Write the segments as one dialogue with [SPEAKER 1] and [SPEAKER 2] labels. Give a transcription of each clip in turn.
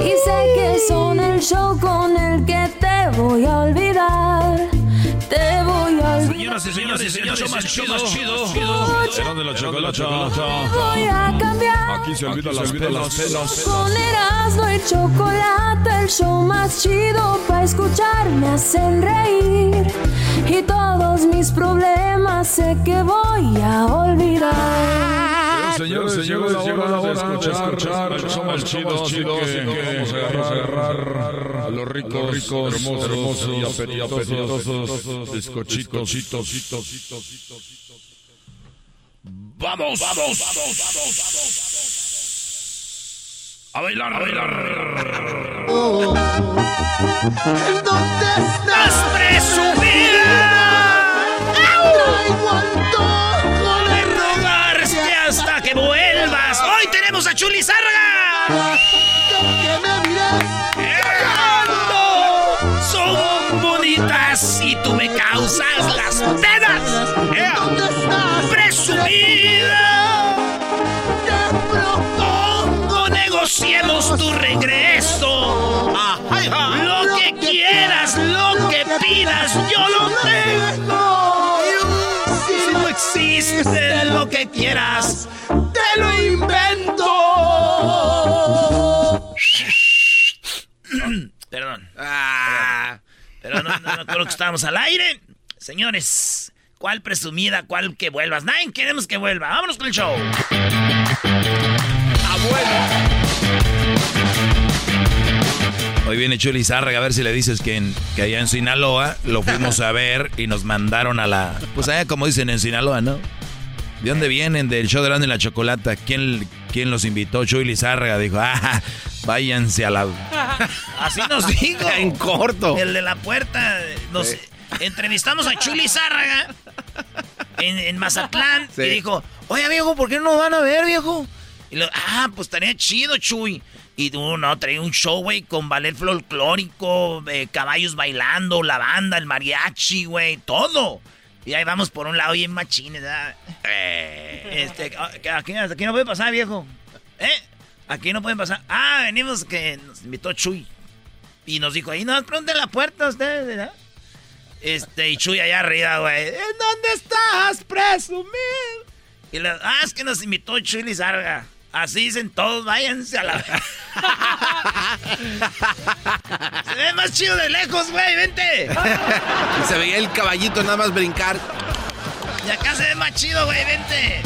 [SPEAKER 1] y sé que son el show con el que te voy a olvidar. Te voy a olvidar.
[SPEAKER 2] Señoras y señores, el show más chido, más chido.
[SPEAKER 1] Escucha.
[SPEAKER 2] Era de la chocolata.
[SPEAKER 1] Voy a cambiar.
[SPEAKER 2] Aquí se olvidan las pelas.
[SPEAKER 1] Con Erasmo y chocolate, el show más chido para escuchar me hacen reír. Y todos mis problemas sé que voy a olvidar.
[SPEAKER 2] Señores, señores, llegó la hora de escuchar el show más chido, chido, así que vamos a agarrar a los ricos, ricos, hermosos y apetitosos bizcochitos. Vamos, vamos, vamos, vamos, vamos. A bailar, a bailar.
[SPEAKER 3] ¿Dónde estás?
[SPEAKER 2] presumida! Hoy tenemos a Chuli
[SPEAKER 3] mires.
[SPEAKER 2] Son bonitas y tú me causas las penas. Presumida.
[SPEAKER 3] Te propongo.
[SPEAKER 2] Negociemos tu regreso. Lo que quieras, lo que pidas, yo lo tengo. Si no existe lo que quieras, lo invento. Perdón. Pero no, no, no creo que estábamos al aire. Señores, ¿cuál presumida, cuál que vuelvas? Nadie queremos que vuelva. Vámonos con el show. Hoy viene Chuli Zárraga a ver si le dices que, en- que allá en Sinaloa lo fuimos a ver y nos mandaron a la... Pues allá como dicen en Sinaloa, ¿no? ¿De dónde vienen? Del show de Grande y la Chocolata. ¿Quién, quién los invitó? Chuli Zárraga dijo, ah, váyanse a la... Así nos dijo.
[SPEAKER 4] En corto.
[SPEAKER 2] El de la puerta. Nos entrevistamos a Chuli Zárraga en, en Mazatlán
[SPEAKER 4] Sí.
[SPEAKER 2] y dijo, oye viejo, ¿por qué no nos van a ver, viejo? Y lo, ah, pues estaría chido, Chuy. Y tú, no, traía un show, güey, con ballet folclórico, eh, caballos bailando, la banda, el mariachi, güey, todo. Y ahí vamos por un lado bien machines, ¿verdad? Este, ah, aquí, aquí no puede pasar, viejo. ¿Eh? Aquí no pueden pasar. Ah, venimos que nos invitó Chuy. Y nos dijo, ahí no, pronto la puerta ustedes, ¿verdad? Este, y Chuy allá arriba, güey. ¿En dónde estás, presumido? Y le, ah, es que nos invitó Chuy Lizarga. Así dicen todos, váyanse a la... Se ve más chido de lejos, güey, vente.
[SPEAKER 4] Y se veía el caballito nada más brincar.
[SPEAKER 2] Y acá se ve más chido, güey, vente.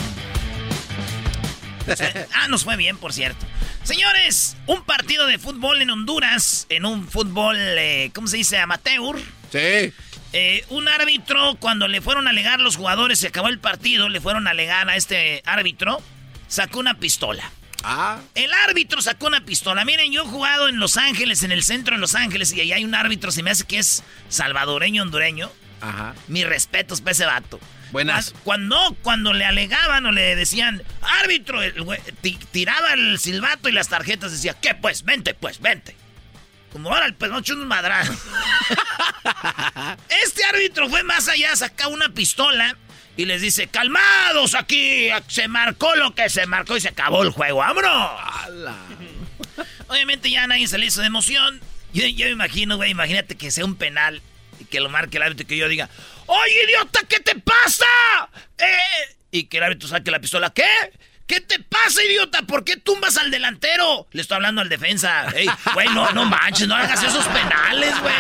[SPEAKER 2] Ah, nos fue bien, por cierto. Señores, un partido de fútbol en Honduras, en un fútbol, eh, ¿cómo se dice? Amateur.
[SPEAKER 4] Sí.
[SPEAKER 2] Eh, un árbitro, cuando le fueron a alegar los jugadores, se acabó el partido, le fueron a alegar a este árbitro, sacó una pistola.
[SPEAKER 4] Ah.
[SPEAKER 2] El árbitro sacó una pistola. Miren, yo he jugado en Los Ángeles, en el centro de Los Ángeles, y ahí hay un árbitro, se me hace que es salvadoreño, hondureño.
[SPEAKER 4] Ajá.
[SPEAKER 2] Mis respetos para ese vato.
[SPEAKER 4] Buenas.
[SPEAKER 2] Cuando, cuando le alegaban o le decían, árbitro, el tiraba el silbato y las tarjetas decía, ¿qué pues? Vente, pues, vente. Como ahora el penocho un madrazo. este árbitro fue más allá, sacó una pistola y les dice, calmados aquí, se marcó lo que se marcó y se acabó el juego, vámonos. Obviamente ya nadie se le hizo de emoción. Yo, yo me imagino, güey, imagínate que sea un penal y que lo marque el árbitro y que yo diga, ¡Oye, idiota, qué te pasa! Eh, y que el árbitro saque la pistola, ¿qué? ¿Qué te pasa, idiota? ¿Por qué tumbas al delantero? Le estoy hablando al defensa. Ey, güey, no, no manches, no hagas esos penales, güey.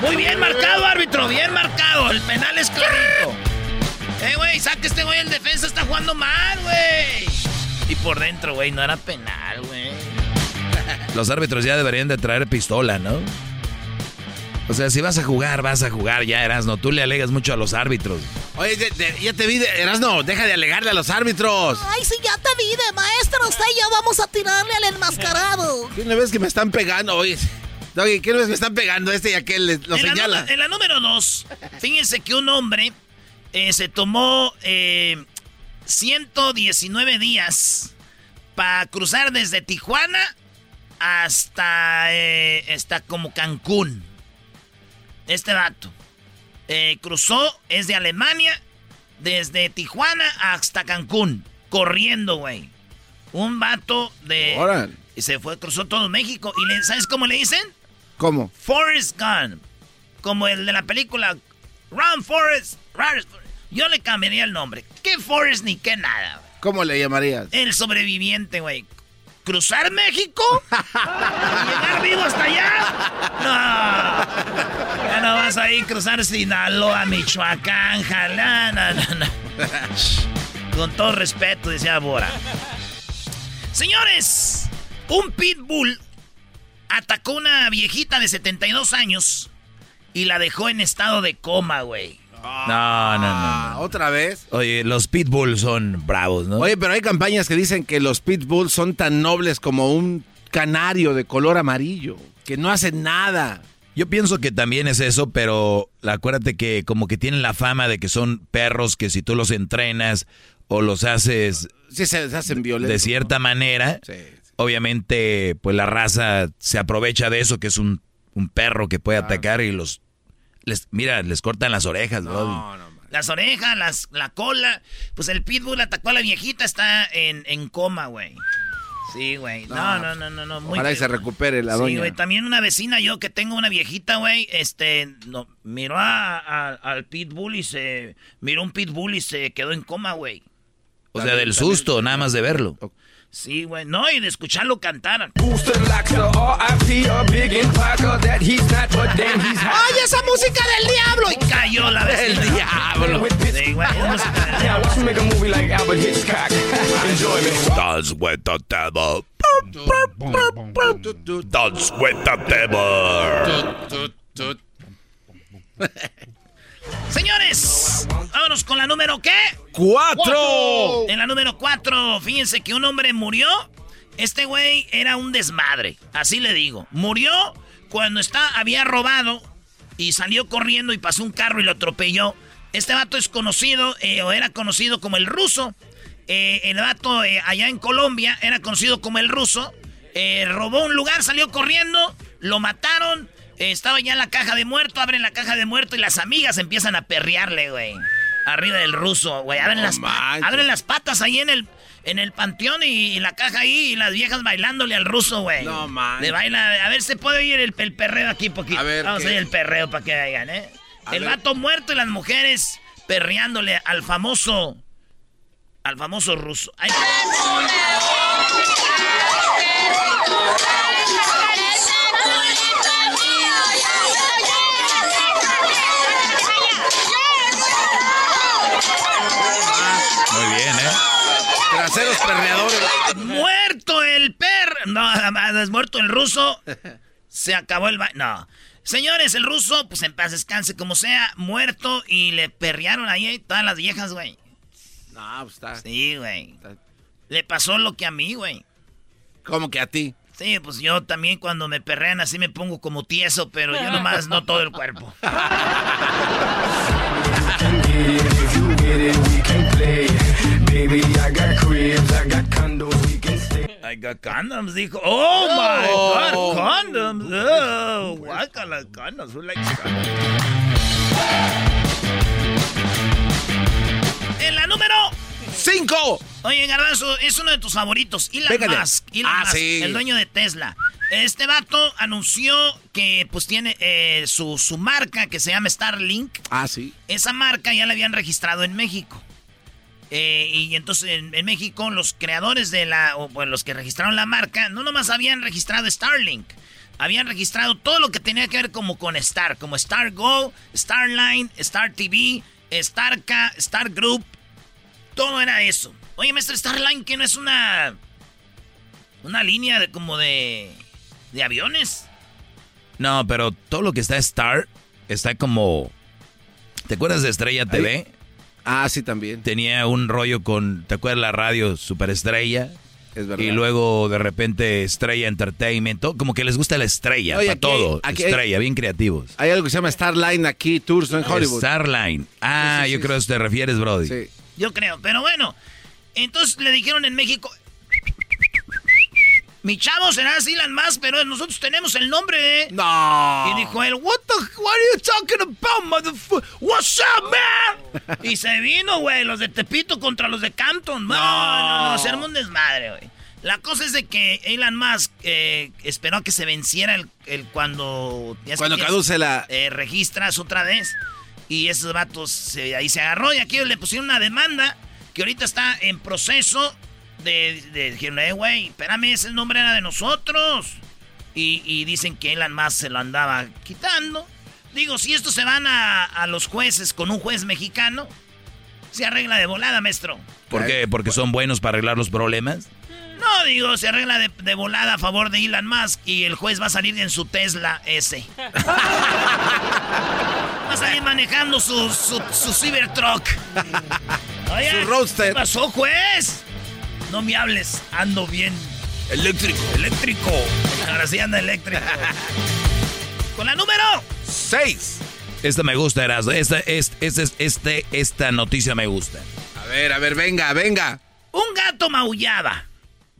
[SPEAKER 2] Muy bien marcado, árbitro, bien marcado. El penal es clarito. Eh, güey, saque este güey, el defensa está jugando mal, güey. Y por dentro, güey, no era penal, güey.
[SPEAKER 5] Los árbitros ya deberían de traer pistola, ¿no? O sea, si vas a jugar, vas a jugar, ya eras, ¿no? Tú le alegas mucho a los árbitros.
[SPEAKER 4] Oye, de- de- ya te vi, de- Erasno, deja de alegarle a los árbitros.
[SPEAKER 6] Ay, sí, ya te vi de maestro. Usted y yo vamos a tirarle al enmascarado.
[SPEAKER 4] ¿Qué no ves que me están pegando? Oye, oye ¿qué no ves que me están pegando? Este y aquel le- lo
[SPEAKER 2] en,
[SPEAKER 4] señala.
[SPEAKER 2] en la número dos, fíjense que un hombre eh, se tomó eh, 119 días para cruzar desde Tijuana hasta, eh, hasta como Cancún. Este vato. Eh, cruzó, es de Alemania, desde Tijuana hasta Cancún, corriendo, güey. Un vato de...
[SPEAKER 4] Órale.
[SPEAKER 2] Y se fue, cruzó todo México. ¿Y le- sabes cómo le dicen?
[SPEAKER 4] ¿Cómo?
[SPEAKER 2] Forrest Gump. Como el de la película Run Forrest. Yo le cambiaría el nombre. ¿Qué Forrest ni qué nada?
[SPEAKER 4] ¿Cómo le llamarías?
[SPEAKER 2] El sobreviviente, güey. ¿Cruzar México? ¿Y ¿Llegar vivo hasta allá? No. Ya no vas a ir a cruzar Sinaloa, Michoacán, Jalá. No, no, no. Con todo respeto, decía Bora. Señores, un pitbull atacó una viejita de 72 años y la dejó en estado de coma, güey.
[SPEAKER 5] No, no, no. No.
[SPEAKER 4] ¿Otra vez?
[SPEAKER 5] Oye, los pitbulls son bravos, ¿no?
[SPEAKER 4] Oye, pero hay campañas que dicen que los pitbulls son tan nobles como un canario de color amarillo, que no hacen nada.
[SPEAKER 5] Yo pienso que también es eso, pero acuérdate que como que tienen la fama de que son perros que si tú los entrenas o los haces
[SPEAKER 4] Sí, se, hacen violentos.
[SPEAKER 5] de cierta manera,
[SPEAKER 4] Sí, sí.
[SPEAKER 5] obviamente pues la raza se aprovecha de eso, que es un, un perro que puede atacar y los... Les, mira, les cortan las orejas.
[SPEAKER 4] No, no, man.
[SPEAKER 2] Las orejas, las, la cola. Pues el pitbull atacó a la viejita, está en, en coma, güey. Sí, güey. No, no, no, no, no. Muy
[SPEAKER 4] Ojalá y se recupere la
[SPEAKER 2] Sí,
[SPEAKER 4] doña.
[SPEAKER 2] güey. También una vecina, yo que tengo una viejita, güey, este, no, miró a- a- al pitbull y se... Miró un pitbull y se quedó en coma, güey.
[SPEAKER 5] O sea, del susto, nada más de verlo.
[SPEAKER 2] Sí, güey. No, y de escucharlo cantar.
[SPEAKER 6] ¡Ay, esa música del diablo!
[SPEAKER 2] Y cayó la vecina.
[SPEAKER 4] El diablo.
[SPEAKER 2] Sí, güey.
[SPEAKER 5] Dance with the devil. Dance with the devil.
[SPEAKER 2] Señores, vámonos con la número ¿qué?
[SPEAKER 4] ¡Cuatro!
[SPEAKER 2] En la número 4, fíjense que un hombre murió. Este güey era un desmadre, así le digo. Murió cuando está, había robado y salió corriendo y pasó un carro y lo atropelló. Este vato es conocido, eh, o era conocido como el ruso. Eh, el vato eh, allá en Colombia era conocido como el ruso. Robó un lugar, salió corriendo, lo mataron. Estaba ya en la caja de muerto, abren la caja de muerto y las amigas empiezan a perrearle, güey. Arriba del ruso, güey. Abren,
[SPEAKER 4] No
[SPEAKER 2] las, pa-
[SPEAKER 4] manches.
[SPEAKER 2] abren las patas ahí en el, en el panteón y, y la caja ahí y las viejas bailándole al ruso, güey.
[SPEAKER 4] No manches.
[SPEAKER 2] Le baila, a ver, se puede oír el, el perreo aquí poquito.
[SPEAKER 4] A ver,
[SPEAKER 2] Vamos
[SPEAKER 4] ¿qué?
[SPEAKER 2] a oír el perreo para que vean, ¿eh?
[SPEAKER 4] A
[SPEAKER 2] el
[SPEAKER 4] ver.
[SPEAKER 2] vato muerto y las mujeres perreándole al famoso, al famoso ruso. Ay,
[SPEAKER 5] Muy bien, ¿eh?
[SPEAKER 4] Traseros perreadores.
[SPEAKER 2] muerto el perro. No, nada más, es muerto el ruso. Se acabó el ba- No. Señores, el ruso, pues en paz descanse como sea, muerto y le perrearon ahí todas las viejas, güey.
[SPEAKER 4] No, pues está.
[SPEAKER 2] Sí, güey. Le pasó lo que a mí, güey.
[SPEAKER 4] ¿Cómo que a ti?
[SPEAKER 2] Sí, pues yo también cuando me perrean así me pongo como tieso, pero yo nomás no todo el cuerpo. I got condoms, dijo. Oh my god, condoms. Oh, guácala, condoms. Who likes condoms? En la número
[SPEAKER 4] ¡Cinco!
[SPEAKER 2] Oye, Garbanzo, es uno de tus favoritos. Elon
[SPEAKER 4] Pégale.
[SPEAKER 2] Musk. Elon
[SPEAKER 4] Ah,
[SPEAKER 2] Musk,
[SPEAKER 4] sí.
[SPEAKER 2] el dueño de Tesla. Este vato anunció que pues tiene eh, su, su marca que se llama Starlink.
[SPEAKER 4] Ah, sí.
[SPEAKER 2] Esa marca ya la habían registrado en México. Eh, y entonces en, en México los creadores de la, o bueno, los que registraron la marca, no nomás habían registrado Starlink, habían registrado todo lo que tenía que ver como con Star, como Star Go, Starline, Star TV, Starca, Star Group, todo era eso. Oye, maestro, Starline, que no es una, una línea de como de, de aviones.
[SPEAKER 5] No, pero todo lo que está Star está como. ¿Te acuerdas de Estrella TV?
[SPEAKER 4] Ah, sí, también.
[SPEAKER 5] Tenía un rollo con. ¿Te acuerdas la radio Superestrella?
[SPEAKER 4] Es verdad.
[SPEAKER 5] Y luego de repente Estrella Entertainment. todo- como que les gusta la estrella,
[SPEAKER 4] Oye,
[SPEAKER 5] para
[SPEAKER 4] aquí-
[SPEAKER 5] todo.
[SPEAKER 4] aquí hay-
[SPEAKER 5] estrella, bien creativos.
[SPEAKER 4] Hay algo que se llama Starline aquí, Tours, ¿no? En Hollywood.
[SPEAKER 5] Starline. Ah,
[SPEAKER 4] Sí, sí,
[SPEAKER 5] yo
[SPEAKER 4] sí,
[SPEAKER 5] creo que te refieres, Brody.
[SPEAKER 4] Sí.
[SPEAKER 2] Yo creo, pero bueno. Entonces le dijeron en México. Mi chavo será Elon Musk, pero nosotros tenemos el nombre, ¿eh?
[SPEAKER 4] No.
[SPEAKER 2] Y dijo él, what the, what are you talking about, motherfucker? What's up, man? y se vino, güey, los de Tepito contra los de Campton. No, no, no, se armó un desmadre, güey. La cosa es de que Elon Musk eh, esperó a que se venciera el, el cuando... ya
[SPEAKER 4] Cuando caduce la...
[SPEAKER 2] eh, registras otra vez. Y esos vatos se- ahí se agarró y aquí le pusieron una demanda que ahorita está en proceso de, de dijeron, eh, güey, espérame, ese nombre era de nosotros. Y, y dicen que Elon Musk se lo andaba quitando. Digo, si estos se van a, a los jueces con un juez mexicano, se arregla de volada, maestro.
[SPEAKER 5] ¿Por qué? ¿Porque son buenos para arreglar los problemas?
[SPEAKER 2] No, digo, se arregla de, de volada a favor de Elon Musk y el juez va a salir en su Tesla S. va a salir manejando su, su, su Cybertruck. Oye,
[SPEAKER 4] Su Roadster.
[SPEAKER 2] ¿Qué pasó, juez? No me hables, ando bien.
[SPEAKER 5] Eléctrico.
[SPEAKER 2] Eléctrico. Ahora sí anda eléctrico. Con la número.
[SPEAKER 4] Seis.
[SPEAKER 5] Esta me gusta, Erasmo. Esta, es- este, este, esta noticia me gusta.
[SPEAKER 4] A ver, a ver, venga, venga.
[SPEAKER 2] Un gato maullaba.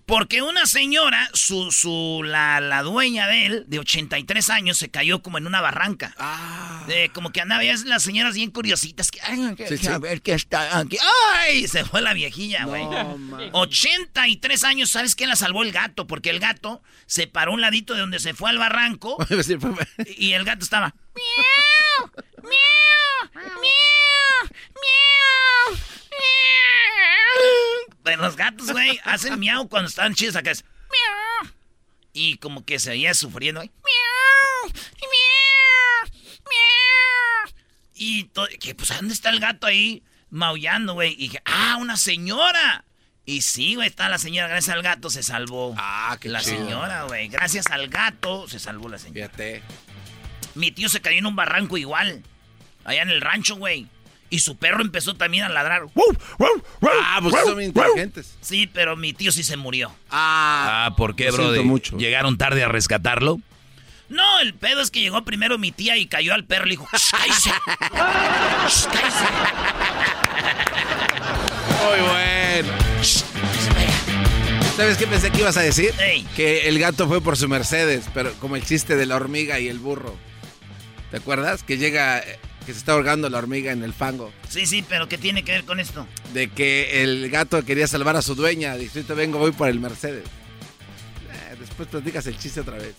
[SPEAKER 2] Porque una señora, su, su, la, la dueña de él, de 83 años, se cayó como en una barranca.
[SPEAKER 4] Ah.
[SPEAKER 2] Eh, como que andaba, es las señoras bien curiositas. Que, ay, que-
[SPEAKER 4] Sí, sí.
[SPEAKER 2] A ver qué está aquí. ¡Ay! Se fue la viejilla, güey.
[SPEAKER 4] No, man.
[SPEAKER 2] 83 años, ¿sabes qué la salvó el gato? Porque el gato se paró un ladito de donde se fue al barranco y el gato estaba. ¡Miau! ¡Miau! ¡Miau! ¡Miau! ¡Miau! Pero los gatos, güey, hacen miau cuando están chidos acá. Es miau. Y como que se veía sufriendo, güey. Miau. Miau. Miau. Y to- que pues ¿dónde está el gato ahí maullando, güey? Y dije, ah, una señora. Y sí, güey, está la señora, gracias al gato se salvó.
[SPEAKER 4] Ah, qué
[SPEAKER 2] La
[SPEAKER 4] chido.
[SPEAKER 2] señora, güey. Gracias al gato se salvó la señora.
[SPEAKER 4] Fíjate.
[SPEAKER 2] Mi tío se cayó en un barranco igual. Allá en el rancho, güey. Y su perro empezó también a ladrar.
[SPEAKER 4] Ah, pues son inteligentes.
[SPEAKER 2] Sí, pero mi tío sí se murió.
[SPEAKER 4] Ah,
[SPEAKER 5] Ah, ¿por qué,
[SPEAKER 4] mucho.
[SPEAKER 5] ¿Llegaron tarde a rescatarlo?
[SPEAKER 2] No, el pedo es que llegó primero mi tía y cayó al perro y le dijo, "Shh, cállese". Cállese.
[SPEAKER 4] muy bueno. ¿Sabes qué pensé que ibas a decir?
[SPEAKER 2] Ey.
[SPEAKER 4] Que el gato fue por su Mercedes, pero como el chiste de la hormiga y el burro. ¿Te acuerdas? Que llega, eh, que se está ahogando la hormiga en el fango.
[SPEAKER 2] Sí, sí, pero ¿qué tiene que ver con esto?
[SPEAKER 4] De que el gato quería salvar a su dueña. Dice, "Ahorita vengo, voy por el Mercedes. Eh, después platicas el chiste otra vez.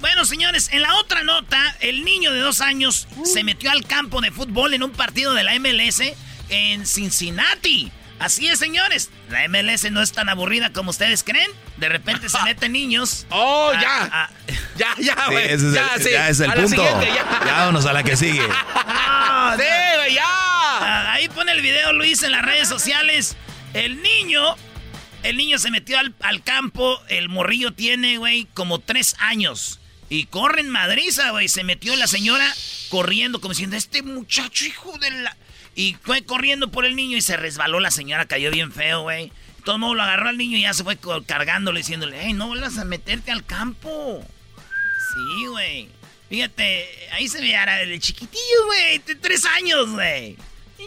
[SPEAKER 2] Bueno, señores, en la otra nota, el niño de dos años se metió al campo de fútbol en un partido de la MLS en Cincinnati. Así es, señores. La MLS no es tan aburrida como ustedes creen. De repente se meten niños.
[SPEAKER 4] ¡Oh,
[SPEAKER 2] a-
[SPEAKER 4] ya!
[SPEAKER 2] a-
[SPEAKER 4] Ya, ya,
[SPEAKER 5] Sí,
[SPEAKER 4] güey.
[SPEAKER 5] ese es
[SPEAKER 4] ya,
[SPEAKER 5] el,
[SPEAKER 4] sí.
[SPEAKER 5] ya es el
[SPEAKER 4] A
[SPEAKER 5] punto.
[SPEAKER 4] ya.
[SPEAKER 5] Ya vámonos a la que sigue.
[SPEAKER 2] Ah,
[SPEAKER 4] Sí, güey, ya.
[SPEAKER 2] Ah, Ahí pone el video Luis en las redes sociales. El niño, el niño se metió al, al campo. El morrillo tiene, güey, como tres años. Y corre en madriza, güey. Se metió la señora corriendo, como diciendo, este muchacho, hijo de la... Y fue corriendo por el niño y se resbaló la señora, cayó bien feo, güey. Todo el mundo lo agarró al niño y ya se fue cargándole, diciéndole, hey, no vuelvas a meterte al campo. Sí, güey. Fíjate, ahí se ve ahora el chiquitillo, güey, de tres años, güey.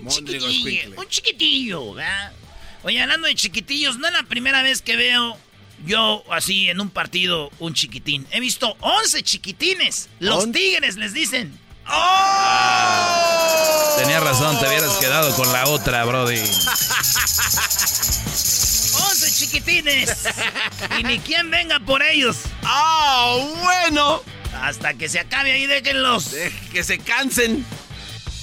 [SPEAKER 2] Un chiquitillo, un chiquitillo, ¿verdad? Oye, hablando de chiquitillos, no es la primera vez que veo yo así en un partido un chiquitín. He visto 11 chiquitines. Los
[SPEAKER 4] ¿On-
[SPEAKER 2] tigres les dicen.
[SPEAKER 5] Tenía razón, te hubieras quedado con la otra, Brody.
[SPEAKER 2] 11 chiquitines. y ni quien venga por ellos.
[SPEAKER 4] ¡Ah, bueno!
[SPEAKER 2] Hasta que se acabe ahí, déjenlos.
[SPEAKER 4] Que se cansen.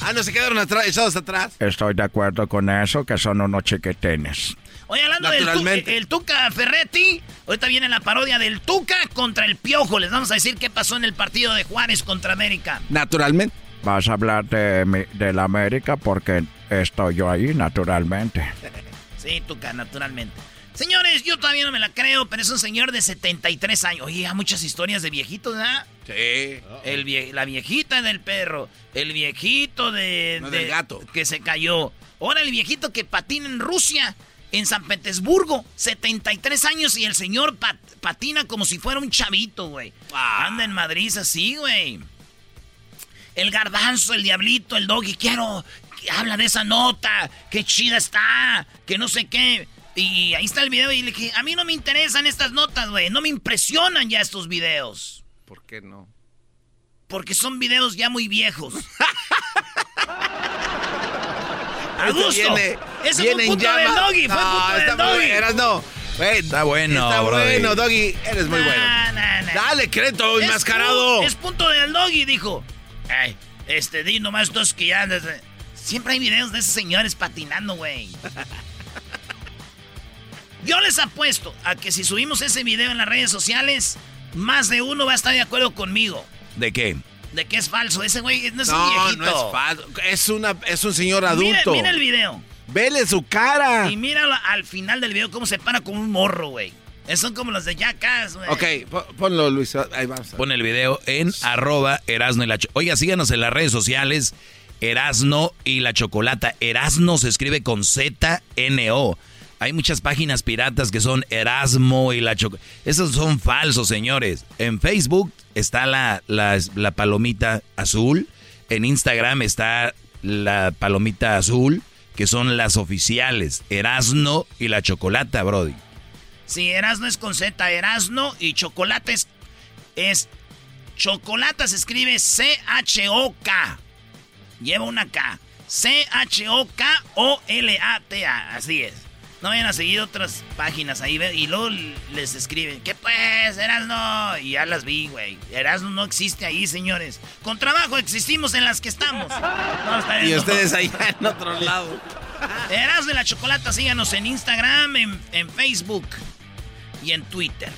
[SPEAKER 4] Ah, no, se quedaron atrás, echados atrás.
[SPEAKER 7] Estoy de acuerdo con eso, que son unos chiquitines.
[SPEAKER 2] Oye, hablando del el Tuca Ferretti, ahorita viene la parodia del Tuca contra el Piojo. Les vamos a decir qué pasó en el partido de Juárez contra América.
[SPEAKER 4] Naturalmente.
[SPEAKER 7] Vas a hablar de, mi- de la América porque estoy yo ahí, naturalmente.
[SPEAKER 2] Sí, Tuca, naturalmente. Señores, yo todavía no me la creo, pero es un señor de 73 años. Oye, hay muchas historias de viejitos, ¿verdad?
[SPEAKER 4] Sí.
[SPEAKER 2] El vie- la viejita del perro, el viejito de,
[SPEAKER 4] No,
[SPEAKER 2] de-
[SPEAKER 4] del gato.
[SPEAKER 2] que se cayó. Ahora el viejito que patina en Rusia, en San Petersburgo, 73 años y el señor pat- patina como si fuera un chavito, güey.
[SPEAKER 4] Ah.
[SPEAKER 2] Anda en Madrid así, güey. El garbanzo, el diablito, el doggy, quiero, habla de esa nota, qué chida está, que no sé qué. Y ahí está el video y le dije, a mí no me interesan estas notas, güey, no me impresionan ya estos videos.
[SPEAKER 4] ¿Por qué no?
[SPEAKER 2] Porque son videos ya muy viejos. A
[SPEAKER 4] Este
[SPEAKER 2] gusto.
[SPEAKER 4] viene-
[SPEAKER 2] Ese
[SPEAKER 4] viene
[SPEAKER 2] fue punto del doggy, fue
[SPEAKER 4] No,
[SPEAKER 2] punto del
[SPEAKER 4] está muy
[SPEAKER 2] doggy.
[SPEAKER 4] bueno, eras no.
[SPEAKER 5] Está bueno,
[SPEAKER 4] Está
[SPEAKER 5] Brody.
[SPEAKER 4] bueno, Doggy. Eres muy
[SPEAKER 2] Nah,
[SPEAKER 4] bueno.
[SPEAKER 2] nah, nah.
[SPEAKER 4] Dale,
[SPEAKER 2] Es
[SPEAKER 4] enmascarado.
[SPEAKER 2] Es punto del doggy, dijo. Ay, este, di nomás dos que ya... Siempre hay videos de esos señores patinando, güey. Yo les apuesto a que si subimos ese video en las redes sociales, más de uno va a estar de acuerdo conmigo.
[SPEAKER 5] ¿De qué?
[SPEAKER 2] De que es falso. Ese güey no es un
[SPEAKER 4] No,
[SPEAKER 2] viejito.
[SPEAKER 4] no es falso. Es, una, es un señor adulto.
[SPEAKER 2] mira el video.
[SPEAKER 4] Vele su cara.
[SPEAKER 2] Y mira al final del video cómo se para como un morro, güey. Esos Son como los de Jackass, güey.
[SPEAKER 4] Ok, po- ponlo, Luis. Ahí vamos.
[SPEAKER 5] Pon el video en arroba Erasno y la Oiga, síganos en las redes sociales. Erasno y la Chocolata. Erasno se escribe con Z-N-O. Hay muchas páginas piratas que son Erasmo y la Chocolata. Esos son falsos, señores. En Facebook está la, la, la palomita azul. En Instagram está la palomita azul, que son las oficiales. Erasno y la Chocolata, Brody.
[SPEAKER 2] Sí, Erasno es con Z, Erasno y Chocolate es, es Chocolata se escribe C-H-O-K. Lleva una K. C-H-O-K-O-L-A-T-A. Así es. No vayan a seguir otras páginas ahí y luego les escriben, ¿qué pues, Erasno? Y ya las vi, güey. Erasno no existe ahí, señores. Con trabajo existimos en las que estamos. No,
[SPEAKER 4] Y ustedes allá en otro lado.
[SPEAKER 2] Erasmo de la Chocolata, síganos en Instagram, en, en Facebook y en Twitter.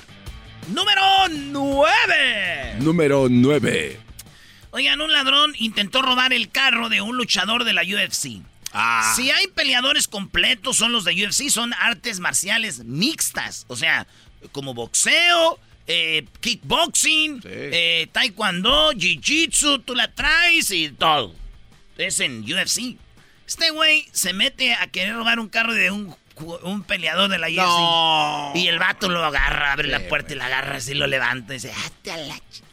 [SPEAKER 2] Número 9.
[SPEAKER 4] Número 9.
[SPEAKER 2] Oigan, un ladrón intentó robar el carro de un luchador de la UFC.
[SPEAKER 4] Ah.
[SPEAKER 2] Si hay peleadores completos, son los de UFC, son artes marciales mixtas. O sea, como boxeo, eh, kickboxing,
[SPEAKER 4] Sí.
[SPEAKER 2] eh, taekwondo, jiu-jitsu, tú la traes y todo. Es en UFC. Este güey se mete a querer robar un carro de un, un peleador de la UFC.
[SPEAKER 4] No.
[SPEAKER 2] Y el vato lo agarra, abre la puerta y la agarra así, lo levanta y dice, "Ah, te a la ch-".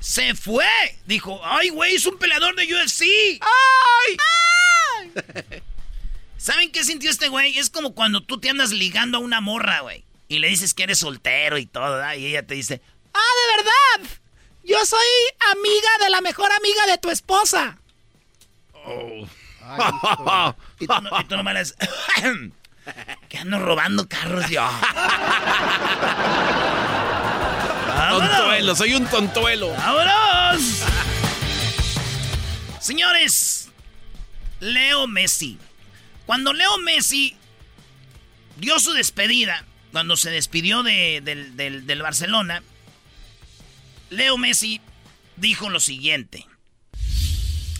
[SPEAKER 2] Se fue. Dijo, ay, güey, es un peleador de UFC. ¡Ay! ¿Saben qué sintió este güey? Es como cuando tú te andas ligando a una morra, güey. Y le dices que eres soltero y todo, ¿verdad? Y ella te dice,
[SPEAKER 6] ¡Ah, de verdad! Yo soy amiga de la mejor amiga de tu esposa.
[SPEAKER 2] y tú, no, y tú nomás le dices, que ando robando carros yo.
[SPEAKER 4] Tontuelo, soy un tontuelo.
[SPEAKER 2] ¡Vámonos! Señores, Leo Messi. Cuando Leo Messi dio su despedida, cuando se despidió de- del, del- del Barcelona, Leo Messi dijo lo siguiente.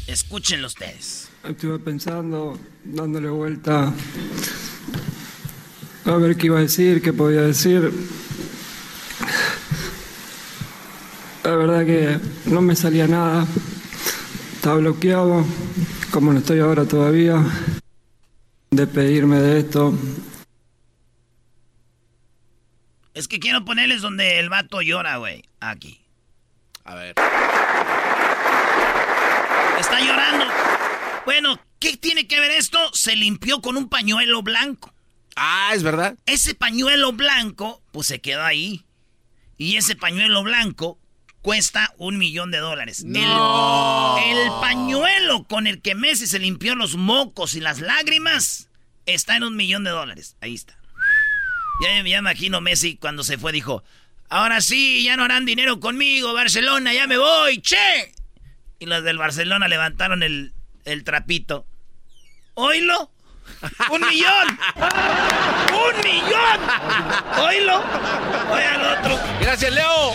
[SPEAKER 2] Escúchenlo ustedes.
[SPEAKER 8] Estuve pensando, dándole vuelta a ver qué iba a decir, qué podía decir. La verdad que no me salía nada. Estaba bloqueado, como no estoy ahora todavía. Despedirme de esto.
[SPEAKER 2] Es que quiero ponerles donde el vato llora, güey. Aquí.
[SPEAKER 4] A ver.
[SPEAKER 2] Está llorando. Bueno, ¿qué tiene que ver esto? Se limpió con un pañuelo blanco.
[SPEAKER 4] Ah, es verdad.
[SPEAKER 2] Ese pañuelo blanco, pues se quedó ahí. Y ese pañuelo blanco cuesta un millón de dólares. El, el pañuelo con el que Messi se limpió los mocos y las lágrimas está en un millón de dólares. Ahí está. Ya me imagino Messi cuando se fue dijo, ahora sí, ya no harán dinero conmigo, Barcelona, ya me voy, che. Y los del Barcelona levantaron el, el trapito. ¿Oílo? ¡Un millón! ¡Un millón! ¡Oílo! ¡Oye al otro!
[SPEAKER 4] ¡Gracias, Leo!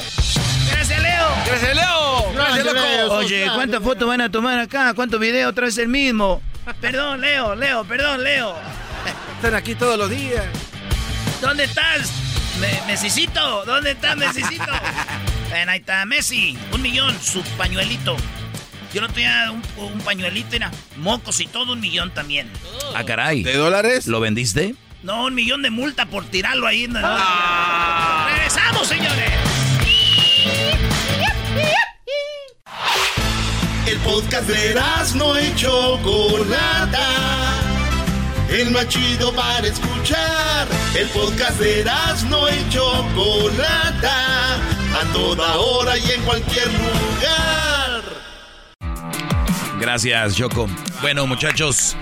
[SPEAKER 2] ¡Gracias, Leo!
[SPEAKER 4] ¡Gracias, Leo! ¡Gracias, loco!
[SPEAKER 2] Oye, ¿cuántas fotos van a tomar acá? ¿Cuántos videos? Otra vez el mismo. Perdón, Leo, Leo, perdón, Leo.
[SPEAKER 4] Están aquí todos los días.
[SPEAKER 2] ¿Dónde estás? Me Messicito, ¿dónde estás, Messicito? Ven, ahí está, Messi. Un millón, su pañuelito. Yo no tenía un, un pañuelito, era mocos y todo, un millón también.
[SPEAKER 5] Ah, caray.
[SPEAKER 4] ¿De dólares?
[SPEAKER 5] ¿Lo vendiste?
[SPEAKER 2] No, un millón de multa por tirarlo ahí. en- ¡Regresamos, señores!
[SPEAKER 3] El podcast de no y Chocolata. El más chido para escuchar. El podcast de no y Chocolata. A toda hora y en cualquier lugar.
[SPEAKER 5] Gracias, Choco. Bueno, muchachos,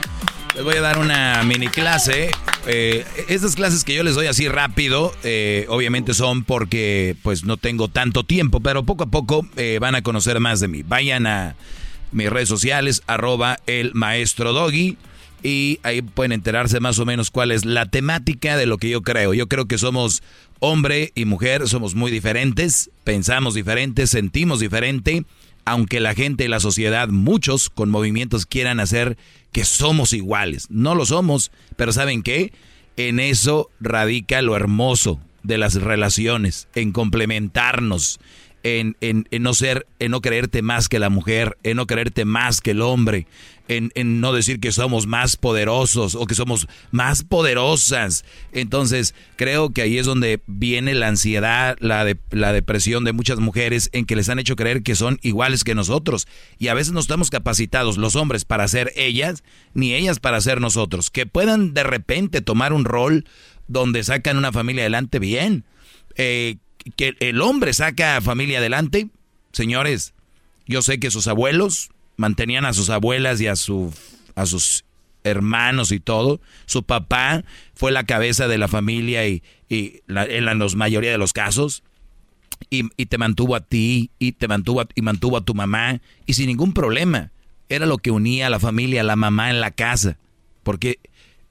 [SPEAKER 5] les voy a dar una mini clase. Eh, estas clases que yo les doy así rápido, eh, obviamente son porque pues no tengo tanto tiempo, pero poco a poco eh, van a conocer más de mí. Vayan a mis redes sociales, arroba el maestro Doggy, y ahí pueden enterarse más o menos cuál es la temática de lo que yo creo. Yo creo que somos hombre y mujer, somos muy diferentes, pensamos diferentes, sentimos diferente aunque la gente y la sociedad, muchos con movimientos quieran hacer que somos iguales. No lo somos, pero ¿saben qué? En eso radica lo hermoso de las relaciones, en complementarnos, en, en- en no ser, en no creerte más que la mujer, en no creerte más que el hombre, en, no decir que somos más poderosos o que somos más poderosas. Entonces, creo que ahí es donde viene la ansiedad, la, de, la depresión de muchas mujeres en que les han hecho creer que son iguales que nosotros. Y a veces no estamos capacitados los hombres para ser ellas, ni ellas para ser nosotros. Que puedan de repente tomar un rol donde sacan una familia adelante bien. Eh, que el hombre saca a familia adelante, señores, yo sé que sus abuelos mantenían a sus abuelas y a, a sus hermanos y todo. Su papá fue la cabeza de la familia y, y la- en la los mayoría de los casos. Y, y te mantuvo a ti y te mantuvo a, y mantuvo a tu mamá y sin ningún problema. Era lo que unía a la familia, a la mamá en la casa. Porque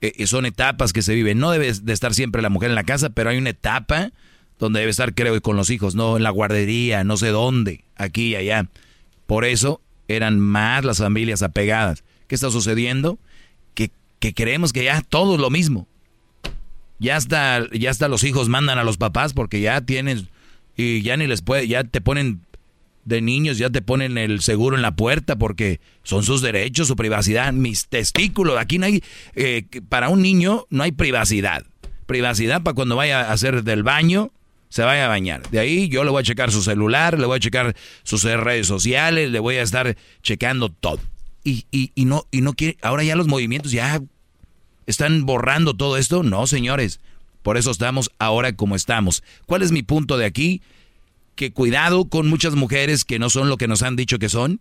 [SPEAKER 5] eh, son etapas que se viven. No debe de estar siempre la mujer en la casa, pero hay una etapa donde debe estar, creo, con los hijos, no en la guardería, no sé dónde, aquí y allá. Por eso eran más las familias apegadas. ¿Qué está sucediendo? Que, que creemos que ya todo es lo mismo. Ya hasta, ya hasta los hijos mandan a los papás porque ya tienen y ya ni les puede, ya te ponen de niños, ya te ponen el seguro en la puerta porque son sus derechos, su privacidad, mis testículos. Aquí no hay, eh, para un niño no hay privacidad. Privacidad para cuando vaya a hacer del baño, se vaya a bañar. De ahí yo le voy a checar su celular, le voy a checar sus redes sociales, le voy a estar checando todo. Y, y, y no, y no quiere, ahora ya los movimientos ya están borrando todo esto. No, señores. Por eso estamos ahora como estamos. ¿Cuál es mi punto de aquí? Que cuidado con muchas mujeres que no son lo que nos han dicho que son.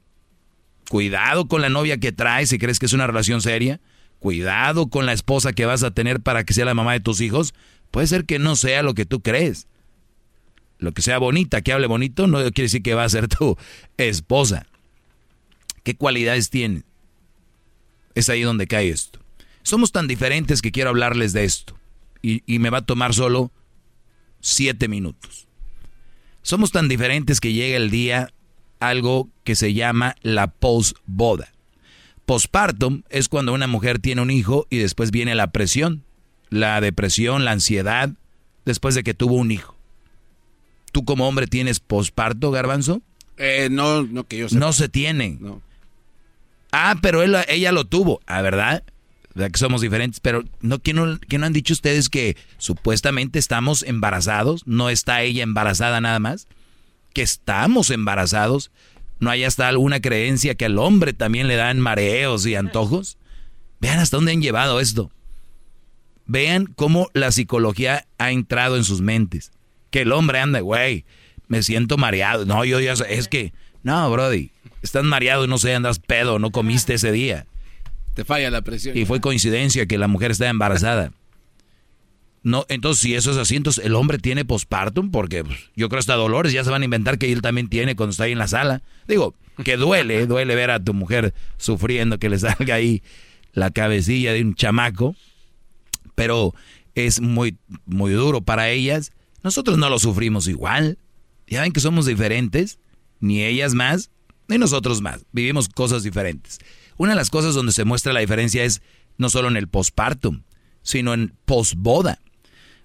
[SPEAKER 5] Cuidado con la novia que traes si crees que es una relación seria. Cuidado con la esposa que vas a tener para que sea la mamá de tus hijos. Puede ser que no sea lo que tú crees. Lo que sea bonita, que hable bonito, no quiere decir que va a ser tu esposa. ¿Qué cualidades tiene? Es ahí donde cae esto. Somos tan diferentes que quiero hablarles de esto. Y, me va a tomar solo siete minutos. Somos tan diferentes que llega el día algo que se llama la postboda. Postpartum es cuando una mujer tiene un hijo y después viene la presión, la depresión, la ansiedad, después de que tuvo un hijo. ¿Tú como hombre tienes posparto, garbanzo?
[SPEAKER 4] Eh, no, no que yo sepa.
[SPEAKER 5] No se tiene.
[SPEAKER 4] No.
[SPEAKER 5] Ah, pero él- ella lo tuvo. Ah, ¿verdad? ¿Verdad que somos diferentes? Pero ¿no, ¿qué, no, qué no han dicho ustedes que supuestamente estamos embarazados? ¿No está ella embarazada nada más? que estamos embarazados, ¿no hay hasta alguna creencia que al hombre también le dan mareos y antojos? Vean hasta dónde han llevado esto. Vean cómo la psicología ha entrado en sus mentes. Que el hombre anda, güey, me siento mareado. No, yo ya sé, es que, no, Brody, estás mareado y no sé, andas pedo, no comiste ese día.
[SPEAKER 4] Te falla la presión.
[SPEAKER 5] Y fue coincidencia que la mujer está embarazada. No, entonces si eso es así, entonces el hombre tiene postpartum porque pues, yo creo hasta dolores ya se van a inventar que él también tiene cuando está ahí en la sala. Digo, que duele, duele ver a tu mujer sufriendo que le salga ahí la cabecilla de un chamaco, pero es muy muy duro para ellas. Nosotros no lo sufrimos igual. Ya ven que somos diferentes, ni ellas más, ni nosotros más. Vivimos cosas diferentes. Una de las cosas donde se muestra la diferencia es no solo en el postpartum, sino en posboda.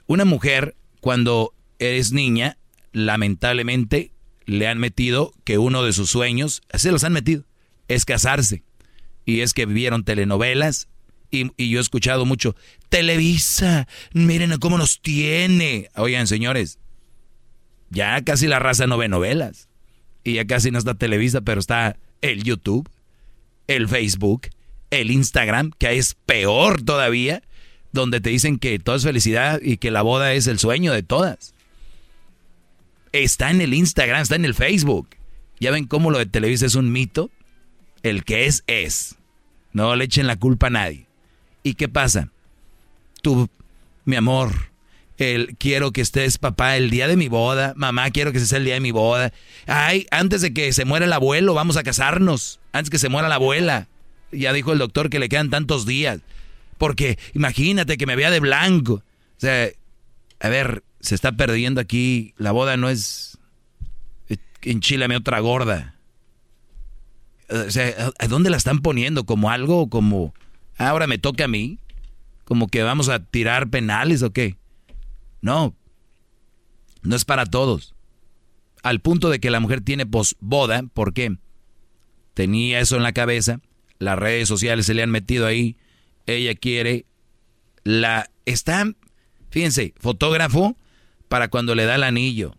[SPEAKER 5] Una mujer, cuando es niña, lamentablemente le han metido que uno de sus sueños, así los han metido, es casarse. Y es que vivieron telenovelas. Y, yo he escuchado mucho, Televisa, miren cómo nos tiene. Oigan, señores, ya casi la raza no ve novelas. Y ya casi no está Televisa, pero está el YouTube, el Facebook, el Instagram, que es peor todavía donde te dicen que todo es felicidad y que la boda es el sueño de todas. Está en el Instagram, está en el Facebook. ¿Ya ven cómo lo de Televisa es un mito? El que es, es. No le echen la culpa a nadie. ¿Y qué pasa? Tú, mi amor, el quiero que estés papá el día de mi boda, mamá quiero que sea el día de mi boda. Ay, antes de que se muera el abuelo, vamos a casarnos. Antes que se muera la abuela. Ya dijo el doctor que le quedan tantos días porque imagínate que me vea de blanco. O sea, a ver, se está perdiendo aquí, la boda no es enchilame otra gorda. O sea, ¿a dónde la están poniendo? ¿Como algo? ¿Como ahora me toca a mí? ¿Como que vamos a tirar penales o qué? No, no es para todos. Al punto de que la mujer tiene posboda, ¿por qué? Tenía eso en la cabeza, las redes sociales se le han metido ahí, ella quiere la... Está, fíjense, fotógrafo para cuando le da el anillo.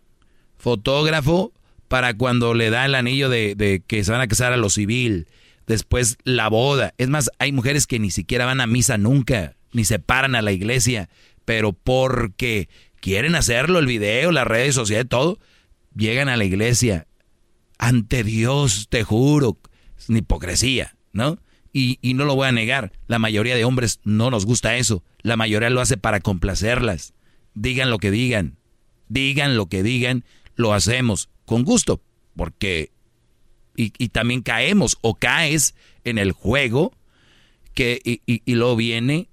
[SPEAKER 5] Fotógrafo para cuando le da el anillo de, de que se van a casar a lo civil. Después la boda. Es más, hay mujeres que ni siquiera van a misa nunca, ni se paran a la iglesia, pero porque quieren hacerlo, el video, las redes sociales, todo, llegan a la iglesia. Ante Dios, te juro, es una hipocresía, ¿no? Y, no lo voy a negar, la mayoría de hombres no nos gusta eso. La mayoría lo hace para complacerlas. Digan lo que digan, digan lo que digan, lo hacemos con gusto, porque... Y, también caemos o caes en el juego que, y, y luego viene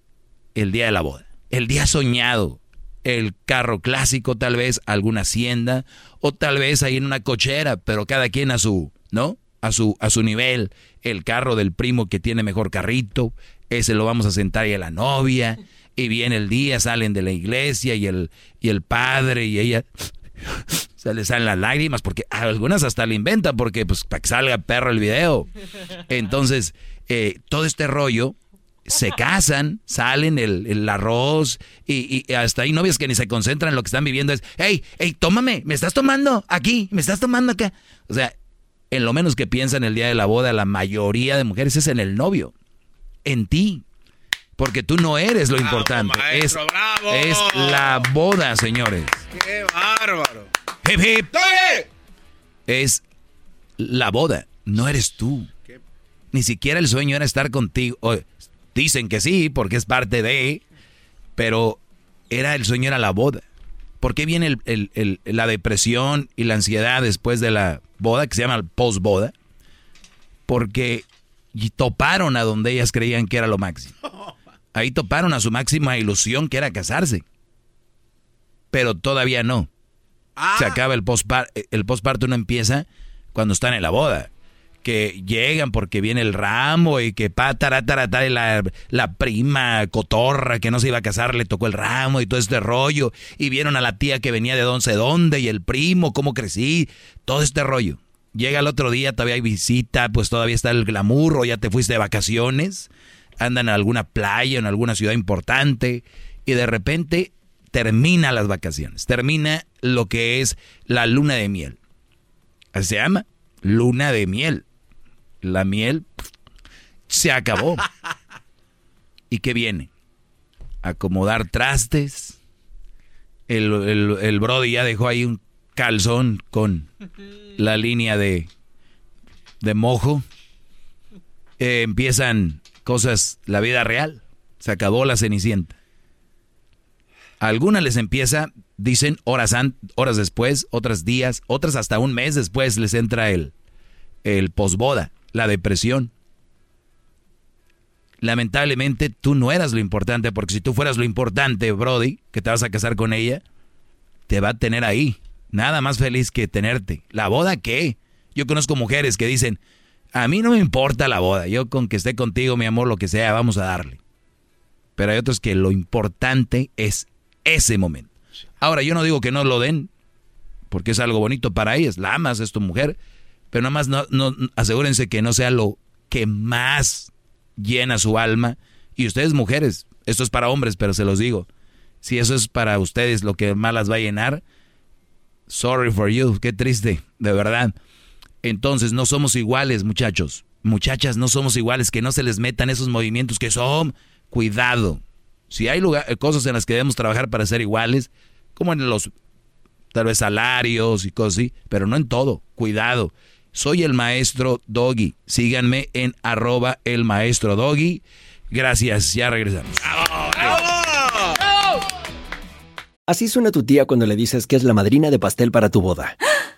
[SPEAKER 5] el día de la boda, el día soñado, el carro clásico tal vez, alguna hacienda, o tal vez ahí en una cochera, pero cada quien a su, ¿no? A su, a su nivel el carro del primo que tiene mejor carrito, ese lo vamos a sentar y a la novia, y viene el día, salen de la iglesia y el, y el padre y ella se le salen las lágrimas porque algunas hasta le inventan porque pues para que salga perro el video. Entonces, eh, todo este rollo se casan, salen el, arroz y, y, hasta hay novias que ni se concentran en lo que están viviendo. Es, hey, hey, tómame, me estás tomando aquí, me estás tomando acá. O sea, en lo menos que piensan el día de la boda, la mayoría de mujeres es en el novio, en ti. Porque tú no eres lo importante. es, es la boda, señores.
[SPEAKER 4] ¡Qué bárbaro!
[SPEAKER 5] Hip, hip. Es la boda, no eres tú. Ni siquiera el sueño era estar contigo. Dicen que sí, porque es parte de, pero era el sueño era la boda. ¿Por qué viene la depresión y la ansiedad después de la boda, que se llama post-boda, porque toparon a donde ellas creían que era lo máximo. Ahí toparon a su máxima ilusión, que era casarse. Pero todavía no. Se ah. acaba el postparto, el postparto no empieza cuando están en la boda. Que llegan porque viene el ramo y que pa, y la, la prima cotorra que no se iba a casar le tocó el ramo y todo este rollo. Y vieron a la tía que venía de don sé dónde y el primo, cómo crecí todo este rollo. Llega el otro día, todavía hay visita, pues todavía está el glamour, o ya te fuiste de vacaciones, andan en alguna playa, en alguna ciudad importante, y de repente termina las vacaciones, termina lo que es la luna de miel. Se llama. Luna de miel. La miel se acabó. ¿Y qué viene? Acomodar trastes. El, el, Brody ya dejó ahí un calzón con la línea de, de mojo. Eh, empiezan cosas, la vida real. Se acabó la cenicienta. Algunas les empieza, dicen horas, horas después, otras días, otras hasta un mes después les entra el, el posboda, la depresión. Lamentablemente tú no eras lo importante, porque si tú fueras lo importante, Brody, que te vas a casar con ella, te va a tener ahí. Nada más feliz que tenerte. ¿La boda qué? Yo conozco mujeres que dicen, a mí no me importa la boda, yo con que esté contigo, mi amor, lo que sea, vamos a darle. Pero hay otros que lo importante es ese momento. Ahora, yo no digo que no lo den, porque es algo bonito para ellas, la amas, es tu mujer, pero nada más no, no, asegúrense que no sea lo que más llena su alma. Y ustedes mujeres, esto es para hombres, pero se los digo, si eso es para ustedes lo que más las va a llenar, sorry for you, qué triste, de verdad. Entonces no somos iguales, muchachos. Muchachas, no somos iguales, que no se les metan esos movimientos que son, cuidado, si hay lugar, cosas en las que debemos trabajar para ser iguales, como en los tal vez salarios y cosas así, pero no en todo. Cuidado. Soy el maestro Doggy. Síganme en arroba el maestro Doggy. Gracias, ya regresamos.
[SPEAKER 9] Así suena tu tía cuando le dices que es la madrina de pastel para tu boda.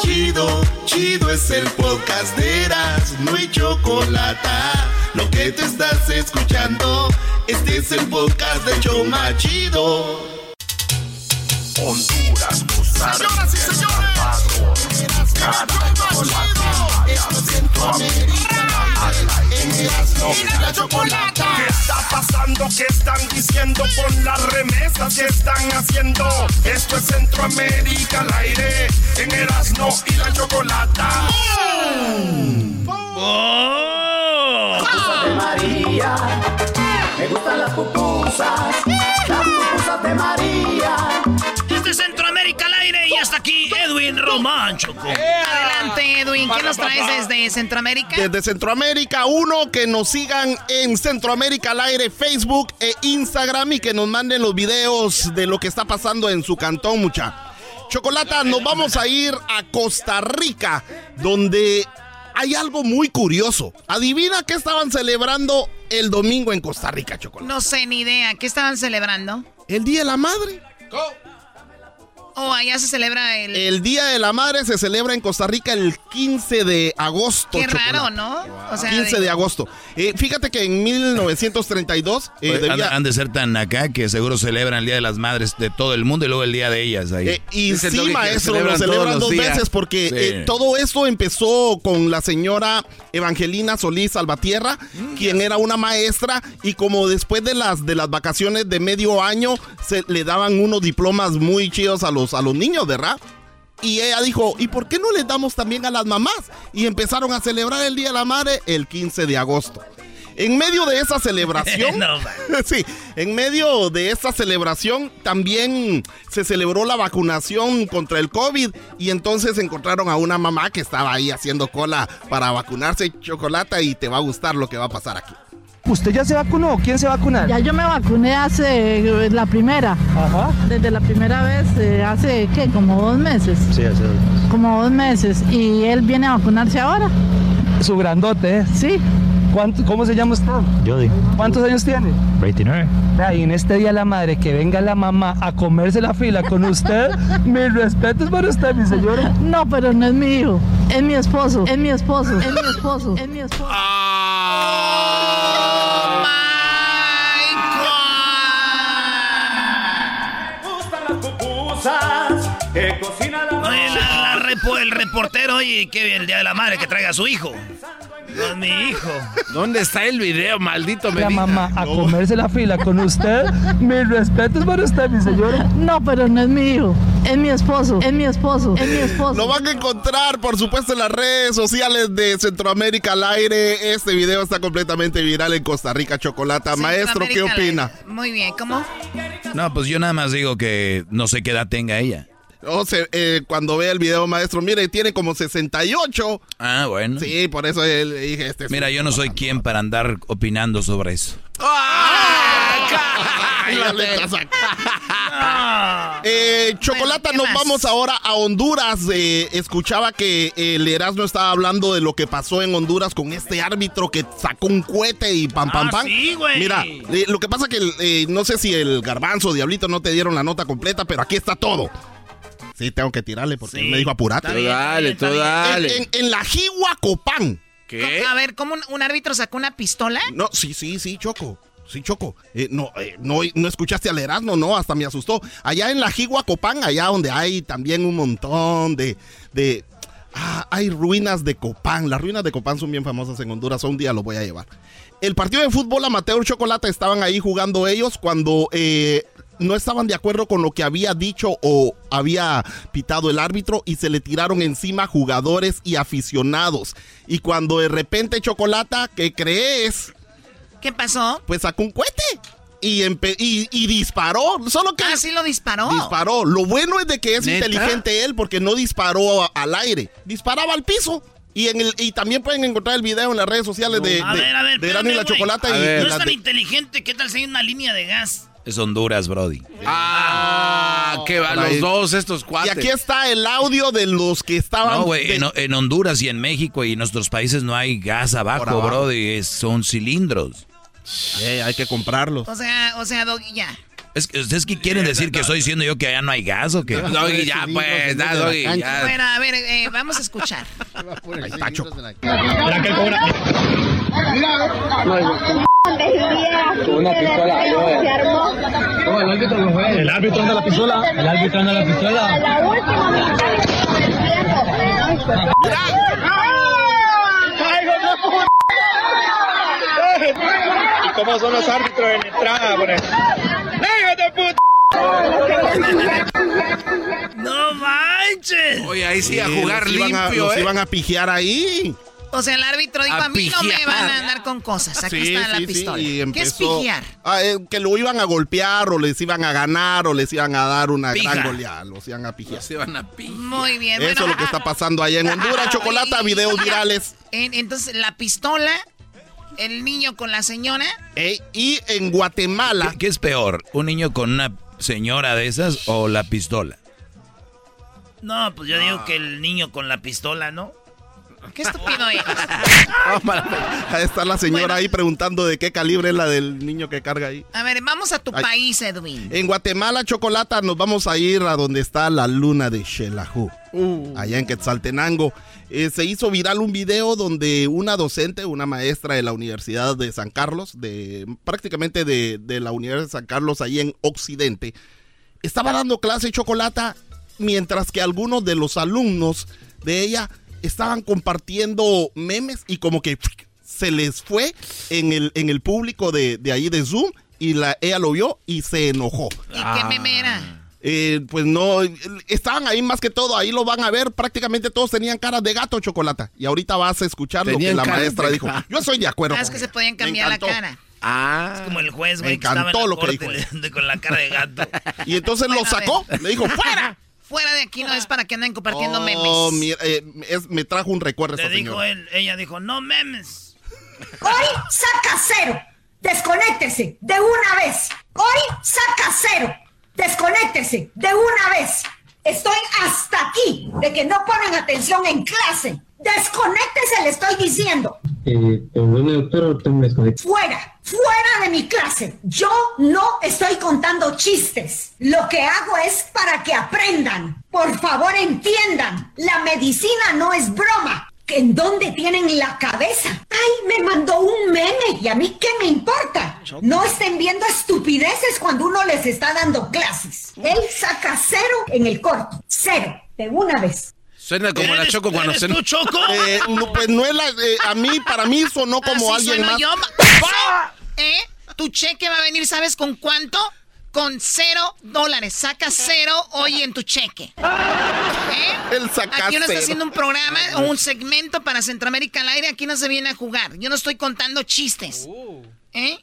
[SPEAKER 3] Chido, chido es el podcast de Eras, no hay chocolate. Lo que te estás escuchando, este es el podcast de Choma Chido. Honduras, Costa Señoras y señores, esto es Centroamérica. En la chocolata. ¿Qué está pasando? ¿Qué están diciendo con las remesas que están haciendo? Esto es Centroamérica al aire. En Erasmo y la chocolata.
[SPEAKER 10] ¡Oh! de María. Me gustan las pupusas. Las pupusas de María.
[SPEAKER 2] Aire y hasta aquí Edwin Román,
[SPEAKER 11] Adelante, Edwin. ¿Qué nos traes desde Centroamérica?
[SPEAKER 3] Desde Centroamérica, uno que nos sigan en Centroamérica al aire, Facebook e Instagram y que nos manden los videos de lo que está pasando en su cantón, mucha. Chocolata, nos vamos a ir a Costa Rica, donde hay algo muy curioso. Adivina qué estaban celebrando el domingo en Costa Rica, Chocolata.
[SPEAKER 11] No sé ni idea. ¿Qué estaban celebrando?
[SPEAKER 3] El Día de la Madre.
[SPEAKER 11] Oh, allá se celebra el...
[SPEAKER 3] El Día de la Madre se celebra en Costa Rica el 15 de agosto.
[SPEAKER 11] Qué raro, ¿no?
[SPEAKER 3] O sea, 15 de, agosto. Eh, fíjate que en 1932...
[SPEAKER 5] Eh, han, de ser tan acá que seguro celebran el Día de las Madres de todo el mundo y luego el Día de ellas ahí.
[SPEAKER 3] Eh, y sí, maestro, lo celebran dos veces porque eh, todo esto empezó con la señora Evangelina Solís Salvatierra, mm. quien era una maestra y como después de las, de las vacaciones de medio año se le daban unos diplomas muy chidos a los a los niños, ¿verdad? Y ella dijo, ¿y por qué no les damos también a las mamás? Y empezaron a celebrar el Día de la Madre el 15 de agosto. En medio de esa celebración, sí, en medio de esa celebración también se celebró la vacunación contra el COVID y entonces encontraron a una mamá que estaba ahí haciendo cola para vacunarse chocolate y te va a gustar lo que va a pasar aquí.
[SPEAKER 12] ¿Usted ya se vacunó? ¿Quién se vacuna?
[SPEAKER 13] Ya yo me vacuné hace eh, la primera.
[SPEAKER 12] Ajá.
[SPEAKER 13] Desde la primera vez, eh, hace, ¿qué? Como dos meses.
[SPEAKER 12] Sí, hace dos meses.
[SPEAKER 13] Como dos meses. ¿Y él viene a vacunarse ahora?
[SPEAKER 12] Su grandote, ¿eh?
[SPEAKER 13] Sí.
[SPEAKER 12] ¿Cuánto, ¿Cómo se llama usted?
[SPEAKER 14] Jody,
[SPEAKER 12] ¿Cuántos años tiene?
[SPEAKER 14] 29.
[SPEAKER 12] Vea, y en este día la madre que venga la mamá a comerse la fila con usted, mis respetos para usted, mi señora.
[SPEAKER 13] No, pero no es mi hijo. Es mi esposo. Es mi esposo. Es mi esposo. Es mi esposo.
[SPEAKER 10] Que cocina la
[SPEAKER 2] Oye, la, la repo- el reportero, oye, qué bien el día de la madre que traiga a su hijo. No es mi hijo.
[SPEAKER 4] ¿Dónde está el video, maldito
[SPEAKER 12] La
[SPEAKER 4] Medina?
[SPEAKER 12] mamá a comerse la fila con usted, mis respetos para usted, mi señora.
[SPEAKER 13] No, pero no es mi hijo. Es mi esposo. Es mi esposo. Es mi esposo.
[SPEAKER 3] Lo van a encontrar, por supuesto, en las redes sociales de Centroamérica al aire. Este video está completamente viral en Costa Rica, Chocolata. Maestro, ¿qué opina?
[SPEAKER 11] Muy bien, ¿cómo?
[SPEAKER 5] No, pues yo nada más digo que no sé qué edad tenga ella.
[SPEAKER 3] O sea, eh, cuando vea el video, maestro, mire, tiene como 68.
[SPEAKER 5] Ah, bueno.
[SPEAKER 3] Sí, por eso él le dije este. es
[SPEAKER 5] Mira, yo no soy quien para andar opinando sobre eso.
[SPEAKER 3] Estás sac- Eh, Chocolata, nos vamos ahora a Honduras. Eh, escuchaba que el Erasmo estaba hablando de lo que pasó en Honduras con este árbitro que sacó un cohete y pam, pam,
[SPEAKER 2] Ah,
[SPEAKER 3] pam.
[SPEAKER 2] sí, güey.
[SPEAKER 3] Mira, eh, lo que pasa que eh, no sé si el garbanzo o Diablito no te dieron la nota completa, pero aquí está todo. Sí, tengo que tirarle porque él me dijo apurate.
[SPEAKER 11] Tú dale, tú bien.
[SPEAKER 3] En, en- en la Jihuacopán.
[SPEAKER 11] A ver, ¿cómo un, un árbitro sacó una pistola?
[SPEAKER 3] No, sí, sí, sí, Choco. Sí, Choco. Eh, no, eh, no, no escuchaste al Erasmo, no, hasta me asustó. Allá en la Jihuacopán, allá donde hay también un montón de. de ah, hay ruinas de Copán. Las ruinas de Copán son bien famosas en Honduras. Un día lo voy a llevar. El partido de fútbol amateur Chocolate estaban ahí jugando ellos cuando eh, no estaban de acuerdo con lo que había dicho o había pitado el árbitro y se le tiraron encima jugadores y aficionados. Y cuando de repente Chocolata, ¿qué crees?
[SPEAKER 11] ¿Qué pasó?
[SPEAKER 3] Pues sacó un cohete y, empe- y, y disparó. Solo que.
[SPEAKER 11] Ah, sí lo disparó.
[SPEAKER 3] Disparó. Lo bueno es de que es
[SPEAKER 11] ¿Neta?
[SPEAKER 3] inteligente él porque no disparó a- al aire. Disparaba al piso. Y, en el, y también pueden encontrar el video en las redes sociales de,
[SPEAKER 2] a
[SPEAKER 3] de,
[SPEAKER 2] ver, a ver,
[SPEAKER 3] de y la. Chocolata.
[SPEAKER 5] A
[SPEAKER 3] y
[SPEAKER 5] ver.
[SPEAKER 2] No es tan
[SPEAKER 3] de-
[SPEAKER 2] inteligente. ¿Qué tal si hay una línea de gas?
[SPEAKER 5] Es Honduras, Brody.
[SPEAKER 4] Ah, que va, los dos estos
[SPEAKER 3] y
[SPEAKER 4] cuates.
[SPEAKER 3] aquí está el audio de los que estaban.
[SPEAKER 5] No, güey,
[SPEAKER 3] de-
[SPEAKER 5] en, en Honduras y en México y en nuestros países no hay gas abajo. Brody. es- son cilindros.
[SPEAKER 3] Hay que comprarlos.
[SPEAKER 11] O sea, o sea, Doggy, ya.
[SPEAKER 5] Es que, ¿Ustedes qué quieren decir? ¿Que estoy diciendo yo que allá no hay gas o qué?
[SPEAKER 4] Doggy, ya, pues, da, Doggy, ya.
[SPEAKER 11] Bueno, a ver, eh, vamos a escuchar.
[SPEAKER 3] Ahí está, Choco.
[SPEAKER 12] Una pistola. No, el árbitro no fue. El árbitro anda la pistola. El árbitro anda la pistola. ¿Y cómo son los árbitros en entrada? Por
[SPEAKER 2] ¡No manches!
[SPEAKER 4] Oye, ahí sí, a
[SPEAKER 3] Sí,
[SPEAKER 4] jugar
[SPEAKER 3] los iban a-
[SPEAKER 4] limpio,
[SPEAKER 3] los
[SPEAKER 4] eh.
[SPEAKER 3] iban a pijear ahí.
[SPEAKER 11] O sea, el árbitro dijo,
[SPEAKER 3] A
[SPEAKER 11] a, mí no me
[SPEAKER 3] pijear.
[SPEAKER 11] van a andar con cosas. Aquí
[SPEAKER 3] Sí,
[SPEAKER 11] está la
[SPEAKER 3] sí, sí,
[SPEAKER 11] pistola.
[SPEAKER 3] y
[SPEAKER 11] ¿Qué es
[SPEAKER 3] empezó-
[SPEAKER 11] pijear?
[SPEAKER 3] Ah, eh, que lo iban a golpear o les iban a ganar o les iban a dar una
[SPEAKER 11] Pija.
[SPEAKER 3] gran goleada. Los iban a pijear.
[SPEAKER 11] Muy bien.
[SPEAKER 3] Eso
[SPEAKER 11] bueno,
[SPEAKER 3] es lo que está pasando allá en Honduras. Chocolata, videos virales.
[SPEAKER 11] en- entonces, la pistola, el niño con la señora.
[SPEAKER 3] Y en Guatemala.
[SPEAKER 5] ¿Qué, qué es peor? ¿Un niño con una señora de esas o la pistola?
[SPEAKER 2] No, pues yo digo que el niño con la pistola, ¿no?
[SPEAKER 11] Qué estúpido es.
[SPEAKER 3] Ahí está la señora ahí preguntando de qué calibre es la del niño que carga ahí.
[SPEAKER 11] A ver, vamos a tu
[SPEAKER 3] Ay.
[SPEAKER 11] país, Edwin.
[SPEAKER 3] En Guatemala, Chocolata, nos vamos a ir a donde está la luna de Xelajú, allá en Quetzaltenango. Eh, se hizo viral un video donde una docente, una maestra de la Universidad de San Carlos, de prácticamente de, de la Universidad de San Carlos, ahí en Occidente, estaba dando clase Chocolata, mientras que algunos de los alumnos de ella estaban compartiendo memes y como que se les fue en el, en el público de, de ahí de Zoom y la, ella lo vio y se enojó.
[SPEAKER 11] ¿Y qué meme era?
[SPEAKER 3] Eh, pues no, estaban ahí más que todo, ahí lo van a ver, prácticamente todos tenían caras de gato chocolate. Y ahorita vas a escuchar lo que la maestra
[SPEAKER 4] de
[SPEAKER 3] dijo. Yo soy de acuerdo.
[SPEAKER 11] Ah, es que
[SPEAKER 3] ella.
[SPEAKER 11] se podían cambiar la cara.
[SPEAKER 4] Ah.
[SPEAKER 2] Es como el juez,
[SPEAKER 3] Me
[SPEAKER 2] güey, que estaba en la
[SPEAKER 3] lo que
[SPEAKER 2] corte
[SPEAKER 3] dijo.
[SPEAKER 2] le- con la cara de gato.
[SPEAKER 3] Y entonces lo
[SPEAKER 11] Bueno, ver.
[SPEAKER 3] sacó, le dijo, ¡fuera!
[SPEAKER 11] Fuera de aquí no es para que anden compartiendo
[SPEAKER 3] Oh,
[SPEAKER 11] memes.
[SPEAKER 3] mira, eh, es- me trajo un recuerdo
[SPEAKER 2] Le
[SPEAKER 3] esta
[SPEAKER 2] dijo
[SPEAKER 3] señora.
[SPEAKER 2] él, ella dijo, no memes.
[SPEAKER 15] Hoy saca cero.
[SPEAKER 14] Desconéctese de una vez. Hoy saca cero. Desconéctese de una vez. Estoy hasta aquí de que no ponen atención en clase. Desconéctese, le estoy diciendo.
[SPEAKER 8] Eh, perdone, doctora, ahorita me desconecto.
[SPEAKER 14] Fuera, fuera de mi clase. Yo no estoy contando chistes. Lo que hago es para que aprendan. Por favor, entiendan. La medicina no es broma. ¿En dónde tienen la cabeza? ¡Ay, me mandó un meme! ¿Y a mí qué me importa? No estén viendo estupideces cuando uno les está dando clases. Él saca cero en el corto. Cero. De una vez.
[SPEAKER 4] Suena como la Choco cuando se...
[SPEAKER 2] Choco?
[SPEAKER 3] Eh, no, pues no es la. eh, a mí, para mí sonó como
[SPEAKER 11] Así
[SPEAKER 3] alguien más.
[SPEAKER 11] yo. ¿Eh? Tu cheque va a venir, ¿sabes con cuánto? Con cero dólares. Saca cero hoy en tu cheque. ¿Eh?
[SPEAKER 3] El saca
[SPEAKER 11] Aquí uno está haciendo un programa o un segmento para Centroamérica al aire. Aquí no se viene a jugar. Yo no estoy contando chistes. ¿Eh?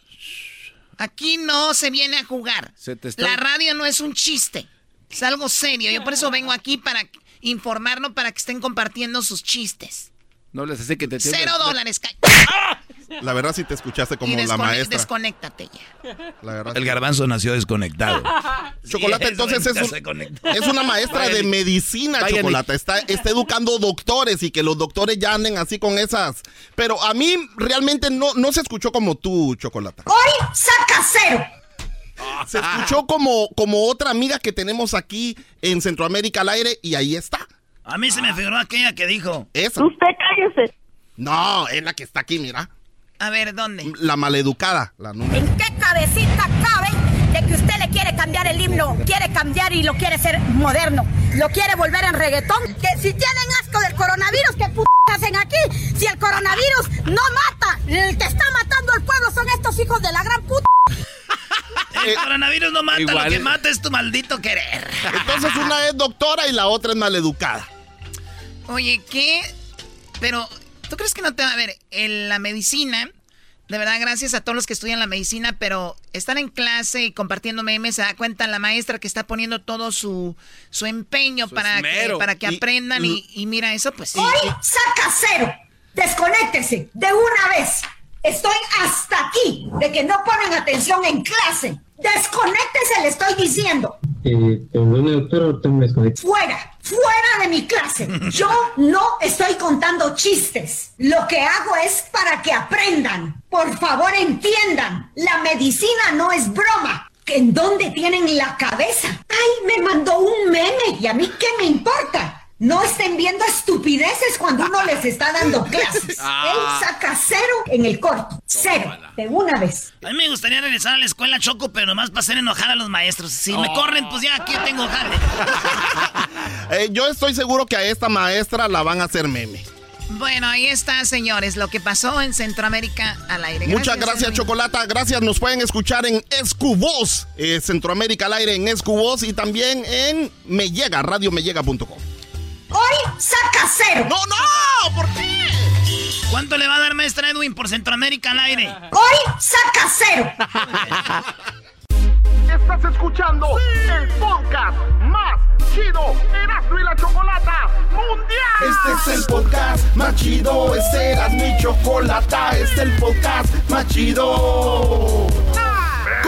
[SPEAKER 11] Aquí no se viene a jugar.
[SPEAKER 4] Se te está-
[SPEAKER 11] La radio no es un chiste. Es algo serio. Yo por eso vengo aquí para informarlo, para que estén compartiendo sus chistes.
[SPEAKER 4] No les así que te
[SPEAKER 11] Cero dólares. ca-
[SPEAKER 3] La verdad, sí te escuchaste como
[SPEAKER 11] y
[SPEAKER 3] la maestra.
[SPEAKER 11] desconéctate ya.
[SPEAKER 3] La verdad.
[SPEAKER 5] El garbanzo nació desconectado.
[SPEAKER 3] Chocolate,
[SPEAKER 5] Sí,
[SPEAKER 3] entonces es, un- es una maestra de medicina,
[SPEAKER 4] Vaya,
[SPEAKER 3] Chocolate. Está, está educando doctores y que los doctores ya anden así con esas. Pero a mí realmente no, no se escuchó como tú, Chocolate.
[SPEAKER 14] Hoy saca cero.
[SPEAKER 3] Se escuchó como, como otra amiga que tenemos aquí en Centroamérica al aire y ahí está.
[SPEAKER 2] A mí se me figuró aquella que dijo.
[SPEAKER 3] Esa.
[SPEAKER 13] Usted cállese.
[SPEAKER 3] No, es la que está aquí, mira.
[SPEAKER 11] A ver, ¿dónde?
[SPEAKER 3] La maleducada. La número.
[SPEAKER 15] ¿En qué cabecita cabe que usted le quiere cambiar el himno? Quiere cambiar y lo quiere hacer moderno. Lo quiere volver en reggaetón. Que si tienen asco del coronavirus, ¿qué p hacen aquí? Si el coronavirus no mata, el que está matando al pueblo son estos hijos de la gran puta.
[SPEAKER 2] El coronavirus no mata,
[SPEAKER 3] igual.
[SPEAKER 2] lo que mata es tu maldito querer.
[SPEAKER 3] Entonces una es doctora y la otra es maleducada.
[SPEAKER 11] Oye, ¿qué? Pero, ¿tú crees que no te va a ver? En la medicina, de verdad, gracias a todos los que estudian la medicina, pero están en clase y compartiendo memes, se da cuenta la maestra que está poniendo todo su, su empeño para que, para que
[SPEAKER 14] Y-
[SPEAKER 11] aprendan y, y mira eso, pues.
[SPEAKER 14] Hoy saca cero. Desconéctese de una vez. Estoy hasta aquí de que no ponen atención en clase. Desconéctese, le estoy diciendo.
[SPEAKER 8] Eh, perdone, doctora, ahorita me desconecto.
[SPEAKER 14] Fuera, fuera de mi clase. Yo no estoy contando chistes. Lo que hago es para que aprendan. Por favor, entiendan. La medicina no es broma. ¿En dónde tienen la cabeza? Ay, me mandó un meme. ¿Y a mí qué me importa? No estén viendo estupideces cuando uno les está dando clases.
[SPEAKER 2] Ah.
[SPEAKER 14] Él saca cero en el corto. Cero. De una vez.
[SPEAKER 2] A mí me gustaría regresar a la escuela Choco, pero nomás para hacer enojar a los maestros. Si me
[SPEAKER 3] Oh.
[SPEAKER 2] corren, pues ya aquí tengo jale.
[SPEAKER 3] Eh, yo estoy seguro que a esta maestra la van a hacer meme.
[SPEAKER 11] Bueno, ahí está, señores, lo que pasó en Centroamérica al aire.
[SPEAKER 3] Muchas gracias,
[SPEAKER 11] Edwin.
[SPEAKER 3] Chocolata. Gracias. Nos pueden escuchar en Escuvoz, eh, Centroamérica al aire en Escuvoz y también en Me Llega, radiomелlega.com.
[SPEAKER 14] Hoy saca cero.
[SPEAKER 3] No, no, ¿por qué?
[SPEAKER 2] ¿Cuánto le va a dar maestra Edwin por Centroamérica al aire?
[SPEAKER 14] Hoy saca cero.
[SPEAKER 3] Estás escuchando el podcast más chido Erasmo y la Chocolata Mundial. Este es el podcast más chido, este era mi chocolata, este es el podcast más chido.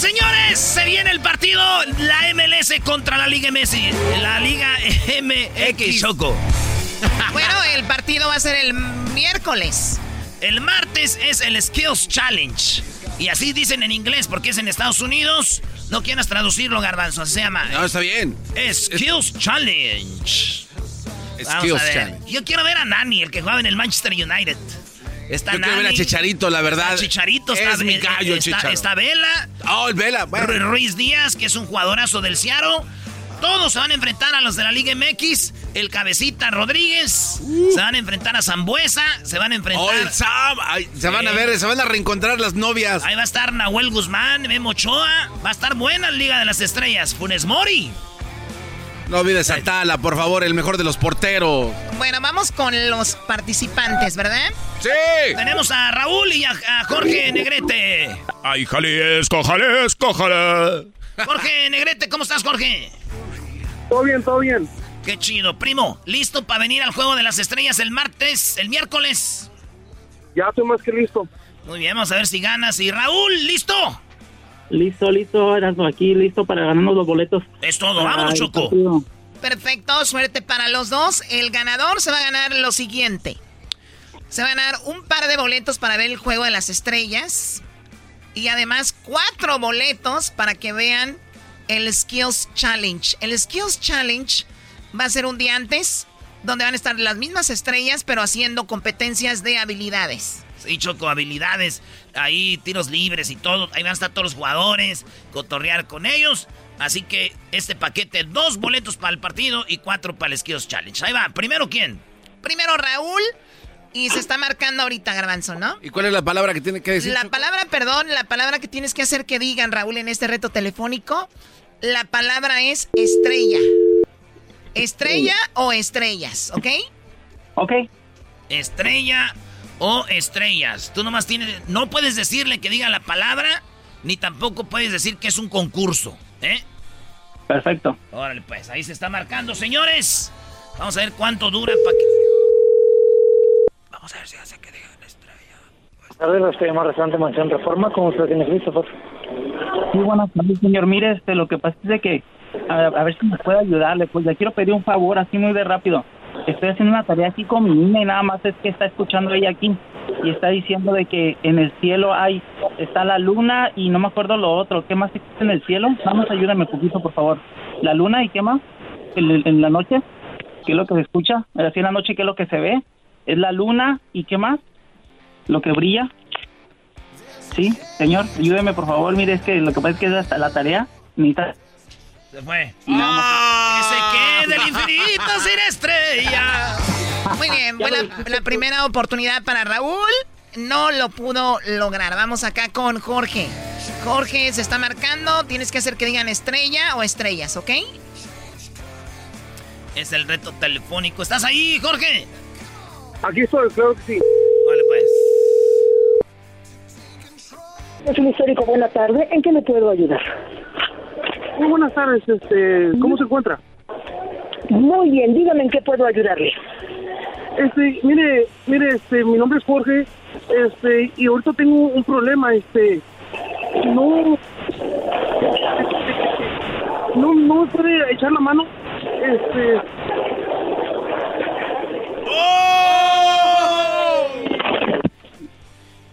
[SPEAKER 2] Señores, se viene el partido, la MLS contra la Liga Messi, la Liga MX Choco.
[SPEAKER 11] Bueno, el partido va a ser el miércoles.
[SPEAKER 2] El martes es el Skills Challenge. Y así dicen en inglés porque es en Estados Unidos. No quieras traducirlo, garbanzo, así se llama.
[SPEAKER 4] No, está bien.
[SPEAKER 2] Skills Challenge. Vamos a
[SPEAKER 4] Skills. Challenge.
[SPEAKER 2] Yo quiero ver a Nani, el que jugaba en el Manchester United. Está
[SPEAKER 4] Yo quiero ver a
[SPEAKER 2] Nani.
[SPEAKER 4] Chicharito, la verdad.
[SPEAKER 2] Está Chicharito, está,
[SPEAKER 4] Es mi gallo,
[SPEAKER 2] está,
[SPEAKER 4] Chicharo.
[SPEAKER 2] está Vela.
[SPEAKER 4] Oh, el Vela. bueno.
[SPEAKER 2] Ru- Ruiz Díaz, que es un jugadorazo del Ciaro. Todos se van a enfrentar a los de la Liga MX. el Cabecita Rodríguez. Se van a enfrentar a Zambuesa. Se van a enfrentar.
[SPEAKER 4] Oh, el Sam. Ay, se van a
[SPEAKER 2] Sí.
[SPEAKER 4] ver, se van a reencontrar las novias.
[SPEAKER 2] Ahí va a estar Nahuel Guzmán, Memo Ochoa. Va a estar buena la Liga de las Estrellas. Funes Mori.
[SPEAKER 4] No olvides a Tala, por favor, el mejor de los porteros.
[SPEAKER 11] Bueno, vamos con los participantes, ¿verdad?
[SPEAKER 4] ¡Sí!
[SPEAKER 2] Tenemos a Raúl y a, a Jorge Negrete.
[SPEAKER 5] Ay, Jalisco, Jalisco, Jalisco.
[SPEAKER 2] Jorge Negrete, ¿cómo estás, Jorge?
[SPEAKER 16] Todo bien, todo bien.
[SPEAKER 2] Qué chido. Primo, ¿listo para venir al Juego de las Estrellas el martes, el miércoles?
[SPEAKER 16] Ya estoy más que listo.
[SPEAKER 2] Muy bien, vamos a ver si ganas. Y Raúl, ¿listo?
[SPEAKER 17] Listo, listo, Erasmo, aquí listo para ganarnos los boletos.
[SPEAKER 2] Es todo, vámonos, Choco.
[SPEAKER 11] Perfecto, suerte para los dos. El ganador se va a ganar lo siguiente. Se va a ganar un par de boletos para ver el juego de las estrellas. Y además cuatro boletos para que vean el Skills Challenge. El Skills Challenge va a ser un día antes, donde van a estar las mismas estrellas, pero haciendo competencias de habilidades.
[SPEAKER 2] Sí, Choco, habilidades. Ahí tiros libres y todo. Ahí van a estar todos los jugadores. Cotorrear con ellos. Así que este paquete, dos boletos para el partido y cuatro para el Skills Challenge. Ahí va. Primero, ¿quién?
[SPEAKER 11] Primero Raúl. Y se está marcando ahorita, Garbanzo, ¿no?
[SPEAKER 4] ¿Y cuál es la palabra que tiene que decir?
[SPEAKER 11] La palabra, perdón, la palabra que tienes que hacer que digan, Raúl, en este reto telefónico, la palabra es estrella. Estrella o estrellas, ¿ok?
[SPEAKER 17] Ok.
[SPEAKER 2] Estrella o estrellas. Tú nomás tienes. No puedes decirle que diga la palabra, ni tampoco puedes decir que es un concurso, ¿eh?
[SPEAKER 17] Perfecto.
[SPEAKER 2] Órale, pues, ahí se está marcando, señores. Vamos a ver cuánto dura para que. Vamos a ver si hace que diga la estrella.
[SPEAKER 18] A ver, estoy llamando restaurante Mansión Reforma, ¿cómo usted tiene Christopher?
[SPEAKER 17] Sí, buenas tardes, señor. Mire, este, lo que pasa es de que, a, a ver si me puede ayudarle. Pues le quiero pedir un favor, así muy de rápido. Estoy haciendo una tarea aquí con mi niña y nada más es que está escuchando ella aquí y está diciendo de que en el cielo hay, está la luna y no me acuerdo lo otro. ¿Qué más existe en el cielo? Más ayúdame por favor. La luna y qué más? En, en la noche, ¿qué es lo que se escucha? Así en la noche, ¿qué es lo que se ve? Es la luna y qué más? Lo que brilla. Sí, señor, ayúdeme por favor. Mire, es que lo que pasa es que es hasta la tarea. Necesita
[SPEAKER 2] Se fue.
[SPEAKER 17] Más.
[SPEAKER 2] Que se quede el infinito sin estrella.
[SPEAKER 11] Muy bien, buena la primera oportunidad para Raúl. No lo pudo lograr. Vamos acá con Jorge. Jorge se está marcando. Tienes que hacer que digan estrella o estrellas, ¿ok?
[SPEAKER 2] Es el reto telefónico. ¿Estás ahí, Jorge?
[SPEAKER 16] Aquí estoy, claro que sí.
[SPEAKER 2] Vale, pues.
[SPEAKER 18] Es un histórico, buena tarde. ¿En qué le puedo ayudar?
[SPEAKER 16] Muy buenas tardes, este, ¿cómo se encuentra?
[SPEAKER 18] Muy bien, dígame en qué puedo ayudarle.
[SPEAKER 16] Este, mire, mire, este, mi nombre es Jorge, este, y ahorita tengo un problema, este, no, no, no me puede echar la mano, este,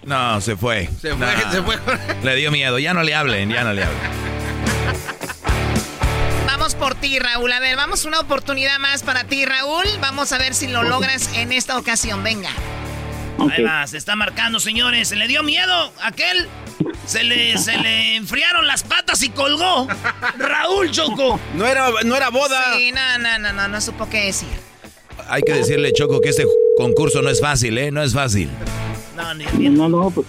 [SPEAKER 5] No, se fue.
[SPEAKER 4] Se fue,
[SPEAKER 5] No.
[SPEAKER 4] se fue.
[SPEAKER 5] Le dio miedo. Ya no le hablen, ya no le hablen.
[SPEAKER 11] Vamos por ti, Raúl. A ver, vamos una oportunidad más para ti, Raúl. Vamos a ver si lo logras en esta ocasión. Venga.
[SPEAKER 2] Ahí va, se está marcando, señores. Se le dio miedo a aquel. Se le, se le enfriaron las patas y colgó. Raúl Choco.
[SPEAKER 4] No era, no era boda.
[SPEAKER 11] Sí, no, no, no, no, no supo qué decir.
[SPEAKER 5] Hay que decirle, Choco, que este concurso no es fácil, ¿eh? No es fácil.
[SPEAKER 2] No, ni,
[SPEAKER 17] No, no, pues.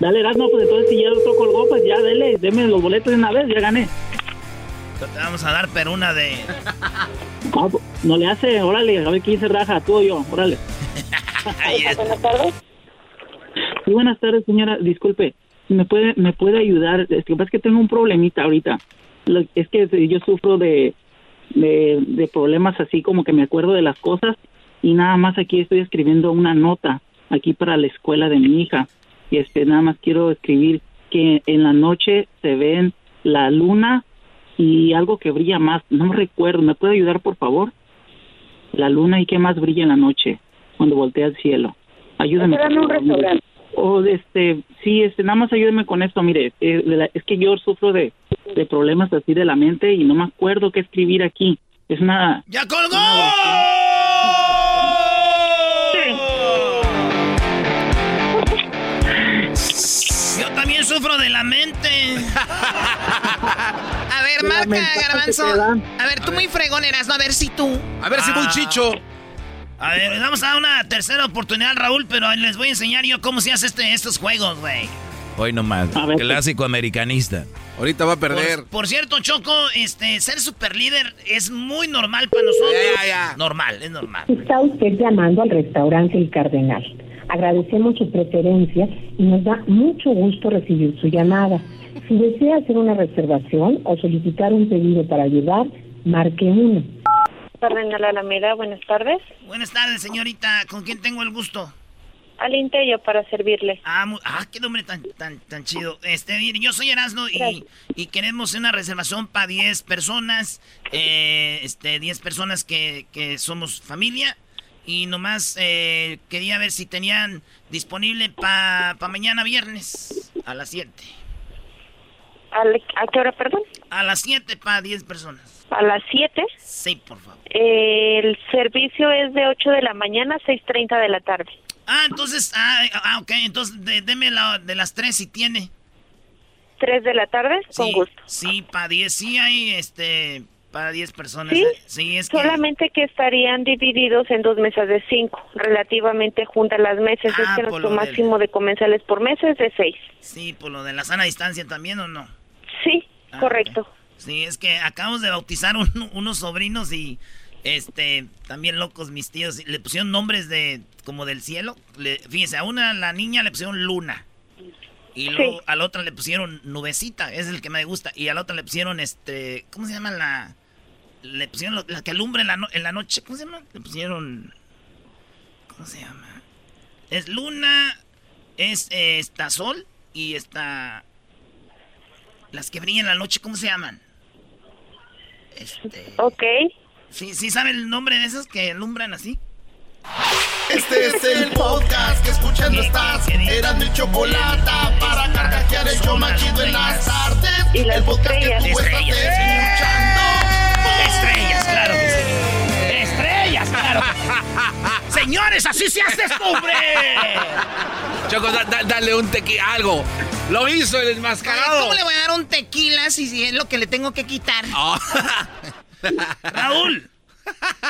[SPEAKER 17] Dale, Erasmo, pues entonces si ya el otro colgó, pues ya dele, deme los boletos de una vez, ya gané.
[SPEAKER 2] Te vamos a dar, pero una de.
[SPEAKER 17] No, pues, no le hace, órale, a ver quién se raja, tú o yo, órale.
[SPEAKER 18] Buenas tardes.
[SPEAKER 17] Sí, buenas tardes, señora. Disculpe, ¿me puede, me puede ayudar? Es que es que tengo un problemita ahorita. Es que yo sufro de, de, de problemas así como que me acuerdo de las cosas y nada más aquí estoy escribiendo una nota aquí para la escuela de mi hija. Y este, nada más quiero escribir que en la noche se ven la luna y algo que brilla más. No me recuerdo. ¿Me puede ayudar, por favor? La luna y qué más brilla en la noche cuando voltea al cielo. Ayúdame.
[SPEAKER 18] En un restaurante.
[SPEAKER 17] O este, sí, este, nada más ayúdeme con esto, mire, eh, de la- es que yo sufro de, de problemas así de la mente y no me acuerdo qué escribir aquí. Es una...
[SPEAKER 2] ¡Ya colgó! Yo sufro de la mente.
[SPEAKER 11] A ver, marca, Garbanzo. A ver, tú muy fregón eras, ¿no? A ver si tú.
[SPEAKER 4] A ver si muy
[SPEAKER 2] Ah.
[SPEAKER 4] chicho.
[SPEAKER 2] A ver, le vamos a dar una tercera oportunidad, Raúl, pero les voy a enseñar yo cómo se hace este, estos juegos, güey.
[SPEAKER 5] Hoy nomás.
[SPEAKER 17] ver,
[SPEAKER 5] Clásico americanista.
[SPEAKER 4] Ahorita va a perder.
[SPEAKER 2] Por, por cierto, Choco, este, ser super líder es muy normal para nosotros.
[SPEAKER 4] Ya, ya, ya.
[SPEAKER 2] Normal, es normal.
[SPEAKER 17] Está usted llamando al restaurante El Cardenal. Agradecemos su preferencia y nos da mucho gusto recibir su llamada. Si desea hacer una reservación o solicitar un pedido para llevar, marque uno.
[SPEAKER 18] Cardenal Alameda, buenas tardes.
[SPEAKER 2] Buenas tardes, señorita. ¿Con quién tengo el gusto?
[SPEAKER 18] Al Intello para servirle.
[SPEAKER 2] Ah, ah, qué nombre tan, tan, tan chido. Este, yo soy Erasmo y, y queremos una reservación para 10 personas. Eh, este, 10 personas que, que somos familia. Y nomás eh, quería ver si tenían disponible para mañana viernes a las 7.
[SPEAKER 18] ¿Al- ¿A qué hora, perdón?
[SPEAKER 2] A las 7 para 10 personas.
[SPEAKER 18] A las 7.
[SPEAKER 2] Sí, por favor.
[SPEAKER 18] El servicio es de 8 de la mañana a 6.30 de la tarde.
[SPEAKER 2] Ah, entonces, ah, ah, ok, entonces de- deme la, de las 3 si tiene.
[SPEAKER 18] 3 de la tarde, con
[SPEAKER 2] Sí,
[SPEAKER 18] gusto.
[SPEAKER 2] Sí, para 10, sí hay, este, para 10 personas.
[SPEAKER 18] ¿Sí?
[SPEAKER 2] Sí, es que...
[SPEAKER 18] Solamente que estarían divididos en dos mesas de 5, relativamente juntas las mesas.
[SPEAKER 2] Ah,
[SPEAKER 18] es que nuestro
[SPEAKER 2] lo del-
[SPEAKER 18] máximo de comensales por mesa es de 6.
[SPEAKER 2] Sí, por lo de la sana distancia también, ¿o no?
[SPEAKER 18] Sí,
[SPEAKER 2] Ah,
[SPEAKER 18] correcto.
[SPEAKER 2] Sí, es que acabamos de bautizar un- unos sobrinos y, este, también locos mis tíos. Le pusieron nombres de, como del cielo. Le, fíjense, a una, la niña le pusieron luna. Y luego a la otra le pusieron nubecita, es el que me gusta. Y a la otra le pusieron, este, ¿cómo se llama la...? Le pusieron lo- la que alumbra en la, no- en la noche. ¿Cómo se llama? Le pusieron... ¿Cómo se llama? Es luna, es eh, está sol y está... Las que brillan en la noche, ¿cómo se llaman? Este...
[SPEAKER 18] Ok.
[SPEAKER 2] ¿Sí, ¿Sí saben el nombre de esas que alumbran así?
[SPEAKER 19] Este es el podcast que escuchando estás. Eran mi chocolate para carcajear el show más chido en las tardes.
[SPEAKER 18] Y las
[SPEAKER 19] el podcast
[SPEAKER 18] estrellas.
[SPEAKER 19] que tú estás escuchando.
[SPEAKER 2] Estrellas, claro que sí. Estrellas, claro. Señores, así se hace esto, hombre.
[SPEAKER 4] Choco, da- da- dale un tequi, algo. Lo hizo el enmascarado.
[SPEAKER 11] ¿Cómo le voy a dar un tequila si, es lo que le tengo que quitar?
[SPEAKER 2] Raúl.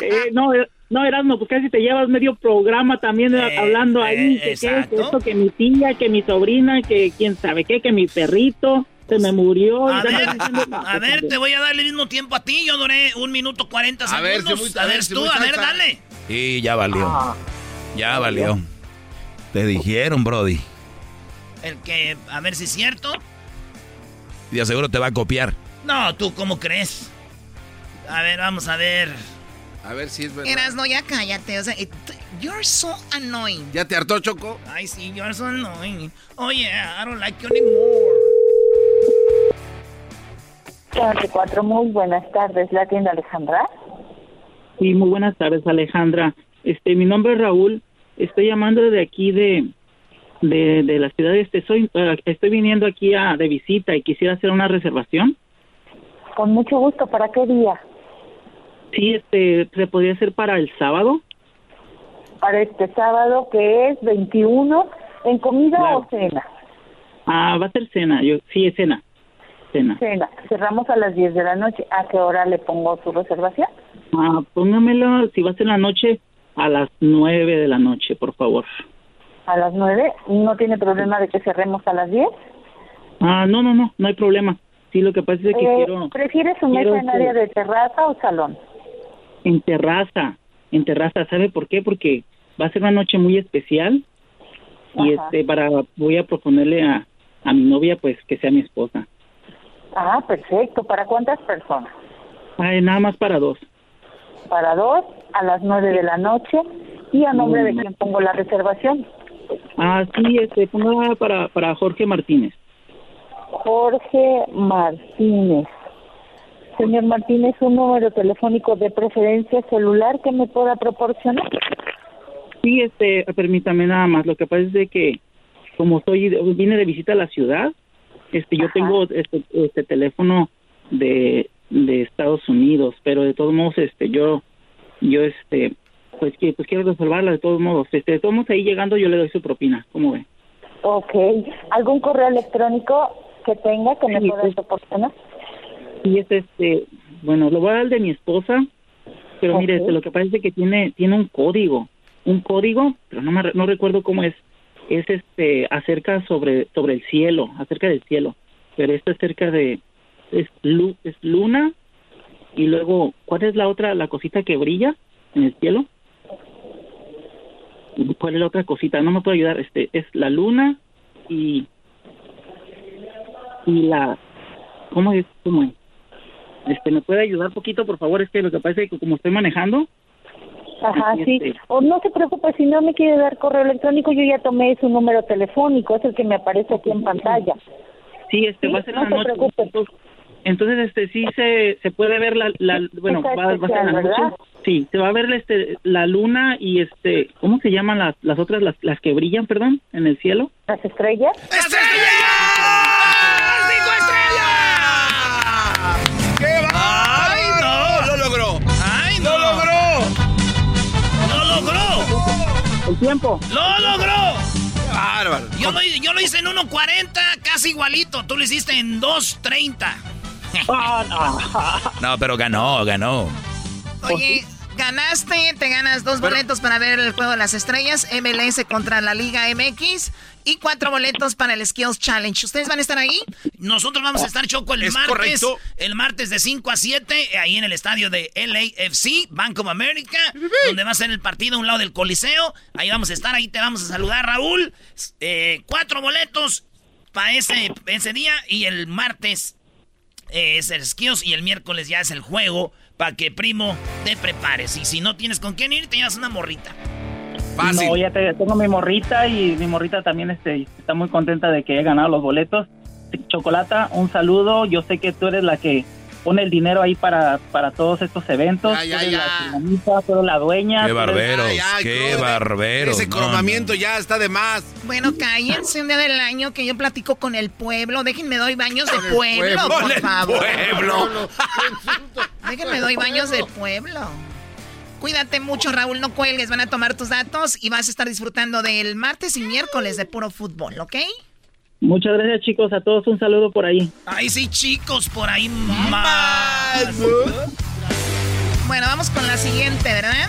[SPEAKER 17] Eh, no, eh, no, Erasmo, pues casi te llevas medio programa también eh, hablando ahí.
[SPEAKER 2] eh,
[SPEAKER 17] que, qué,
[SPEAKER 2] exacto.
[SPEAKER 17] que esto, que mi tía, que mi sobrina, que quién sabe qué, que mi perrito se me murió. y
[SPEAKER 2] A ver,
[SPEAKER 17] diciendo, no,
[SPEAKER 2] a ver, te voy a dar el mismo tiempo a ti. Yo duré un minuto 40
[SPEAKER 4] A ver,
[SPEAKER 2] segundos.
[SPEAKER 4] si muy-
[SPEAKER 2] a
[SPEAKER 4] a
[SPEAKER 2] ver,
[SPEAKER 4] ver, si
[SPEAKER 2] tú, a ver, dale.
[SPEAKER 5] Y ya valió. Ya valió. Te dijeron, Brody.
[SPEAKER 2] El que, a ver si es cierto.
[SPEAKER 5] Y seguro te va a copiar.
[SPEAKER 2] No, tú, ¿cómo crees? A ver, vamos a ver.
[SPEAKER 4] A ver si es verdad.
[SPEAKER 11] Eras, no, ya cállate. O sea, it- you're so annoying.
[SPEAKER 4] ¿Ya te hartó, Choco?
[SPEAKER 2] Ay, sí, you're so annoying. Oh, yeah, I don't like you anymore.
[SPEAKER 18] 44, muy buenas tardes. ¿La tienda Alejandra?
[SPEAKER 17] Sí, muy buenas tardes, Alejandra. Este, mi nombre es Raúl. Estoy llamando de aquí de, de, de la ciudad. Este, soy, eh, estoy viniendo aquí a, de visita y quisiera hacer una reservación.
[SPEAKER 18] Con mucho gusto. ¿Para qué día?
[SPEAKER 17] Sí, este, se podría hacer para el sábado.
[SPEAKER 18] Para este sábado, que es 21, ¿en comida
[SPEAKER 17] Claro.
[SPEAKER 18] o cena?
[SPEAKER 17] Ah, va a ser cena. Yo, sí, es cena. Cena.
[SPEAKER 18] Cena. Cerramos a las 10 de la noche. ¿A qué hora le pongo su reservación?
[SPEAKER 17] Ah, póngamelo, si va a ser la noche, a las nueve de la noche, por favor.
[SPEAKER 18] A las 9. ¿No tiene problema de que cerremos a las 10?
[SPEAKER 17] Ah, no, no, no, no hay problema. Sí, lo que pasa es que
[SPEAKER 18] Eh,
[SPEAKER 17] quiero
[SPEAKER 18] ¿Prefiere su
[SPEAKER 17] quiero,
[SPEAKER 18] mesa en
[SPEAKER 17] este,
[SPEAKER 18] área de terraza o salón?
[SPEAKER 17] En terraza, en terraza, ¿sabe por qué? Porque va a ser una noche muy especial y este para voy a proponerle a, a mi novia pues que sea mi esposa.
[SPEAKER 18] Ah, perfecto. ¿Para cuántas personas?
[SPEAKER 17] Ay, nada más para dos.
[SPEAKER 18] Para dos, a las 9 de la noche. ¿Y a nombre de
[SPEAKER 17] Mm.
[SPEAKER 18] quién pongo la reservación?
[SPEAKER 17] Ah, sí, este, ponga para, para Jorge Martínez.
[SPEAKER 18] Jorge Martínez. Señor Martínez, un número telefónico de preferencia celular que me pueda proporcionar.
[SPEAKER 17] Sí, este, permítame nada más. Lo que pasa es de que como soy vine de visita a la ciudad, este, yo tengo este, este teléfono de, de Estados Unidos, pero de todos modos, este, yo, yo, este, pues que, pues quiero resolverla de todos modos. Este, de todos modos ahí llegando yo le doy su propina. ¿Cómo ve?
[SPEAKER 18] Ok. ¿Algún correo electrónico que tenga que me pueda
[SPEAKER 17] pues-
[SPEAKER 18] proporcionar?
[SPEAKER 17] Sí, es este, bueno, lo voy a dar de mi esposa, pero mire, este, lo que es que tiene, tiene un código, un código, pero no me, no recuerdo cómo es, es este, acerca sobre, sobre el cielo, acerca del cielo, pero esto es acerca de, es, lu- es luna, y luego, ¿cuál es la otra, la cosita que brilla en el cielo? ¿Cuál es la otra cosita? No me puedo ayudar, este, es la luna y, y la, ¿cómo es? ¿Cómo es? Este, ¿me puede ayudar poquito, por favor? Es que lo que pasa es que como estoy manejando,
[SPEAKER 18] Ajá, sí.
[SPEAKER 17] Este-
[SPEAKER 18] O no se preocupe, si no me quiere dar correo electrónico, yo ya tomé su número telefónico, es el que me aparece aquí en pantalla.
[SPEAKER 17] sí, este,
[SPEAKER 18] Sí,
[SPEAKER 17] va a ser
[SPEAKER 18] no
[SPEAKER 17] en
[SPEAKER 18] se
[SPEAKER 17] la noche.
[SPEAKER 18] preocupe.
[SPEAKER 17] Entonces, este, sí se, se puede ver la, la bueno, va, va a ser la
[SPEAKER 18] especial,
[SPEAKER 17] noche.
[SPEAKER 18] ¿verdad?
[SPEAKER 17] Sí, se va a ver este, la luna y este, ¿cómo se llaman las, las otras, las, las que brillan, perdón, en el cielo?
[SPEAKER 18] ¿Las estrellas?
[SPEAKER 4] ¡Qué
[SPEAKER 17] El tiempo.
[SPEAKER 2] ¡Lo logró!
[SPEAKER 20] ¡Bárbaro!
[SPEAKER 2] Yo lo, yo lo hice en 1.40, casi igualito. Tú lo hiciste en 2.30.
[SPEAKER 5] No, pero ganó, ganó.
[SPEAKER 11] Oye, ganaste, te ganas dos boletos para ver el juego de las estrellas, MLS contra la Liga MX y cuatro boletos para el Skills Challenge. ¿Ustedes van a estar ahí?
[SPEAKER 2] Nosotros vamos a estar Choco el
[SPEAKER 20] Es
[SPEAKER 2] martes.
[SPEAKER 20] correcto.
[SPEAKER 2] El martes de 5 a 7, ahí en el estadio de LAFC, Bank of America, donde va a ser el partido a un lado del Coliseo. Ahí vamos a estar, ahí te vamos a saludar, Raúl. Eh, cuatro boletos para ese, ese día y el martes eh, es el skills y el miércoles ya es el juego para que, primo, te prepares. Y si no tienes con quién ir, te llevas una morrita.
[SPEAKER 20] Fácil.
[SPEAKER 17] No, ya te- tengo mi morrita y mi morrita también este, está muy contenta de que he ganado los boletos. Chocolata, un saludo. Yo sé que tú eres la que pone el dinero ahí para, para todos estos eventos.
[SPEAKER 20] Ya, ya,
[SPEAKER 17] tú eres
[SPEAKER 20] ya.
[SPEAKER 17] la dinamita, eres la dueña.
[SPEAKER 5] Qué barberos,
[SPEAKER 20] Ay, ay,
[SPEAKER 5] qué barberos.
[SPEAKER 20] Ese
[SPEAKER 5] no,
[SPEAKER 20] cromamiento ya está de más.
[SPEAKER 11] Bueno, cállense un día del año que yo platico con el pueblo. Déjenme doy baños de pueblo,
[SPEAKER 20] pueblo.
[SPEAKER 11] Por
[SPEAKER 20] el
[SPEAKER 11] favor.
[SPEAKER 20] pueblo.
[SPEAKER 11] Déjenme doy baños de pueblo. Cuídate mucho, Raúl, no cuelgues. Van a tomar tus datos y vas a estar disfrutando del martes y miércoles de puro fútbol, ¿ok?
[SPEAKER 17] Muchas gracias, chicos. A todos un saludo por ahí.
[SPEAKER 2] Ay, sí, chicos, por ahí más. Bueno, vamos con la siguiente, ¿verdad?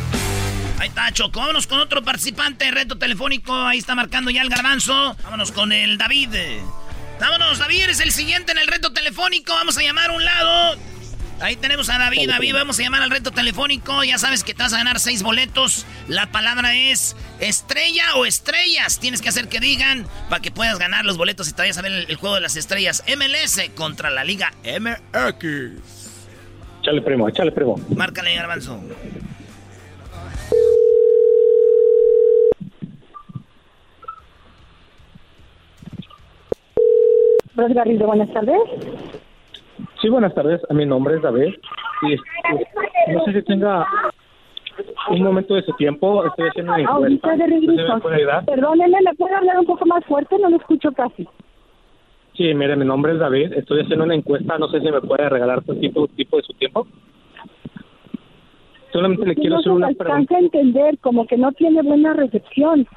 [SPEAKER 2] Ahí está, Choco. Vámonos con otro participante, reto telefónico. Ahí está marcando ya el garbanzo. Vámonos con el David. Vámonos, David, eres el siguiente en el reto telefónico. Vamos a llamar a un lado. Ahí tenemos a David. David, vamos a llamar al reto telefónico. Ya sabes que te vas a ganar seis boletos. La palabra es estrella o estrellas. Tienes que hacer que digan para que puedas ganar los boletos y te vayas a ver el, el juego de las estrellas MLS contra la Liga MX.
[SPEAKER 21] Échale, primo, échale, primo.
[SPEAKER 2] Márcale, garbanzo.
[SPEAKER 18] Garrido, buenas tardes.
[SPEAKER 21] Sí, buenas tardes. Mi nombre es David. Y este, no sé si tenga un momento de su tiempo. Estoy haciendo una encuesta.
[SPEAKER 18] De
[SPEAKER 21] ¿Usted
[SPEAKER 18] regreso.
[SPEAKER 21] me?
[SPEAKER 18] Perdóneme, ¿me puede hablar un poco más fuerte? No lo escucho casi.
[SPEAKER 21] Sí, mire, mi nombre es David. Estoy haciendo una encuesta. No sé si me puede regalar un tipo, tipo de su tiempo. Solamente le quiero
[SPEAKER 18] no
[SPEAKER 21] hacer una pregunta.
[SPEAKER 18] entender, como que no tiene buena recepción.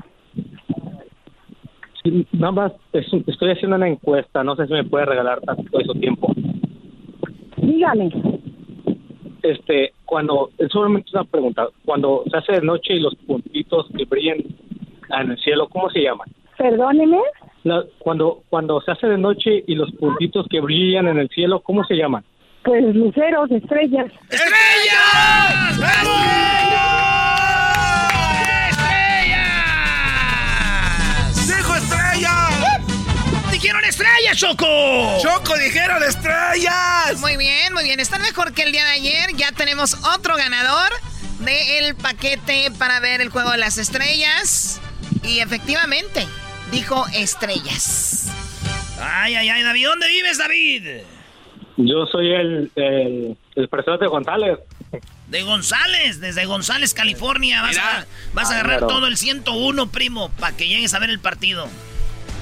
[SPEAKER 21] Sí, Nada más, estoy haciendo una encuesta. No sé si me puede regalar tantito de su tiempo.
[SPEAKER 18] Dígame.
[SPEAKER 21] Este, cuando, es solamente una pregunta. Cuando se hace de noche y los puntitos que brillan en el cielo, ¿cómo se llaman?
[SPEAKER 18] Perdóneme.
[SPEAKER 21] La- cuando, cuando se hace de noche y los puntitos que brillan en el cielo, ¿cómo se llaman?
[SPEAKER 18] Pues luceros, estrellas.
[SPEAKER 2] ¡Estrellas! ¡Bravo! ¡Estrellas!
[SPEAKER 20] ¡Dijo estrella!
[SPEAKER 2] ¡Dijeron estrellas, Choco!
[SPEAKER 20] ¡Choco, dijeron estrellas!
[SPEAKER 11] Muy bien, muy bien. Están mejor que el día de ayer. Ya tenemos otro ganador del paquete para ver el juego de las estrellas. Y efectivamente, dijo estrellas.
[SPEAKER 2] Ay, ay, ay, David, ¿dónde vives, David?
[SPEAKER 21] Yo soy el, el, el presidente González.
[SPEAKER 2] De González, desde González, California. Vas, a, vas a
[SPEAKER 21] Ah,
[SPEAKER 2] agarrar todo el 101, primo, para que llegues a ver el partido.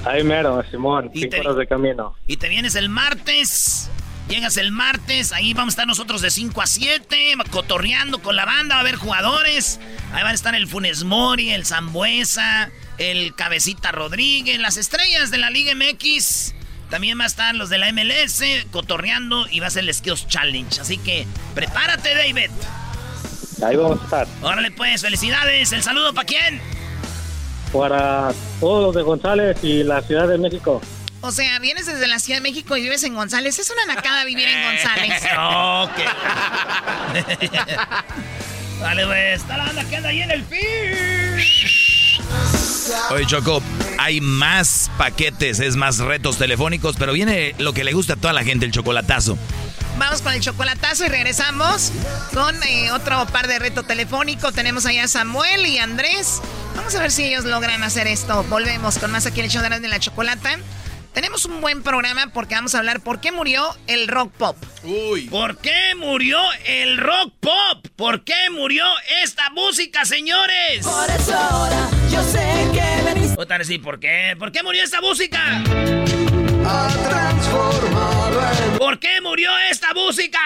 [SPEAKER 21] Ahí mero, Simón,
[SPEAKER 2] Y
[SPEAKER 21] cinco
[SPEAKER 2] te-
[SPEAKER 21] horas de camino.
[SPEAKER 2] Y te vienes el martes. Llegas el martes, ahí vamos a estar nosotros de 5 a 7, cotorreando con la banda, va a haber jugadores. Ahí van a estar el Funes Mori, el Zambuesa, el Cabecita Rodríguez, las estrellas de la Liga MX. También va a estar los de la MLS cotorreando y va a ser el Skills Challenge. Así que prepárate, David.
[SPEAKER 22] Ahí vamos a estar.
[SPEAKER 2] Órale, pues, felicidades. ¿El saludo para quién?
[SPEAKER 22] Para todos los de González y la Ciudad de México.
[SPEAKER 11] O sea, vienes desde la Ciudad de México y vives en González. Es una nacada vivir en González.
[SPEAKER 2] ok. Dale, pues, está la banda que anda ahí en el fin.
[SPEAKER 5] Oye, Choco, hay más paquetes, es más retos telefónicos, pero viene lo que le gusta a toda la gente, el chocolatazo.
[SPEAKER 11] Vamos con el chocolatazo y regresamos con eh, otro par de reto telefónico. Tenemos allá a Samuel y Andrés. Vamos a ver si ellos logran hacer esto. Volvemos con más aquí en el show de la chocolata. Tenemos un buen programa porque vamos a hablar por qué murió el rock pop.
[SPEAKER 2] Uy. ¿Por qué murió el rock pop? ¿Por qué murió esta música, señores? Por eso ahora yo sé que venís. Otra vez sí, ¿por qué? ¿Por qué murió esta música? ¿Por qué murió esta música?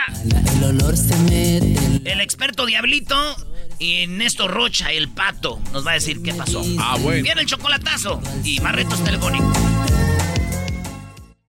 [SPEAKER 2] El olor se mete. El experto Diablito y Néstor Rocha, el pato, nos va a decir qué pasó.
[SPEAKER 4] Ah, bueno.
[SPEAKER 2] Viene el chocolatazo y más retos telefónicos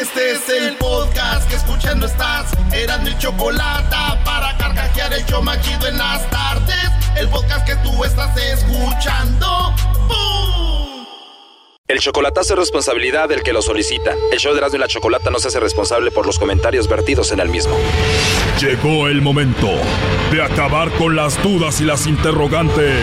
[SPEAKER 3] Este es el podcast que escuchando estás. Eran mi chocolate para carcajear el yo machido en las tardes. El podcast que tú estás escuchando.
[SPEAKER 23] El chocolatazo es responsabilidad del que lo solicita. El show de Erasmo y la Chocolata no se hace responsable por los comentarios vertidos en el mismo.
[SPEAKER 24] Llegó el momento de acabar con las dudas y las interrogantes.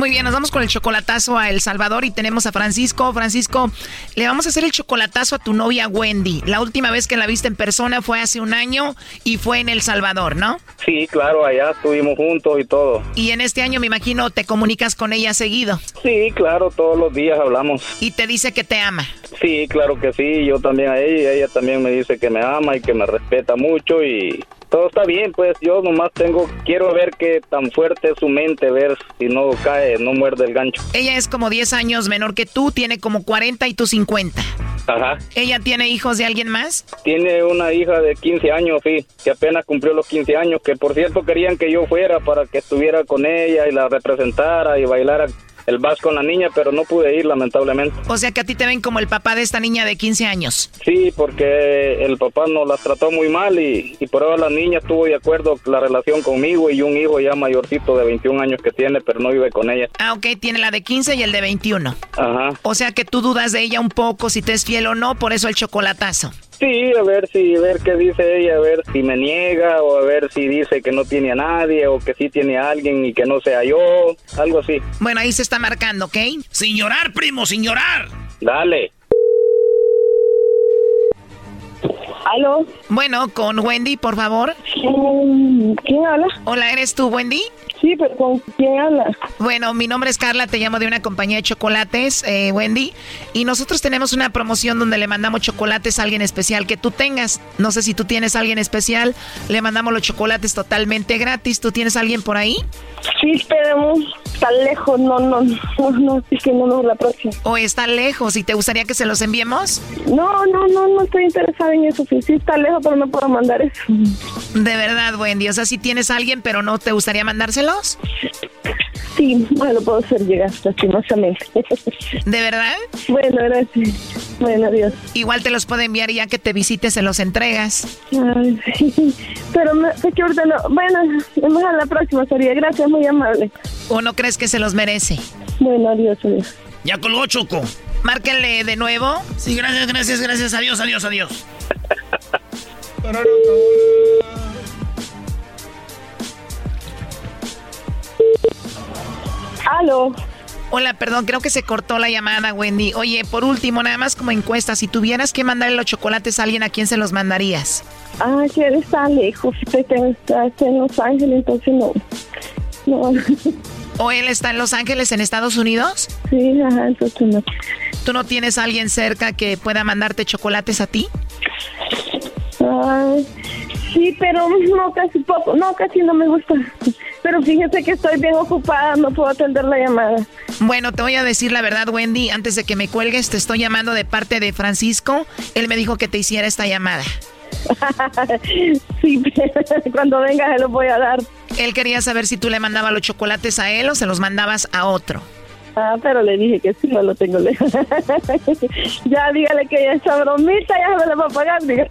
[SPEAKER 11] Muy bien, nos vamos con el chocolatazo a El Salvador y tenemos a Francisco. Francisco, le vamos a hacer el chocolatazo a tu novia Wendy. La última vez que la viste en persona fue hace un año y fue en El Salvador, ¿no?
[SPEAKER 22] Sí, claro, allá estuvimos juntos y todo.
[SPEAKER 11] Y en este año me imagino te comunicas con ella seguido.
[SPEAKER 22] Sí, claro, todos los días hablamos.
[SPEAKER 11] Y te dice que te ama.
[SPEAKER 22] Sí, claro que sí, yo también a ella y ella también me dice que me ama y que me respeta mucho y todo está bien, pues yo nomás tengo, quiero ver qué tan fuerte es su mente, ver si no cae, no muerde el gancho.
[SPEAKER 11] Ella es como 10 años menor que tú, tiene como 40 y tú 50.
[SPEAKER 22] Ajá.
[SPEAKER 11] ¿Ella tiene hijos de alguien más?
[SPEAKER 22] Tiene una hija de 15 años, sí, que apenas cumplió los 15 años, que por cierto querían que yo fuera para que estuviera con ella y la representara y bailara el vas con la niña, pero no pude ir lamentablemente.
[SPEAKER 11] O sea que a ti te ven como el papá de esta niña de 15 años.
[SPEAKER 22] Sí, porque el papá nos las trató muy mal y, y por ahora la niña estuvo de acuerdo la relación conmigo y un hijo ya mayorcito de 21 años que tiene, pero no vive con ella.
[SPEAKER 11] Ah, ok, tiene la de 15 y el de 21.
[SPEAKER 22] Ajá.
[SPEAKER 11] O sea que tú dudas de ella un poco si te es fiel o no, por eso el chocolatazo.
[SPEAKER 22] Sí, a ver si, a ver qué dice ella, a ver si me niega o a ver si dice que no tiene a nadie o que sí tiene a alguien y que no sea yo, algo así.
[SPEAKER 11] Bueno, ahí se está marcando, ¿ok?
[SPEAKER 2] Sin llorar, primo, sin llorar.
[SPEAKER 22] Dale.
[SPEAKER 25] ¿Aló?
[SPEAKER 11] Bueno, con Wendy, por favor.
[SPEAKER 25] ¿Quién habla?
[SPEAKER 11] Hola, ¿eres tú, Wendy?
[SPEAKER 25] Sí, pero ¿con quién hablas?
[SPEAKER 11] Bueno, mi nombre es Carla, te llamo de una compañía de chocolates, eh, Wendy, y nosotros tenemos una promoción donde le mandamos chocolates a alguien especial que tú tengas. No sé si tú tienes a alguien especial, le mandamos los chocolates totalmente gratis. ¿Tú tienes a alguien por ahí?
[SPEAKER 25] Sí, pero está lejos, no, no, no, no, es que no, no, la próxima.
[SPEAKER 11] ¿O está lejos y te gustaría que se los enviemos?
[SPEAKER 25] No, no, no, no estoy interesada en eso. Sí, sí está lejos, pero no puedo mandar eso.
[SPEAKER 11] De verdad, Wendy, o sea, si tienes a alguien, pero no te gustaría
[SPEAKER 25] Sí, bueno, puedo hacer llegar, lastimosamente.
[SPEAKER 11] ¿De verdad?
[SPEAKER 25] Bueno, gracias. Bueno, adiós.
[SPEAKER 11] Igual te los puedo enviar y ya que te visites se los entregas.
[SPEAKER 25] Ay, sí. Pero me, que ahorita no. Bueno, mejor la próxima sería. Gracias, muy amable.
[SPEAKER 11] ¿O no crees que se los merece?
[SPEAKER 25] Bueno, adiós, adiós.
[SPEAKER 2] Ya colgó Choco.
[SPEAKER 11] Márquenle de nuevo.
[SPEAKER 2] Sí, gracias, gracias, gracias. Adiós, adiós, adiós.
[SPEAKER 11] Hola, perdón, creo que se cortó la llamada, Wendy. Oye, por último, nada más como encuesta, si tuvieras que mandarle los chocolates a alguien, ¿a quién se los mandarías?
[SPEAKER 25] Ah, que él está lejos. Está, está en Los Ángeles, entonces no. No.
[SPEAKER 11] ¿O él está en Los Ángeles, en Estados Unidos?
[SPEAKER 25] Sí, ajá, entonces no.
[SPEAKER 11] ¿Tú no tienes a alguien cerca que pueda mandarte chocolates a ti?
[SPEAKER 25] Ay, sí, pero no, casi poco. No, casi no me gusta. Pero fíjese que estoy bien ocupada, no puedo atender la llamada.
[SPEAKER 11] Bueno, te voy a decir la verdad, Wendy. Antes de que me cuelgues, te estoy llamando de parte de Francisco. Él me dijo que te hiciera esta llamada.
[SPEAKER 25] sí, cuando venga se los voy a dar.
[SPEAKER 11] Él quería saber si tú le mandabas los chocolates a él o se los mandabas a otro.
[SPEAKER 25] Ah, pero le dije que sí, no lo tengo lejos. ya dígale que ya esa bromita ya me la va a pagar, dígale.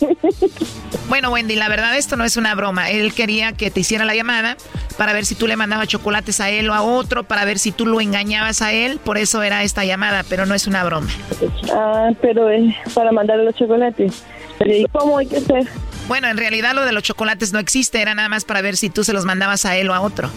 [SPEAKER 11] Bueno, Wendy, la verdad esto no es una broma. Él quería que te hiciera la llamada para ver si tú le mandabas chocolates a él o a otro, para ver si tú lo engañabas a él. Por eso era esta llamada, pero no es una broma.
[SPEAKER 25] Ah, pero es para mandarle los chocolates. ¿Y cómo hay que hacer?
[SPEAKER 11] Bueno, en realidad lo de los chocolates no existe, era nada más para ver si tú se los mandabas a él o a otro.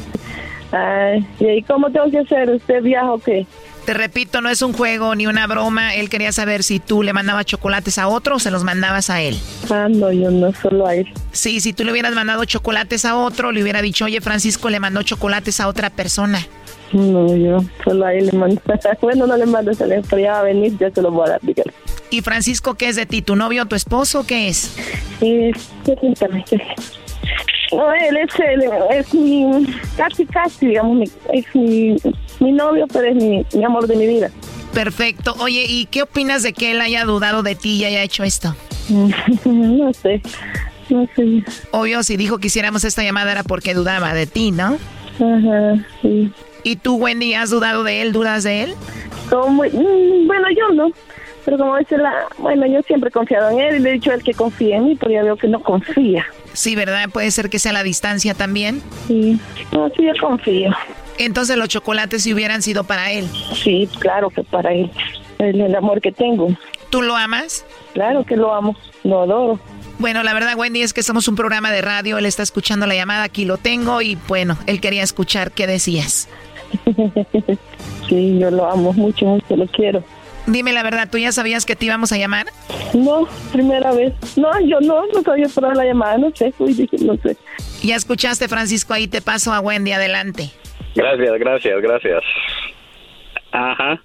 [SPEAKER 25] Ay, ¿y ahí cómo tengo que hacer? ¿Usted viaja o qué?
[SPEAKER 11] Te repito, no es un juego ni una broma. Él quería saber si tú le mandabas chocolates a otro o se los mandabas a él.
[SPEAKER 25] Ah, no, yo no, solo a él.
[SPEAKER 11] Sí, si tú le hubieras mandado chocolates a otro, le hubiera dicho, oye, Francisco le mandó chocolates a otra persona.
[SPEAKER 25] No, yo solo a él le mando. bueno, no le mando, pero ya va a venir, ya se lo voy a dar, dígale.
[SPEAKER 11] ¿Y Francisco qué es de ti? ¿Tu novio o tu esposo o qué es?
[SPEAKER 25] Eh, permítame. No, él es, él es mi, casi, casi, digamos, mi- es mi, mi novio, pero es mi, mi amor de mi vida.
[SPEAKER 11] Perfecto. Oye, ¿y qué opinas de que él haya dudado de ti y haya hecho esto?
[SPEAKER 25] no sé, no sé.
[SPEAKER 11] Obvio, si dijo que hiciéramos esta llamada era porque dudaba de ti, ¿no?
[SPEAKER 25] Ajá, sí.
[SPEAKER 11] ¿Y tú, Wendy, has dudado de él? ¿Dudas de él?
[SPEAKER 25] Como, mm, bueno, yo no. Pero como dice la, bueno, yo siempre he confiado en él y le he dicho a él que confíe en mí, pero ya veo que no confía.
[SPEAKER 11] Sí, ¿verdad? Puede ser que sea la distancia también.
[SPEAKER 25] Sí, no, sí, yo confío.
[SPEAKER 11] Entonces los chocolates si hubieran sido para él.
[SPEAKER 25] Sí, claro que para él. Es el amor que tengo.
[SPEAKER 11] ¿Tú lo amas?
[SPEAKER 25] Claro que lo amo, lo adoro.
[SPEAKER 11] Bueno, la verdad, Wendy, es que somos un programa de radio. Él está escuchando la llamada, aquí lo tengo y bueno, él quería escuchar qué decías.
[SPEAKER 25] sí, yo lo amo mucho, mucho, lo quiero.
[SPEAKER 11] Dime la verdad, ¿tú ya sabías que te íbamos a llamar?
[SPEAKER 25] No, primera vez. No, yo no, no sabía esperar la llamada, no sé, uy, dije, no sé.
[SPEAKER 11] Ya escuchaste, Francisco, ahí te paso a Wendy, adelante.
[SPEAKER 22] Gracias, gracias, gracias. Ajá.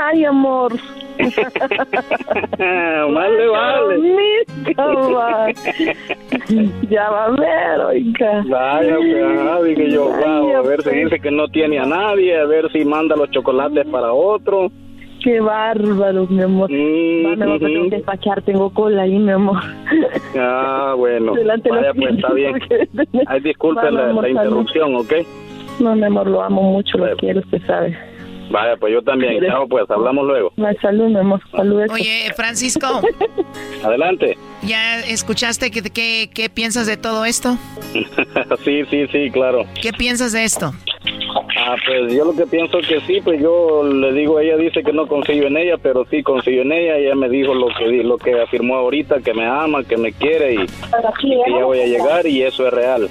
[SPEAKER 25] Ay, amor.
[SPEAKER 22] Más le vale.
[SPEAKER 25] Mi cama. Ya va a ver, oiga.
[SPEAKER 22] Vaya, dije yo, wow, a ver si dice que no tiene a nadie, a ver si manda los chocolates para otro.
[SPEAKER 25] Qué bárbaro, mi amor.
[SPEAKER 22] Mm,
[SPEAKER 25] Va, me voy a tener que despachar, tengo cola ahí, mi amor.
[SPEAKER 22] Ah, bueno,
[SPEAKER 25] Delante de
[SPEAKER 22] vaya, pues está bien. Ay, disculpe
[SPEAKER 25] Vale,
[SPEAKER 22] la,
[SPEAKER 25] amor,
[SPEAKER 22] la interrupción, ¿ok?
[SPEAKER 25] No, mi amor, lo amo mucho, lo quiero, usted sabe.
[SPEAKER 22] Vaya, pues yo también. Chao, pues hablamos luego.
[SPEAKER 25] Salud, mi amor, salud.
[SPEAKER 11] Oye, Francisco,
[SPEAKER 22] Adelante.
[SPEAKER 11] ¿ya escuchaste qué, qué, qué piensas de todo esto?
[SPEAKER 22] sí, sí, sí, claro.
[SPEAKER 11] ¿Qué piensas de esto?
[SPEAKER 22] Ah, pues yo lo que pienso que sí, pues yo le digo, ella dice que no confío en ella, pero sí confío en ella. Ella me dijo lo que di- lo que afirmó ahorita, que me ama, que me quiere y, y que ya voy a llegar y eso es real.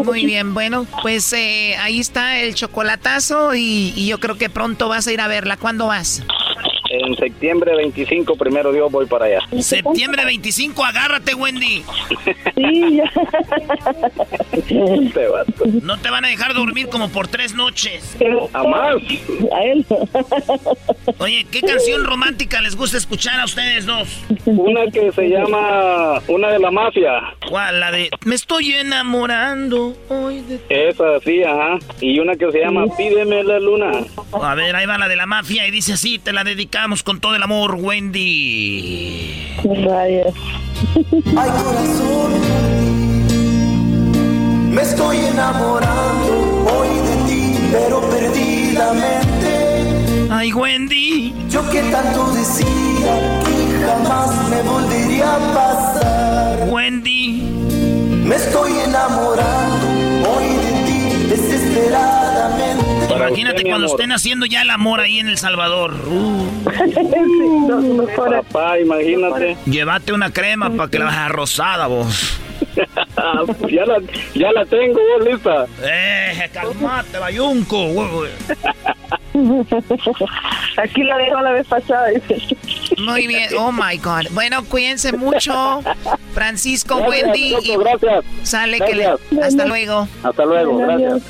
[SPEAKER 25] Un
[SPEAKER 11] Muy bien, bueno, pues eh, ahí está el chocolatazo y, y yo creo que pronto vas a ir a verla. ¿Cuándo vas?
[SPEAKER 22] En septiembre 25, primero Dios, voy para allá.
[SPEAKER 2] Septiembre 25, agárrate, Wendy.
[SPEAKER 25] Sí, ya.
[SPEAKER 22] Este.
[SPEAKER 2] No te van a dejar dormir como por tres noches.
[SPEAKER 22] Jamás.
[SPEAKER 25] A él.
[SPEAKER 2] Oye, ¿qué canción romántica les gusta escuchar a ustedes dos?
[SPEAKER 22] Una que se llama, una de la mafia.
[SPEAKER 2] ¿Cuál? La de Me estoy enamorando hoy de...
[SPEAKER 22] Esa sí, ajá. Y una que se llama Pídeme la luna.
[SPEAKER 2] A ver, ahí va la de la mafia y dice así, te la dedicamos con todo el amor, Wendy.
[SPEAKER 25] Gracias.
[SPEAKER 26] Ay, corazón, me estoy enamorando hoy de ti, pero perdidamente.
[SPEAKER 2] Ay, Wendy.
[SPEAKER 26] Yo que tanto decía que jamás me volvería a pasar.
[SPEAKER 2] Wendy.
[SPEAKER 26] Me estoy enamorando hoy de ti.
[SPEAKER 2] Imagínate cuando estén haciendo ya el amor ahí en El Salvador. Uh.
[SPEAKER 22] Papá, imagínate.
[SPEAKER 2] Llévate una crema para que la veas rosada, vos.
[SPEAKER 22] ya, la, ya la tengo, vos, lista.
[SPEAKER 2] Eh, calmate, bayunco.
[SPEAKER 25] Aquí la dejo la vez pasada.
[SPEAKER 11] Muy bien, oh my God. Bueno, cuídense mucho. Francisco,
[SPEAKER 22] Gracias,
[SPEAKER 11] Wendy.
[SPEAKER 22] Choco,
[SPEAKER 11] y
[SPEAKER 22] gracias.
[SPEAKER 11] Sale que le...
[SPEAKER 22] Gracias.
[SPEAKER 11] Hasta luego.
[SPEAKER 22] Hasta luego, gracias.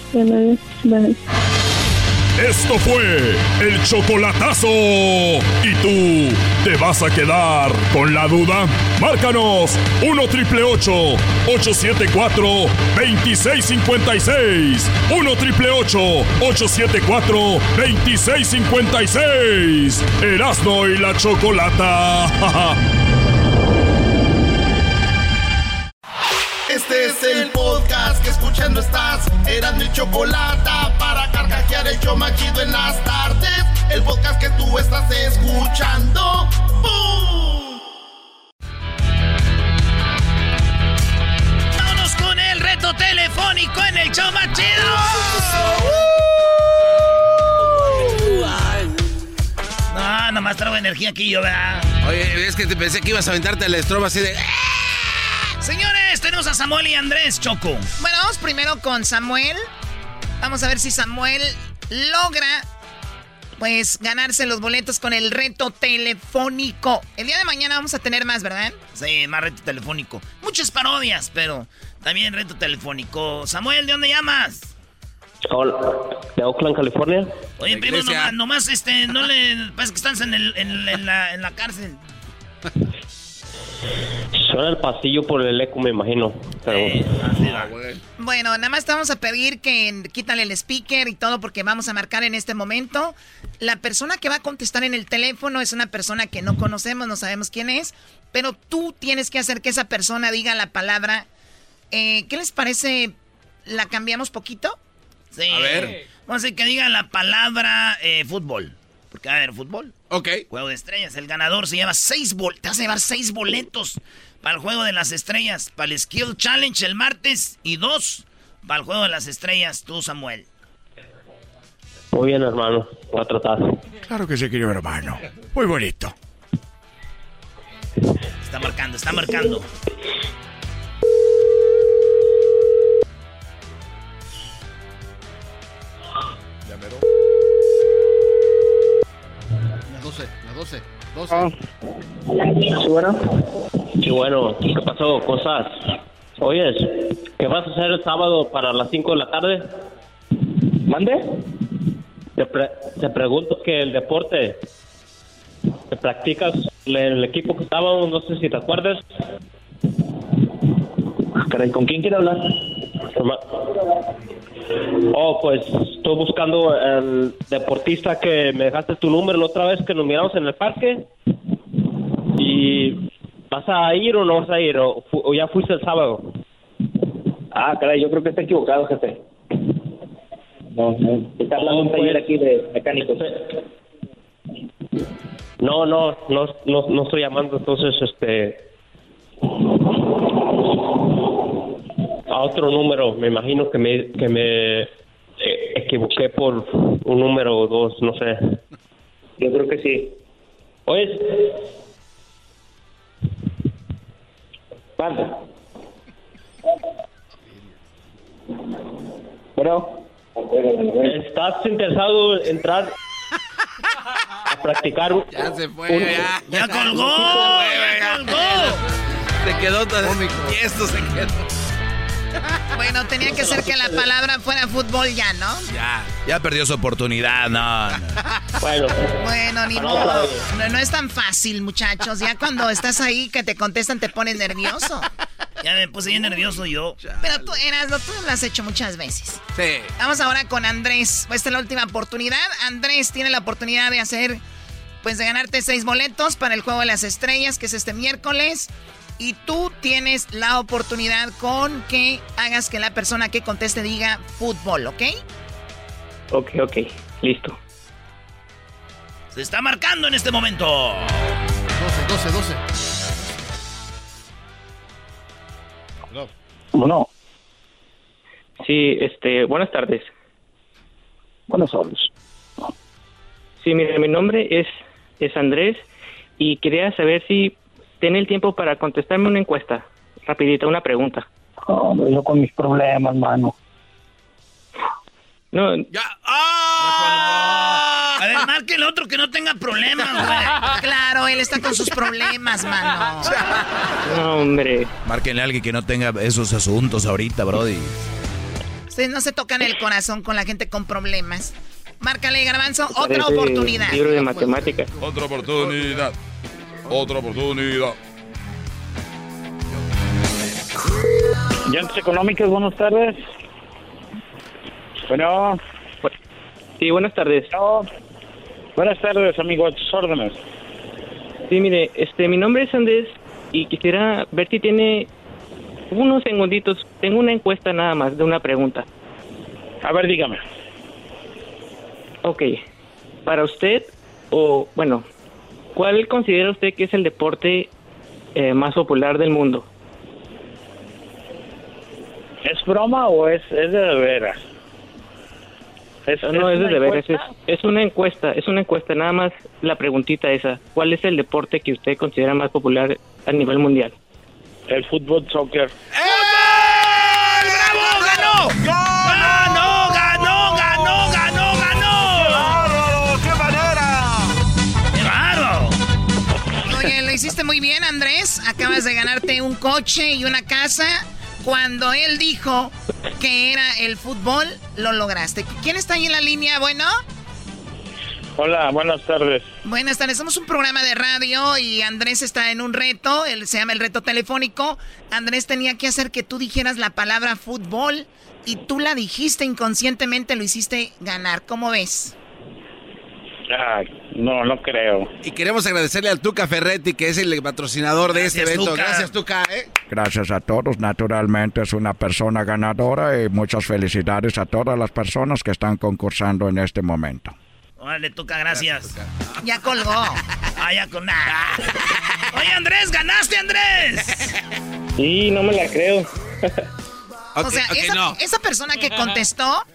[SPEAKER 24] Esto fue el chocolatazo. ¿Y tú te vas a quedar con la duda? Márcanos 1 triple 874 2656. 1 triple 874 2656. Erasno y la chocolata.
[SPEAKER 3] Este es el podcast que escuchando estás. Eran mi chocolate para carcajear el show machido en las tardes. El podcast que tú estás escuchando. ¡Bum!
[SPEAKER 2] Vámonos con el reto telefónico en el show más chido. No, nomás traigo energía aquí yo, ¿verdad?
[SPEAKER 4] Oye, es que te pensé que ibas a aventarte el estrobo así de.
[SPEAKER 2] Señores, tenemos a Samuel y Andrés Choco.
[SPEAKER 11] Bueno, vamos primero con Samuel. Vamos a ver si Samuel logra, pues, ganarse los boletos con el reto telefónico. El día de mañana vamos a tener más, ¿verdad?
[SPEAKER 2] Sí, más reto telefónico. Muchas parodias, pero también reto telefónico. Samuel, ¿de dónde llamas?
[SPEAKER 27] Hola, de Oakland, California.
[SPEAKER 2] Oye, primo, nomás, nomás, este, no le... Parece que estás en, el, en, en la, en la cárcel.
[SPEAKER 27] Suena el pasillo por el eco, me imagino. Pero,
[SPEAKER 11] Bueno, nada más te vamos a pedir que quítale el speaker y todo porque vamos a marcar en este momento. La persona que va a contestar en el teléfono es una persona que no conocemos, no sabemos quién es, pero tú tienes que hacer que esa persona diga la palabra. Eh, ¿Qué les parece? ¿La cambiamos poquito?
[SPEAKER 2] Sí. A ver. Vamos a decir que diga la palabra eh, fútbol. Porque va a haber fútbol.
[SPEAKER 4] Ok.
[SPEAKER 2] Juego de estrellas. El ganador se lleva seis boletos. Te vas a llevar seis boletos para el juego de las estrellas. Para el Skill Challenge el martes. Y dos para el juego de las estrellas. Tú, Samuel.
[SPEAKER 27] muy bien, hermano. Voy a tratar.
[SPEAKER 28] Claro que sí, querido hermano. Muy bonito.
[SPEAKER 2] Está marcando, está marcando.
[SPEAKER 4] 12, la 12, 12.
[SPEAKER 27] Sí, bueno. Sí, bueno. ¿Qué pasó? Cosas. Oyes, ¿qué vas a hacer el sábado para las 5 de la tarde? ¿Mande? Te, pre- te pregunto que el deporte que practicas en el equipo que estábamos, no sé si te acuerdas. Caray, ¿con quién quiere hablar? Oh, pues estoy buscando el deportista que me dejaste tu número la otra vez que nos miramos en el parque. ¿Y vas a ir o no vas a ir? ¿O, ya fuiste el sábado? Ah, caray, yo creo que está equivocado, jefe. No, no. Está hablando un taller aquí de mecánicos. No, no, no, no, no estoy llamando, entonces, este... A otro número, me imagino que me, que me eh, equivoqué por un número o dos, no sé. Yo creo que sí. Oye, Mande. Bueno. ¿Estás interesado en entrar a practicar?
[SPEAKER 4] Ya se fue,
[SPEAKER 27] un-
[SPEAKER 4] ya.
[SPEAKER 2] ¡Ya colgó! ¡Ya colgó!
[SPEAKER 4] Se quedó todo y esto se quedó.
[SPEAKER 11] Bueno, tenía que ser que la palabra fuera fútbol ya, ¿no?
[SPEAKER 5] Ya, ya perdió su oportunidad, no. no.
[SPEAKER 27] Bueno.
[SPEAKER 11] Bueno, ni modo. No, no es tan fácil, muchachos. Ya cuando estás ahí que te contestan te pones nervioso.
[SPEAKER 2] Ya me puse bien nervioso yo.
[SPEAKER 11] Pero tú, Erasmo, tú lo has hecho muchas veces.
[SPEAKER 4] Sí.
[SPEAKER 11] Vamos ahora con Andrés. Esta es la última oportunidad. Andrés tiene la oportunidad de hacer, pues de ganarte seis boletos para el Juego de las Estrellas, que es este miércoles. Y tú tienes la oportunidad con que hagas que la persona que conteste diga fútbol, ¿ok?
[SPEAKER 27] Ok, ok, listo.
[SPEAKER 2] Se está marcando en este momento.
[SPEAKER 20] 12, 12, 12.
[SPEAKER 29] Bueno.
[SPEAKER 30] Sí, este, buenas tardes.
[SPEAKER 29] Buenas tardes.
[SPEAKER 30] Sí, mire, mi nombre es, es Andrés y quería saber si tiene el tiempo para contestarme una encuesta. Rapidita, una pregunta.
[SPEAKER 29] Hombre, yo con mis problemas, mano.
[SPEAKER 30] No,
[SPEAKER 2] ¡Ah! A ver, marque el otro que no tenga problemas, güey.
[SPEAKER 11] Claro, él está con sus problemas, mano.
[SPEAKER 30] no, hombre.
[SPEAKER 5] Márquenle a alguien que no tenga esos asuntos ahorita, Brody.
[SPEAKER 11] Ustedes no se tocan el corazón con la gente con problemas. Márcale, Garbanzo, otra
[SPEAKER 30] Parece
[SPEAKER 11] oportunidad.
[SPEAKER 30] Libro de matemáticas.
[SPEAKER 24] Otra oportunidad. Otra oportunidad.
[SPEAKER 29] Llantas económicas, buenas tardes. Bueno.
[SPEAKER 30] Sí, buenas tardes.
[SPEAKER 29] Buenas tardes, amigo, a tus órdenes.
[SPEAKER 30] Sí, mire, este, mi nombre es Andrés y quisiera ver si tiene unos segunditos. Tengo una encuesta nada más de una pregunta.
[SPEAKER 29] A ver, dígame.
[SPEAKER 30] Ok, para usted, o bueno, ¿cuál considera usted que es el deporte eh, más popular del mundo?
[SPEAKER 29] ¿Es broma o es, es de veras? Es,
[SPEAKER 30] No, no, es
[SPEAKER 29] una
[SPEAKER 30] de veras, es, es una encuesta, es una encuesta, nada más la preguntita esa. ¿Cuál es el deporte que usted considera más popular a nivel mundial?
[SPEAKER 29] El fútbol, soccer.
[SPEAKER 2] ¡Bravo! ¡Ganó! ¡Ganó!
[SPEAKER 11] Hiciste muy bien, Andrés. Acabas de ganarte un coche y una casa. Cuando él dijo que era el fútbol, lo lograste. ¿Quién está ahí en la línea? Bueno.
[SPEAKER 29] Hola, buenas tardes.
[SPEAKER 11] Buenas tardes, somos un programa de radio y Andrés está en un reto, él se llama el reto telefónico. Andrés tenía que hacer que tú dijeras la palabra fútbol y tú la dijiste inconscientemente, lo hiciste ganar. ¿Cómo ves?
[SPEAKER 29] Ay, no, no creo.
[SPEAKER 4] Y queremos agradecerle al Tuca Ferretti, que es el patrocinador de este evento.
[SPEAKER 28] Tuca.
[SPEAKER 4] Gracias, Tuca. ¿eh?
[SPEAKER 28] Gracias a todos, naturalmente es una persona ganadora y muchas felicidades a todas las personas que están concursando en este momento.
[SPEAKER 2] Órale, Tuca, gracias.
[SPEAKER 11] Ya colgó.
[SPEAKER 2] Ah, ya con nada. Oye, Andrés, ganaste, Andrés.
[SPEAKER 30] Sí, no me la creo.
[SPEAKER 11] o sea, esa, esa persona que contestó,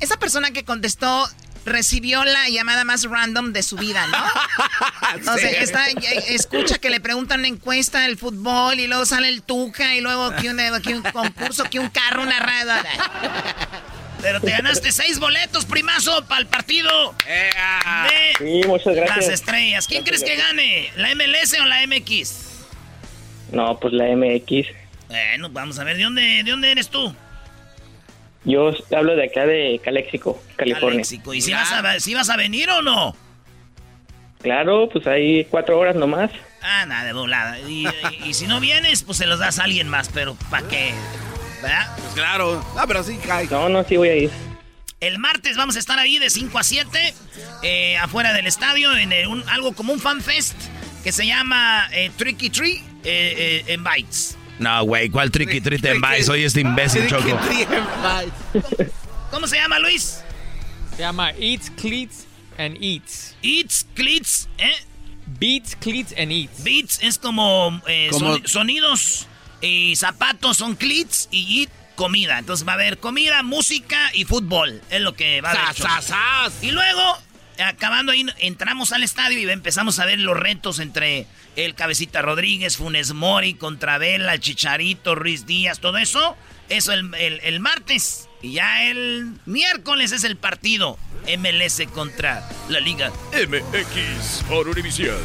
[SPEAKER 11] esa persona que contestó recibió la llamada más random de su vida, ¿no? O sea, está, escucha que le preguntan una encuesta del fútbol y luego sale el Tuca y luego aquí un, concurso, aquí un carro narrado.
[SPEAKER 2] Pero te ganaste seis boletos, primazo, para el partido de
[SPEAKER 30] Sí, muchas gracias.
[SPEAKER 2] las estrellas. ¿Quién crees que gane? ¿La MLS o la MX?
[SPEAKER 30] No, pues la MX.
[SPEAKER 2] Bueno, vamos a ver, ¿de dónde, de dónde eres tú?
[SPEAKER 30] Yo hablo de acá de Calexico, California.
[SPEAKER 2] Calexico. ¿Y si vas, a, si vas a venir o no?
[SPEAKER 30] Claro, pues hay cuatro horas nomás.
[SPEAKER 2] Ah, nada, de volada. Y, y- y si no vienes, pues se los das a alguien más, pero ¿para qué? ¿Verdad?
[SPEAKER 4] Pues claro. No, pero sí, cae.
[SPEAKER 30] No, no, sí voy a ir.
[SPEAKER 2] El martes vamos a estar ahí de 5 a 7, eh, afuera del estadio, en el- un- algo como un fan fest que se llama eh, Tricky Tree eh, eh, en Bites.
[SPEAKER 5] No, güey, ¿cuál tricky treat en Vice? Soy este imbécil, Choco.
[SPEAKER 2] ¿Cómo se llama, Luis?
[SPEAKER 27] Se llama Eats, Cleats and Eats.
[SPEAKER 2] Eats, Cleats, ¿eh?
[SPEAKER 27] Beats, Cleats and Eats.
[SPEAKER 2] Beats es como, eh,
[SPEAKER 27] Como-
[SPEAKER 2] soni- sonidos y zapatos son cleats y eat comida. Entonces va a haber comida, música y fútbol. Es lo que va a haber. Y luego, acabando ahí, entramos al estadio y empezamos a ver los retos entre el Cabecita Rodríguez, Funes Mori, contra Vela, el Chicharito, Ruiz Díaz, todo eso. Eso el, el- el martes. Y ya el miércoles es el partido MLS contra la Liga
[SPEAKER 24] MX por Univision.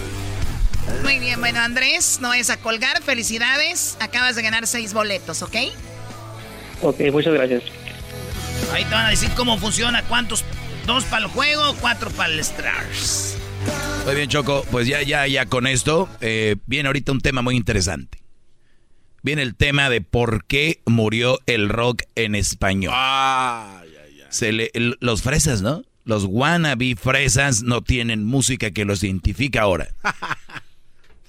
[SPEAKER 11] Muy bien, bueno, Andrés, no es a colgar. Felicidades. Acabas de ganar seis boletos, ¿ok?
[SPEAKER 30] Ok, muchas gracias.
[SPEAKER 2] Ahí te van a decir cómo funciona, cuántos, dos para el juego, cuatro para el Stars.
[SPEAKER 5] Muy bien, Choco. Pues ya, ya, ya con esto eh, viene ahorita un tema muy interesante. Viene el tema de por qué murió el rock en español. Se le- el- los fresas, ¿no? Los wannabe fresas no tienen música que los identifica ahora.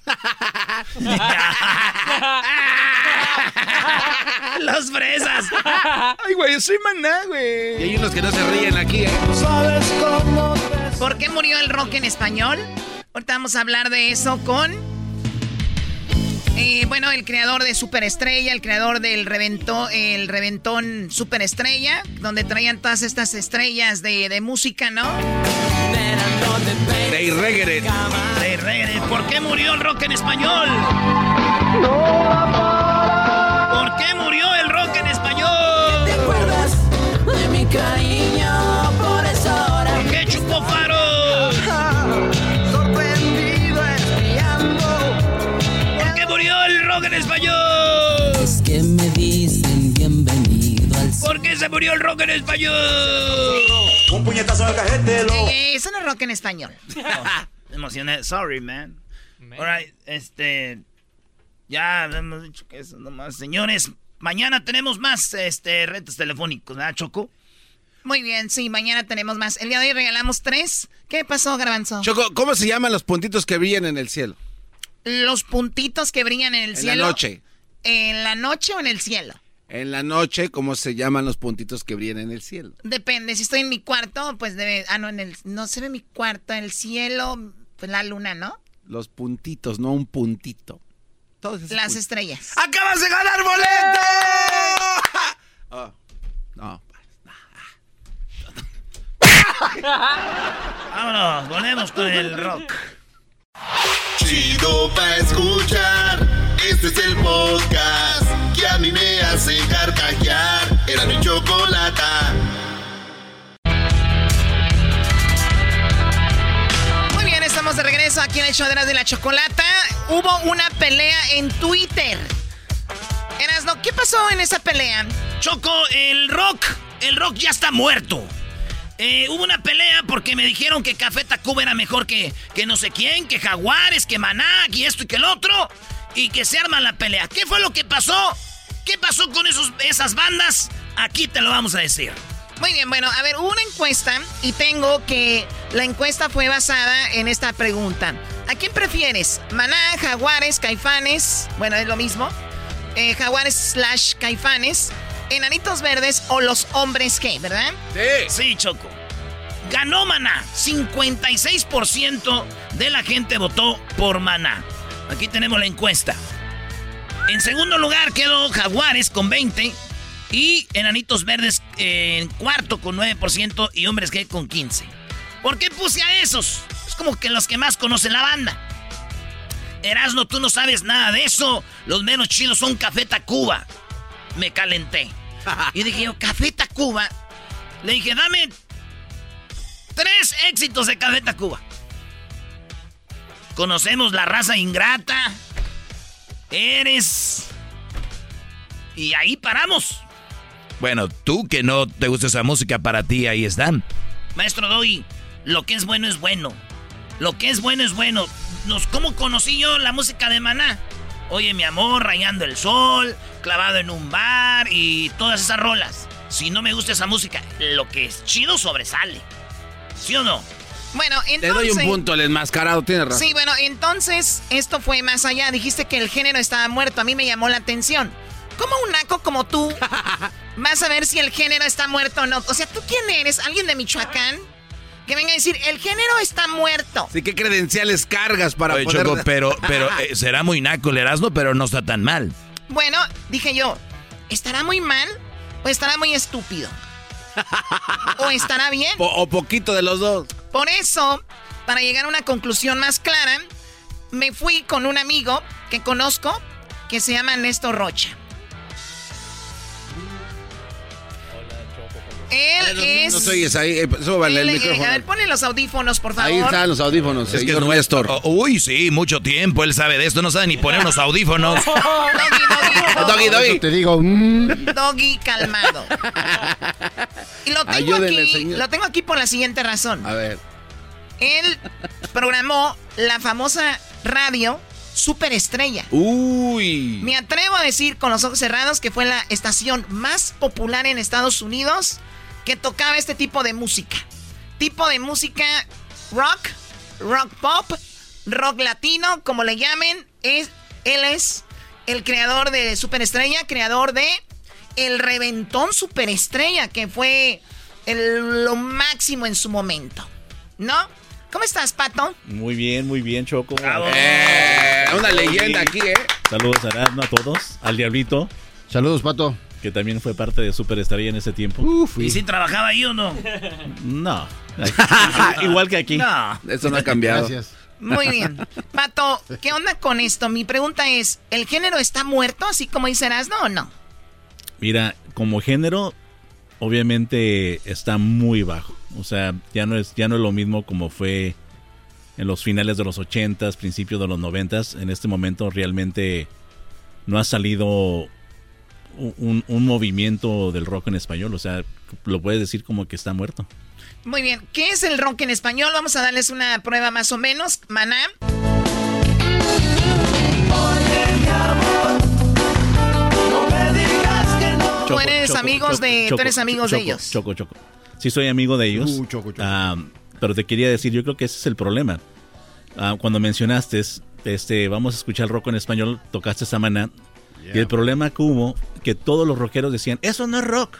[SPEAKER 2] Los fresas.
[SPEAKER 5] Ay, güey, soy maná, güey.
[SPEAKER 4] Y hay unos que no se ríen aquí, ¿eh?
[SPEAKER 31] Sabes cómo te
[SPEAKER 11] ¿Por qué murió el rock en español? Ahorita vamos a hablar de eso con... Eh, bueno, el creador de Superestrella, el creador del reventó, el reventón Superestrella, donde traían todas estas estrellas de, de música, ¿no?
[SPEAKER 4] They reggae.
[SPEAKER 2] They reggae. ¿Por qué murió el rock en español? Murió el rock en español?
[SPEAKER 26] Un puñetazo al cajete, lo.
[SPEAKER 11] Eh, eso no es rock en español.
[SPEAKER 2] Emocioné. Sorry, man. Alright, este. Ya hemos dicho que eso nomás. Señores, mañana tenemos más este retos telefónicos, ¿verdad, Choco?
[SPEAKER 11] Muy bien, sí, mañana tenemos más. El día de hoy regalamos tres. ¿Qué pasó, Garbanzo?
[SPEAKER 4] Choco, ¿cómo se llaman los puntitos que brillan en el cielo?
[SPEAKER 11] Los puntitos que brillan en el
[SPEAKER 4] En
[SPEAKER 11] cielo.
[SPEAKER 4] la noche.
[SPEAKER 11] ¿En la noche o en el cielo?
[SPEAKER 4] En la noche, ¿cómo se llaman los puntitos que brillan en el cielo?
[SPEAKER 11] Depende, si estoy en mi cuarto, pues debe... Ah, no, en el... No se ve mi cuarto, en el cielo, pues la luna, ¿no?
[SPEAKER 4] Los puntitos, no un puntito. Todos esos
[SPEAKER 11] Las estrellas.
[SPEAKER 4] ¡Acabas de ganar boleto! Oh, no.
[SPEAKER 2] Vámonos, volvemos con el rock.
[SPEAKER 3] Chido pa' escuchar. Este es el podcast que a mí me hace carcajear. Era mi chocolata.
[SPEAKER 11] Muy bien, estamos de regreso aquí en el show de Erasmo y la Chocolata. Hubo una pelea en Twitter. Erasno, ¿qué pasó en esa pelea?
[SPEAKER 2] Choco, el rock, el rock ya está muerto. Eh, hubo una pelea porque me dijeron que Café Tacuba era mejor que, que no sé quién, que Jaguares, que Maná, y esto y que el otro. Y que se arma la pelea. ¿Qué fue lo que pasó? ¿Qué pasó con esos, esas bandas? Aquí te lo vamos a decir.
[SPEAKER 11] Muy bien, bueno, a ver, hubo una encuesta y tengo que la encuesta fue basada en esta pregunta. ¿A quién prefieres? ¿Maná, Jaguares, Caifanes? Bueno, es lo mismo. Eh, jaguares slash Caifanes, Enanitos Verdes o Los Hombres G, ¿verdad?
[SPEAKER 2] Sí. Sí, Choco. Ganó Maná. 56% de la gente votó por Maná. Aquí tenemos la encuesta. En segundo lugar quedó Jaguares con 20. Y Enanitos Verdes eh, en cuarto con 9% y Hombres G con 15. ¿Por qué puse a esos? Es como que los que más conocen la banda. Erasno, tú no sabes nada de eso. Los menos chidos son Café Tacuba. Me calenté. Y dije yo, Café Tacuba. Le dije, dame tres éxitos de Café Tacuba. Conocemos la raza ingrata. Eres. Y ahí paramos.
[SPEAKER 5] Bueno, tú que no te gusta esa música, para ti ahí están.
[SPEAKER 2] Maestro Doggy, lo que es bueno es bueno. Lo que es bueno es bueno. Nos, ¿Cómo conocí yo la música de Maná? Oye, mi amor, rayando el sol, clavado en un bar y todas esas rolas. Si no me gusta esa música, lo que es chido sobresale. ¿Sí o no?
[SPEAKER 11] Bueno,
[SPEAKER 4] Le
[SPEAKER 11] entonces...
[SPEAKER 4] doy un punto, el enmascarado tiene razón.
[SPEAKER 11] Sí, bueno, entonces esto fue más allá. Dijiste que el género estaba muerto. A mí me llamó la atención. ¿Cómo un naco como tú vas a ver si el género está muerto o no? O sea, ¿tú quién eres? ¿Alguien de Michoacán? Que venga a decir, el género está muerto.
[SPEAKER 4] Sí, ¿qué credenciales cargas para
[SPEAKER 5] Oye,
[SPEAKER 4] poder...?
[SPEAKER 5] Choco, pero, pero eh, será muy naco el Erasmo, pero no está tan mal.
[SPEAKER 11] Bueno, dije yo, ¿estará muy mal o estará muy estúpido? ¿O estará bien?
[SPEAKER 4] Po- o poquito de los dos.
[SPEAKER 11] Por eso, para llegar a una conclusión más clara, me fui con un amigo que conozco que se llama Néstor Rocha. Él es...
[SPEAKER 4] No te oyes ahí, eh, súbale el micrófono.
[SPEAKER 11] a ver, ponle los audífonos, por favor.
[SPEAKER 4] Ahí están los audífonos.
[SPEAKER 5] Es que
[SPEAKER 4] señor
[SPEAKER 5] es
[SPEAKER 4] Néstor.
[SPEAKER 5] Oh, Uy, sí, mucho tiempo. Él sabe de esto. No sabe ni poner unos audífonos.
[SPEAKER 4] Doggy, doggy.
[SPEAKER 28] Te digo, mm,
[SPEAKER 11] Doggy calmado. Y lo tengo aquí, lo tengo aquí por la siguiente razón.
[SPEAKER 4] A ver.
[SPEAKER 11] Él programó la famosa radio Superestrella.
[SPEAKER 4] Uy.
[SPEAKER 11] Me atrevo a decir con los ojos cerrados que fue la estación más popular en Estados Unidos que tocaba este tipo de música. Tipo de música rock, rock pop, rock latino, como le llamen. Es, él es el creador de Superestrella, creador de El Reventón Superestrella, que fue el- lo máximo en su momento. ¿No? ¿Cómo estás, Pato?
[SPEAKER 32] Muy bien, muy bien, Choco.
[SPEAKER 4] Eh, una leyenda aquí, ¿eh?
[SPEAKER 32] Saludos a a todos. Al Diablito.
[SPEAKER 20] Saludos, Pato.
[SPEAKER 32] Que también fue parte de Super Estrella en ese tiempo.
[SPEAKER 2] ¿Y si trabajaba ahí o no?
[SPEAKER 32] No. Igual que aquí.
[SPEAKER 2] No.
[SPEAKER 4] Eso no ha cambiado.
[SPEAKER 20] Gracias.
[SPEAKER 11] Muy bien. Pato, ¿qué onda con esto? Mi pregunta es, ¿el género está muerto, así como dice Erasmo, o no?
[SPEAKER 32] Mira, como género, obviamente está muy bajo. O sea, ya no es, ya no es lo mismo como fue en los finales de los 80s, principios de los 90s. En este momento realmente no ha salido un, movimiento del rock en español. O sea, lo puedes decir como que está muerto.
[SPEAKER 11] Muy bien, ¿qué es el rock en español? Vamos a darles una prueba más o menos. Maná. Tú eres amigos de, tú eres amigos de
[SPEAKER 32] Choco,
[SPEAKER 11] ellos.
[SPEAKER 32] Choco, choco. Sí soy amigo de ellos.
[SPEAKER 20] Uh, choco, choco.
[SPEAKER 32] Ah, pero te quería decir, yo creo que ese es el problema. Ah, cuando mencionaste, este, vamos a escuchar rock en español, tocaste Y el problema que hubo, que todos los rockeros decían, eso no es rock.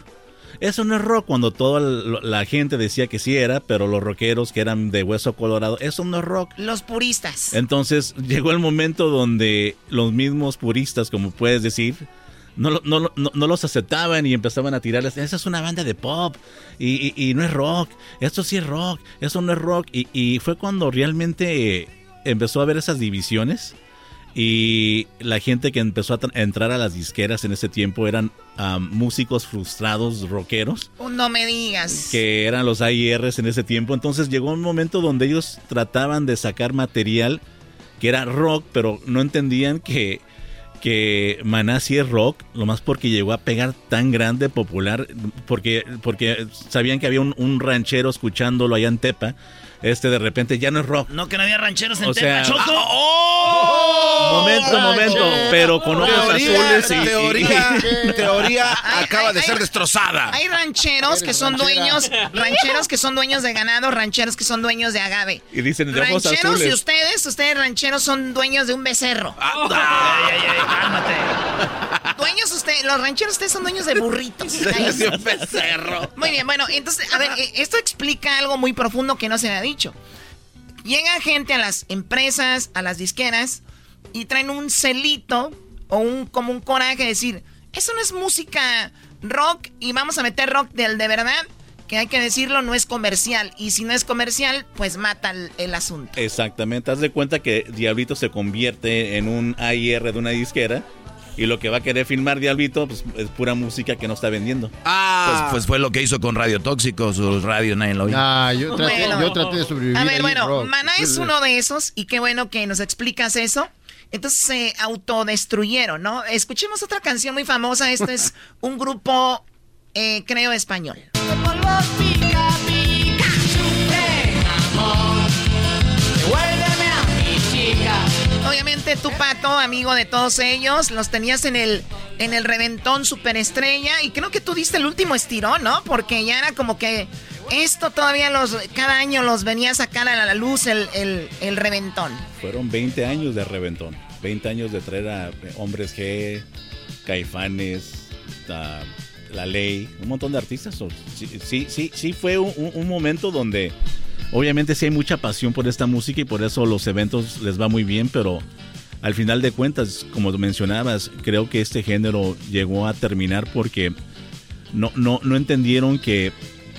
[SPEAKER 32] Eso no es rock, cuando toda la gente decía que sí era, pero los rockeros que eran de hueso colorado, eso no es rock.
[SPEAKER 11] Los puristas.
[SPEAKER 32] Entonces llegó el momento donde los mismos puristas, como puedes decir, no, lo- no, no, no los aceptaban y empezaban a tirarles, esa es una banda de pop y, y- y no es rock, esto sí es rock, eso no es rock. Y, y fue cuando realmente empezó a haber esas divisiones y la gente que empezó a tra- a entrar a las disqueras en ese tiempo eran ah, músicos frustrados, rockeros
[SPEAKER 11] Oh, no me digas.
[SPEAKER 32] que eran los AIRs en ese tiempo. Entonces llegó un momento donde ellos trataban de sacar material que era rock, pero no entendían que, que Maná sí es rock, lo más porque llegó a pegar tan grande, popular, porque, porque sabían que había un, un ranchero escuchándolo allá en Tepa. Este de repente ya no es rock.
[SPEAKER 2] No, que no había rancheros en
[SPEAKER 32] O sea,
[SPEAKER 2] Tepa, Choco.
[SPEAKER 32] Momento, momento, pero con ojos
[SPEAKER 4] Teoría,
[SPEAKER 32] azules y- y-
[SPEAKER 4] teoría, teoría acaba de ser destrozada.
[SPEAKER 11] Hay rancheros que son dueños, rancheros que son dueños de ganado, rancheros que son dueños de agave.
[SPEAKER 32] y dicen de ojos
[SPEAKER 11] Rancheros y ustedes, ustedes rancheros son dueños de un becerro.
[SPEAKER 2] Ay, ay, ay, cálmate.
[SPEAKER 11] Dueños ustedes, los rancheros ustedes son dueños de burritos.
[SPEAKER 4] De un becerro.
[SPEAKER 11] Muy bien, bueno, entonces, a ver, eh, esto explica algo muy profundo que no se me ha Llega gente a las empresas, a las disqueras, y traen un celito o un como un coraje de decir, eso no es música rock y vamos a meter rock del de verdad, que hay que decirlo, no es comercial. Y si no es comercial, pues mata el, el asunto.
[SPEAKER 32] Exactamente, haz de cuenta que Diablito se convierte en un AIR de una disquera y lo que va a querer filmar Diablito pues, es pura música que no está vendiendo.
[SPEAKER 5] Pues, pues fue lo que hizo con Radio Tóxico, su radio nadie lo oye.
[SPEAKER 20] Ah, yo traté,
[SPEAKER 11] Bueno.
[SPEAKER 20] yo traté de sobrevivir.
[SPEAKER 11] A ver,
[SPEAKER 20] en
[SPEAKER 11] bueno,
[SPEAKER 20] rock.
[SPEAKER 11] Maná es uno de esos y qué bueno que nos explicas eso. Entonces se autodestruyeron, ¿no? Escuchemos otra canción muy famosa. Este es un grupo, eh, creo, español. Obviamente tu pato, amigo de todos ellos, los tenías en el en el reventón superestrella y creo que tú diste el último estirón, ¿no? Porque ya era como que esto todavía los cada año los venía a sacar a la luz el, el, reventón.
[SPEAKER 32] Fueron 20 años de reventón, 20 años de traer a Hombres G, Caifanes, La Ley, un montón de artistas. Sí, sí, sí, fue un momento donde obviamente sí hay mucha pasión por esta música y por eso los eventos les va muy bien, pero al final de cuentas, como mencionabas, creo que este género llegó a terminar porque no, no, no entendieron que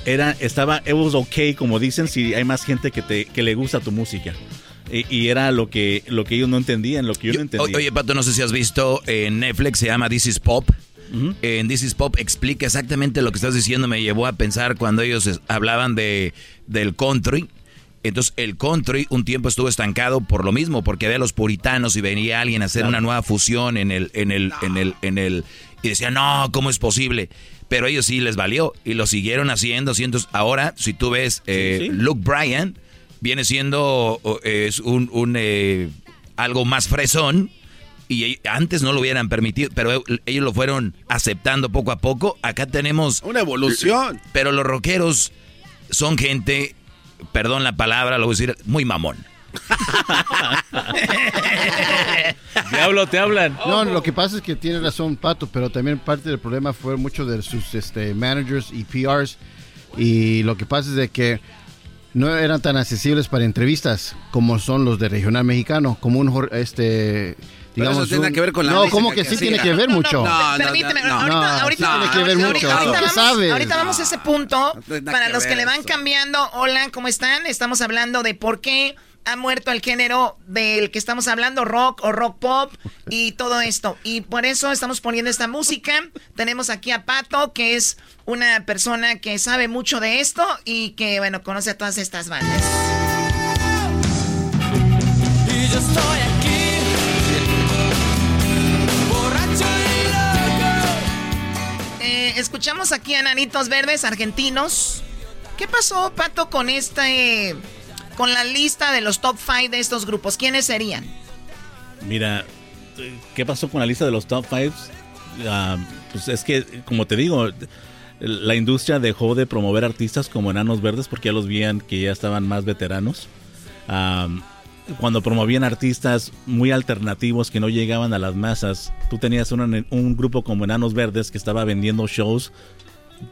[SPEAKER 32] era, estaba, it was okay, como dicen, si hay más gente que, te, que le gusta tu música. Y, y era lo que, lo que ellos no entendían, lo que yo, no entendía.
[SPEAKER 5] Oye, Pato, no sé si has visto en Netflix, se llama This is Pop. En This is Pop explica exactamente lo que estás diciendo. Me llevó a pensar cuando ellos hablaban de, del country. Entonces, el country un tiempo estuvo estancado por lo mismo, porque había los puritanos y venía alguien a hacer una nueva fusión en el, en el, en el, en el, y decía, no, ¿cómo es posible? Pero ellos sí les valió y lo siguieron haciendo. Entonces, ahora, si tú ves eh, Luke Bryan, viene siendo es un, un, eh, algo más fresón y antes no lo hubieran permitido, pero e- ellos lo fueron aceptando poco a poco. Acá tenemos
[SPEAKER 4] una evolución.
[SPEAKER 5] Pero los rockeros son gente, perdón la palabra, lo voy a decir, muy mamón.
[SPEAKER 32] Diablo, te hablan.
[SPEAKER 20] No, lo que pasa es que tiene razón Pato, pero también parte del problema fue mucho de sus este, managers y PRs. Y lo que pasa es de que no eran tan accesibles para entrevistas como son los de regional mexicano, como un este digamos
[SPEAKER 4] eso tiene
[SPEAKER 20] un-
[SPEAKER 4] que ver con la
[SPEAKER 20] No,
[SPEAKER 4] música
[SPEAKER 20] como que
[SPEAKER 4] que
[SPEAKER 20] sí tiene que ver mucho.
[SPEAKER 4] No,
[SPEAKER 11] Permíteme, ahorita,
[SPEAKER 20] tiene que ver mucho.
[SPEAKER 11] ahorita
[SPEAKER 20] ¿Tú qué
[SPEAKER 11] vamos, a ese punto. Para los que le van cambiando, hola, ¿cómo están? Estamos hablando de por qué ha muerto el género del que estamos hablando, rock o rock pop y todo esto. Y por eso estamos poniendo esta música. Tenemos aquí a Pato, que es una persona que sabe mucho de esto y que, bueno, conoce a todas estas bandas.
[SPEAKER 26] Y yo estoy
[SPEAKER 11] escuchamos aquí a Nanitos Verdes, argentinos. ¿Qué pasó, Pato, con este... Con la lista de los top 5 de estos grupos? ¿Quiénes serían?
[SPEAKER 32] Mira, ¿qué pasó con la lista de los top fives? Ah, pues es que, como te digo, la industria dejó de promover artistas como Enanos Verdes porque ya los veían que ya estaban más veteranos. Ah, cuando promovían artistas muy alternativos que no llegaban a las masas, tú tenías una- un grupo como Enanos Verdes que estaba vendiendo shows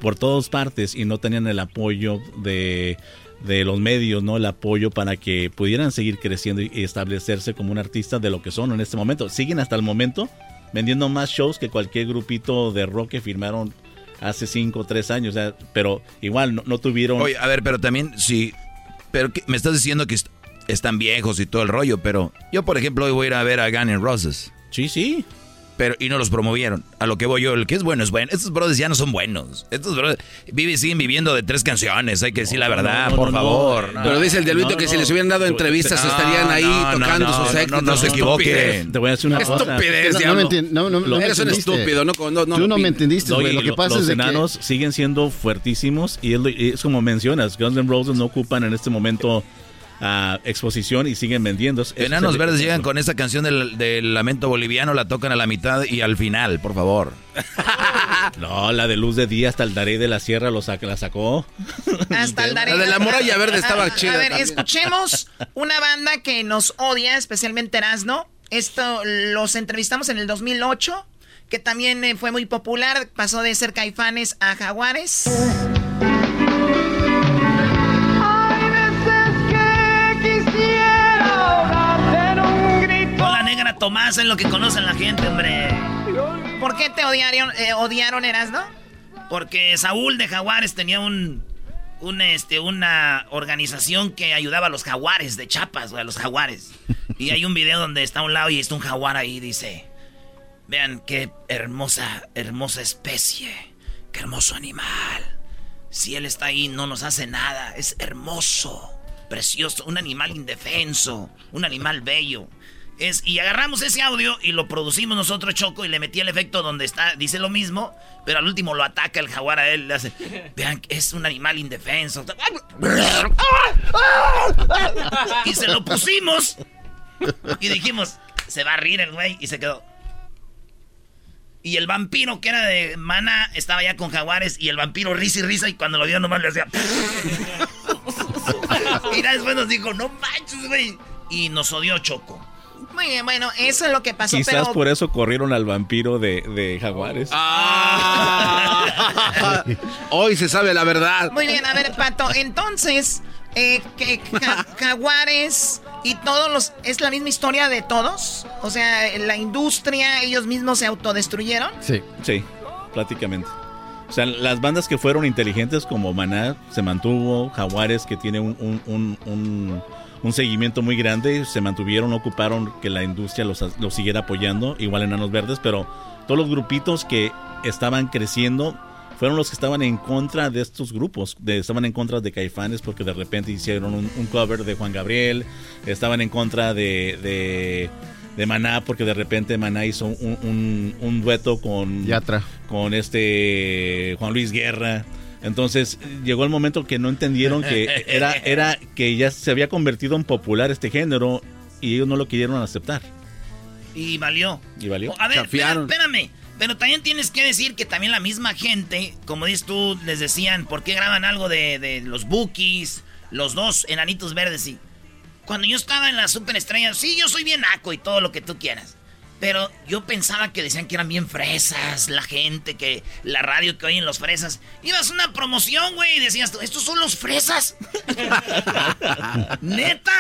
[SPEAKER 32] por todas partes y no tenían el apoyo de, de los medios, ¿no? El apoyo para que pudieran seguir creciendo y establecerse como un artista de lo que son en este momento. Siguen hasta el momento vendiendo más shows que cualquier grupito de rock que firmaron hace 5 o 3 años, o sea, pero igual no, no tuvieron...
[SPEAKER 5] Oye, a ver, pero también, sí. Pero ¿qué? me estás diciendo que están viejos y todo el rollo, pero yo, por ejemplo, hoy voy a ir a ver a Guns N' Roses.
[SPEAKER 32] Sí, sí.
[SPEAKER 5] Pero, y no los promovieron. A lo que voy yo, el que es bueno es bueno. Estos brothers ya no son buenos. Estos brothers viven, siguen viviendo de tres canciones. Hay que decir la verdad,
[SPEAKER 32] no, no,
[SPEAKER 5] por
[SPEAKER 32] no.
[SPEAKER 5] favor.
[SPEAKER 4] Pero dice el diablito
[SPEAKER 32] No,
[SPEAKER 4] que
[SPEAKER 32] no.
[SPEAKER 4] si les hubieran dado entrevistas estarían ahí tocando
[SPEAKER 5] no,
[SPEAKER 4] sus
[SPEAKER 5] no,
[SPEAKER 4] éxitos.
[SPEAKER 5] no, no se equivoquen.
[SPEAKER 32] Te voy a decir una cosa.
[SPEAKER 4] estupidez,
[SPEAKER 20] No, no no, no, no me
[SPEAKER 4] Eres un estúpido, no, no, no
[SPEAKER 20] Tú no me entendiste, güey. Lo que pasa
[SPEAKER 32] los
[SPEAKER 20] es
[SPEAKER 32] enanos siguen siendo fuertísimos y es, lo- y es como mencionas, Guns N' Roses no ocupan en este momento ah, exposición y siguen vendiendo.
[SPEAKER 5] Enanos Verdes llegan con esa canción del, del lamento boliviano, la tocan a la mitad y al final, por favor.
[SPEAKER 32] No, la de Luz de Día hasta el Daré de la Sierra lo saca- la sacó.
[SPEAKER 11] Hasta el
[SPEAKER 4] La de la Muralla Verde estaba
[SPEAKER 11] A-
[SPEAKER 4] chida
[SPEAKER 11] A ver,
[SPEAKER 4] también.
[SPEAKER 11] escuchemos una banda que nos odia, especialmente Erasno. Esto los entrevistamos en el 2008, que también eh, fue muy popular. Pasó de ser caifanes a jaguares.
[SPEAKER 2] Tomás, es lo que conocen la gente, hombre.
[SPEAKER 11] ¿Por qué te odiaron, eh, odiaron Erasno?
[SPEAKER 2] Porque Saúl de Jaguares tenía un, un este, una organización que ayudaba a los jaguares de Chapas, güey, a los jaguares. Y hay un video donde está a un lado y está un jaguar ahí dice, vean qué hermosa, hermosa especie, qué hermoso animal. Si él está ahí no nos hace nada, es hermoso, precioso, un animal indefenso, un animal bello. Es, y agarramos ese audio y lo producimos nosotros, Choco, y le metí el efecto donde está, dice lo mismo, pero al último lo ataca el jaguar a él, le hace, vean, es un animal indefenso. Y se lo pusimos y dijimos, se va a reír el güey, y se quedó. Y el vampiro que era de Mana estaba ya con jaguares y el vampiro risa y risa y cuando lo vio nomás le hacía... y después nos dijo, no manches, güey. Y nos odió Choco.
[SPEAKER 11] Muy bien, bueno, eso es lo que pasó.
[SPEAKER 32] Quizás
[SPEAKER 11] pero
[SPEAKER 32] por eso corrieron al vampiro de, de Jaguares.
[SPEAKER 4] Ah. Hoy se sabe la verdad.
[SPEAKER 11] Muy bien, a ver, Pato, entonces, eh, que ja- Jaguares y todos los... ¿Es la misma historia de todos? O sea, la industria, ellos mismos se autodestruyeron.
[SPEAKER 20] Sí.
[SPEAKER 32] Sí, prácticamente. O sea, las bandas que fueron inteligentes como Maná se mantuvo, Jaguares que tiene un, un, un, un- un seguimiento muy grande, se mantuvieron, ocuparon que la industria los, los siguiera apoyando, igual Enanos Verdes, pero todos los grupitos que estaban creciendo fueron los que estaban en contra de estos grupos, de, estaban en contra de Caifanes porque de repente hicieron un, un cover de Juan Gabriel, estaban en contra de, de, de Maná porque de repente Maná hizo un, un, un dueto con,
[SPEAKER 20] Yatra.
[SPEAKER 32] con este Juan Luis Guerra. Entonces llegó el momento que no entendieron que era, era que ya se había convertido en popular este género y ellos no lo quisieron aceptar.
[SPEAKER 2] Y valió.
[SPEAKER 32] Y valió.
[SPEAKER 2] A ver,
[SPEAKER 32] Chafiaron.
[SPEAKER 2] espérame. Pero también tienes que decir que también la misma gente, como dices tú, les decían, ¿por qué graban algo de, de los Bookies? Los dos enanitos verdes y... Cuando yo estaba en las superestrellas, sí, yo soy bien naco y todo lo que tú quieras. Pero yo pensaba que decían que eran bien fresas, la gente, que la radio que oyen los fresas. Ibas a una promoción, güey, y decías, ¿estos son los fresas? Neta.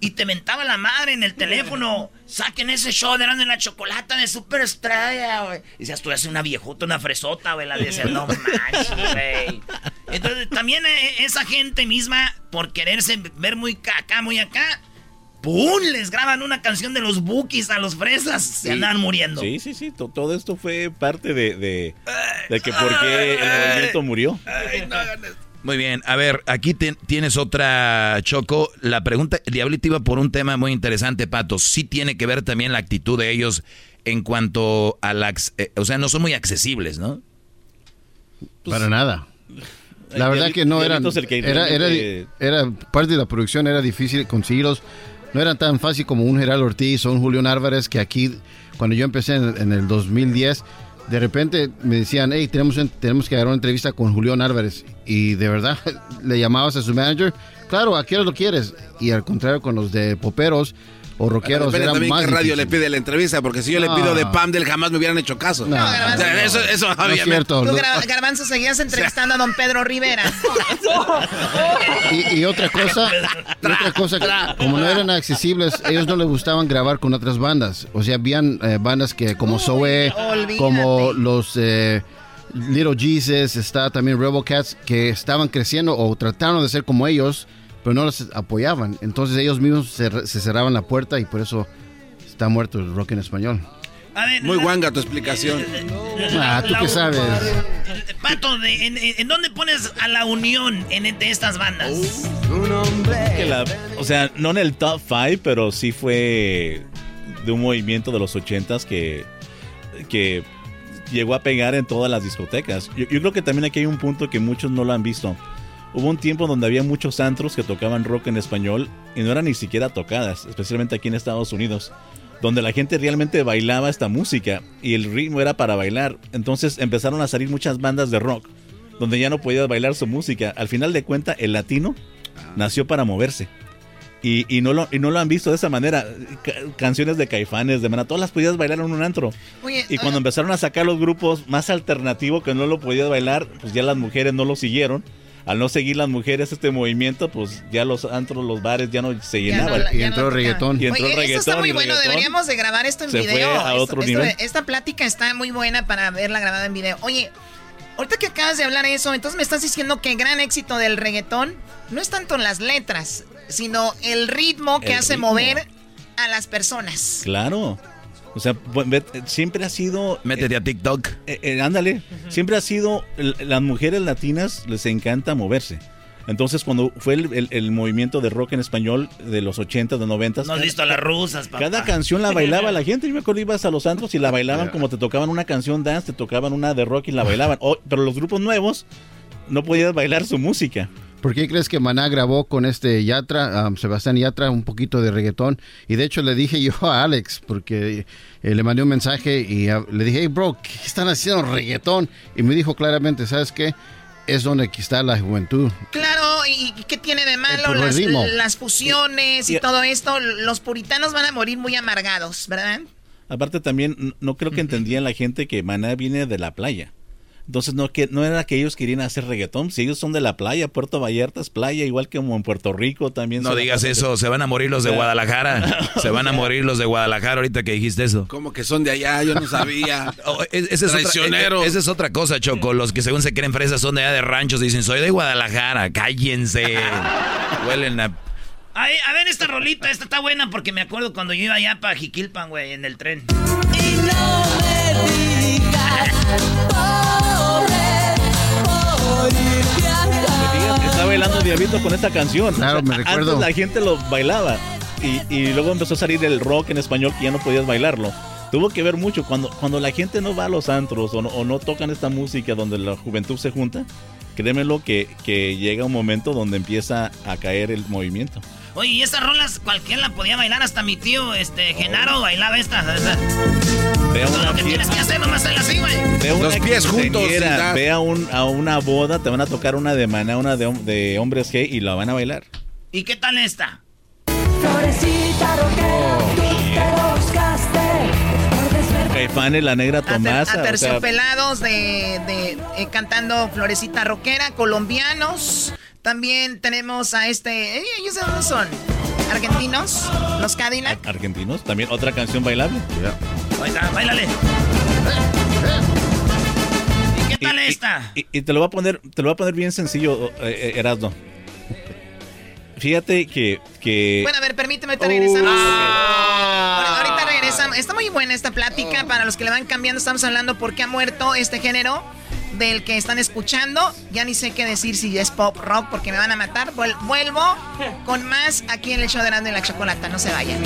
[SPEAKER 2] Y te mentaba la madre en el teléfono. Saquen ese show de en la chocolata de Super Estrella, güey. Y decías, tú eres una viejota, una fresota, güey. La decías, no manches, güey. Entonces, también eh, esa gente misma, por quererse ver muy acá, muy acá, ¡Pum! Les graban una canción de los Bookies a los fresas. Se andan muriendo.
[SPEAKER 32] Sí, sí, sí. Todo esto fue parte de, de, de que por qué el movimiento murió.
[SPEAKER 5] Muy bien, a ver, aquí tienes otra, Choco. La pregunta, Diablito iba por un tema muy interesante, Pato. Sí tiene que ver también la actitud de ellos en cuanto a la... Eh, o sea, no son muy accesibles, ¿no?
[SPEAKER 20] Para nada. La verdad que no eran... Era, era, era, parte de la producción, era difícil conseguirlos no era tan fácil como un Gerardo Ortiz o un Julián Álvarez que aquí, cuando yo empecé en, el 2010, de repente me decían, hey, tenemos, tenemos que dar una entrevista con Julián Álvarez. Y de verdad, le llamabas a su manager, claro, ¿a lo quieres? Y al contrario, con los de Poperos, o rockeros
[SPEAKER 4] Pero también qué radio le pide la entrevista, porque si yo le pido de Pam del jamás me hubieran hecho caso. No, eso, eso
[SPEAKER 11] no es cierto. Tú, Garbanzo, seguías entrevistando a don Pedro Rivera.
[SPEAKER 20] y, otra cosa, otra cosa, como no eran accesibles, ellos no les gustaban grabar con otras bandas. O sea, habían eh, bandas que como Zoe, como los... Eh, Little Jesus, está también Rebel Cats, que estaban creciendo o trataron de ser como ellos, pero no los apoyaban. Entonces ellos mismos se, cerraban la puerta y por eso está muerto el rock en español.
[SPEAKER 4] Muy guanga tu explicación.
[SPEAKER 20] Ah, tú qué sabes.
[SPEAKER 2] Pato, en, dónde pones a la unión en, entre estas bandas?
[SPEAKER 32] o sea, no en el top 5, pero sí fue de un movimiento de los 80s que, que llegó a pegar en todas las discotecas. yo creo que también aquí hay un punto que muchos no lo han visto. Hubo un tiempo donde había muchos antros que tocaban rock en español y no eran ni siquiera tocadas, especialmente aquí en Estados Unidos, donde la gente realmente bailaba esta música y el ritmo era para bailar. Entonces empezaron a salir muchas bandas de rock donde ya no podías bailar su música. Al final de cuentas, el latino nació para moverse. Y, no lo, y no lo han visto de esa manera. canciones de caifanes, de mena, todas las podías bailar en un antro. y cuando empezaron a sacar los grupos más alternativos que no lo podías bailar, pues ya las mujeres no lo siguieron al no seguir las mujeres este movimiento, pues ya los antros, los bares ya no se llenaban.
[SPEAKER 20] y entró reggaetón.
[SPEAKER 32] Y entró reggaetón.
[SPEAKER 11] Esto está muy bueno, deberíamos de grabar esto en se video. Fue a otro nivel. esta plática está muy buena para verla grabada en video. Oye, ahorita que acabas de hablar eso, entonces me estás diciendo que el gran éxito del reggaetón no es tanto las letras, sino el ritmo que hace mover a las personas.
[SPEAKER 32] Claro. O sea, siempre ha sido...
[SPEAKER 5] Métete a TikTok.
[SPEAKER 32] Eh, eh, ándale. Siempre ha sido... Las mujeres latinas les encanta moverse. Entonces, cuando fue el, movimiento de rock en español de los 80, de 90.
[SPEAKER 2] No has visto a las rusas, papá.
[SPEAKER 32] Cada canción la bailaba la gente. Yo me acuerdo, ibas a los antros y la bailaban como te tocaban una canción dance, te tocaban una de rock y la bailaban. pero los grupos nuevos no podías bailar su música.
[SPEAKER 20] ¿Por qué crees que Maná grabó con este Yatra, Sebastián Yatra, un poquito de reggaetón? Y de hecho le dije yo a Alex, porque eh, le mandé un mensaje y le dije, hey bro, ¿qué están haciendo reggaetón? Y me dijo claramente, ¿sabes qué? Es donde aquí está la juventud.
[SPEAKER 11] Claro, ¿y qué tiene de malo las, las, fusiones y, todo esto? Los puritanos van a morir muy amargados, ¿verdad?
[SPEAKER 32] Aparte también, no creo que entendían la gente que Maná viene de la playa. Entonces no, que, no era que ellos querían hacer reggaetón, si ellos son de la playa, Puerto Vallarta es playa, igual que como en Puerto Rico también.
[SPEAKER 5] No digas eso, se van a morir los de Guadalajara, se van a morir los de Guadalajara ahorita que dijiste eso.
[SPEAKER 4] Como que son de allá, yo no sabía.
[SPEAKER 5] Oh, esa, es otra, esa es otra cosa, Choco, los que según se creen fresas son de allá de ranchos, dicen soy de Guadalajara, cállense, huelen a...
[SPEAKER 2] a ver esta rolita, esta está buena porque me acuerdo cuando yo iba allá para Jiquilpan, güey, en el tren.
[SPEAKER 26] Y no me digas,
[SPEAKER 32] bailando Diablito con esta canción.
[SPEAKER 20] Claro, me recuerdo.
[SPEAKER 32] Antes la gente lo bailaba y, luego empezó a salir el rock en español que ya no podías bailarlo. Tuvo que ver mucho cuando, cuando la gente no va a los antros o no, o no tocan esta música donde la juventud se junta. Créemelo que, que llega un momento donde empieza a caer el movimiento.
[SPEAKER 2] Oye, y estas rolas cualquiera la podía bailar, hasta mi tío, este, Genaro, bailaba estas. Ve una lo que tienes que hacer nomás es así, güey.
[SPEAKER 4] Los pies juntos.
[SPEAKER 32] Ve a, un, a una boda, te van a tocar una de maná, una de, de hombres gay y la van a bailar.
[SPEAKER 2] ¿Y qué tal esta?
[SPEAKER 26] Florecita rockera, tú te buscaste.
[SPEAKER 32] Caifanes, la negra Tomasa.
[SPEAKER 11] Aterciopelados de, de eh, cantando Florecita Roquera, colombianos. También tenemos a este. Eh, ¿Ellos de dónde son? ¿Argentinos? ¿Los Cadillac?
[SPEAKER 32] ¿Argentinos? También otra canción bailable.
[SPEAKER 2] Yeah. Bailale. ¿Y qué tal esta?
[SPEAKER 32] Y, te lo voy a poner, te lo voy a poner bien sencillo, eh, Erasmo. Fíjate que, que...
[SPEAKER 11] Bueno, a ver, permíteme, te regresamos. Ah. Ahorita regresamos. Está muy buena esta plática. Para los que le van cambiando, estamos hablando por qué ha muerto este género del que están escuchando. Ya ni sé qué decir si es pop rock porque me van a matar. Vuelvo con más aquí en el show de Grande y la Chocolata. No se vayan.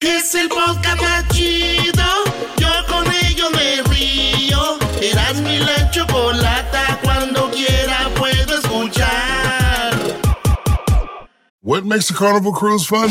[SPEAKER 3] Es el podcast más chido. Yo con ello me río. Eras mi la chocolata
[SPEAKER 33] What makes a carnival cruise fun?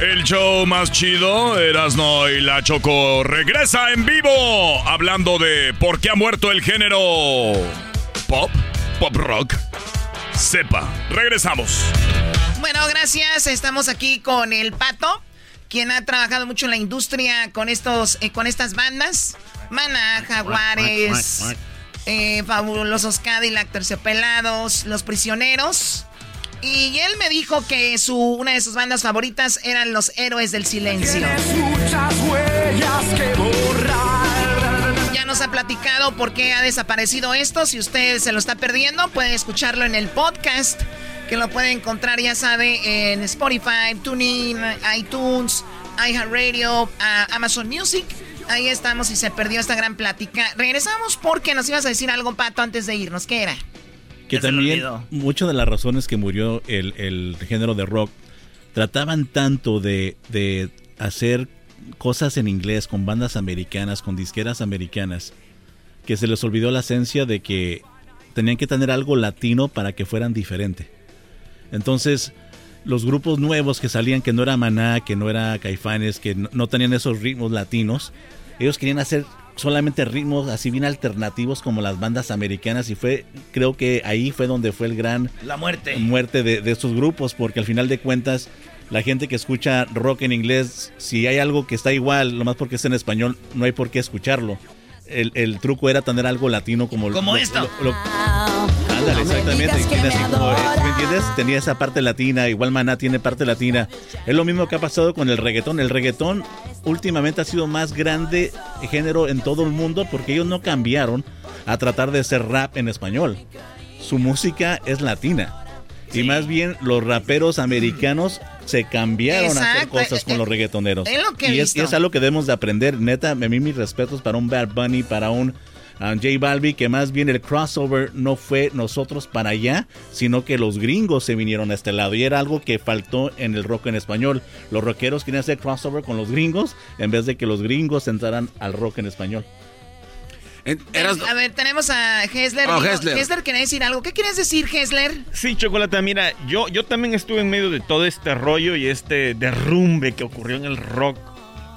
[SPEAKER 24] El show más chido, Erasno y la Choco, regresa en vivo hablando de por qué ha muerto el género pop, pop rock. Sepa, regresamos.
[SPEAKER 11] Bueno, gracias. Estamos aquí con el Pato, quien ha trabajado mucho en la industria con estos, eh, con estas bandas. Mana, Jaguares, eh, Fabulosos Cadillac, Terciopelados, Los Prisioneros. Y él me dijo que su, una de sus bandas favoritas eran Los Héroes del Silencio. Ya nos ha platicado por qué ha desaparecido esto. Si usted se lo está perdiendo, puede escucharlo en el podcast, que lo puede encontrar, ya sabe, en Spotify, TuneIn, iTunes, iHeartRadio, Amazon Music. Ahí estamos y se perdió esta gran plática. Regresamos porque nos ibas a decir algo, Pato, antes de irnos. ¿Qué era?
[SPEAKER 32] Que también muchas de las razones que murió el, género de rock trataban tanto de, de hacer cosas en inglés con bandas americanas, con disqueras americanas, que se les olvidó la esencia de que tenían que tener algo latino para que fueran diferente. Entonces, los grupos nuevos que salían, que no era Maná, que no era Caifanes, que no tenían esos ritmos latinos, ellos querían hacer solamente ritmos así bien alternativos como las bandas americanas y fue creo que ahí fue donde fue el gran
[SPEAKER 2] la muerte.
[SPEAKER 32] muerte de, de estos grupos porque al final de cuentas la gente que escucha rock en inglés si hay algo que está igual lo más porque es en español no hay por qué escucharlo. El, el truco era tener algo latino como
[SPEAKER 2] como esto
[SPEAKER 32] Ándale, exactamente. ¿Me entiendes? Tenía esa parte latina, igual Maná tiene parte latina. Es lo mismo que ha pasado con el reggaetón. El reggaetón últimamente ha sido más grande género en todo el mundo porque ellos no cambiaron a tratar de ser rap en español. Su música es latina. Y más bien los raperos americanos se cambiaron a hacer cosas con los reggaetoneros. y, es, y, es, algo que debemos de aprender. Neta, a mí mis respetos para un Bad Bunny, para un a J Balbi que más bien el crossover no fue nosotros para allá, sino que los gringos se vinieron a este lado y era algo que faltó en el rock en español. Los rockeros querían hacer crossover con los gringos en vez de que los gringos entraran al rock en español.
[SPEAKER 11] A ver, tenemos a Hesler. Oh, Hesler. quería decir algo. ¿Qué quieres decir, Hesler?
[SPEAKER 34] Sí, Chocolata, mira, yo, yo también estuve en medio de todo este rollo y este derrumbe que ocurrió en el rock,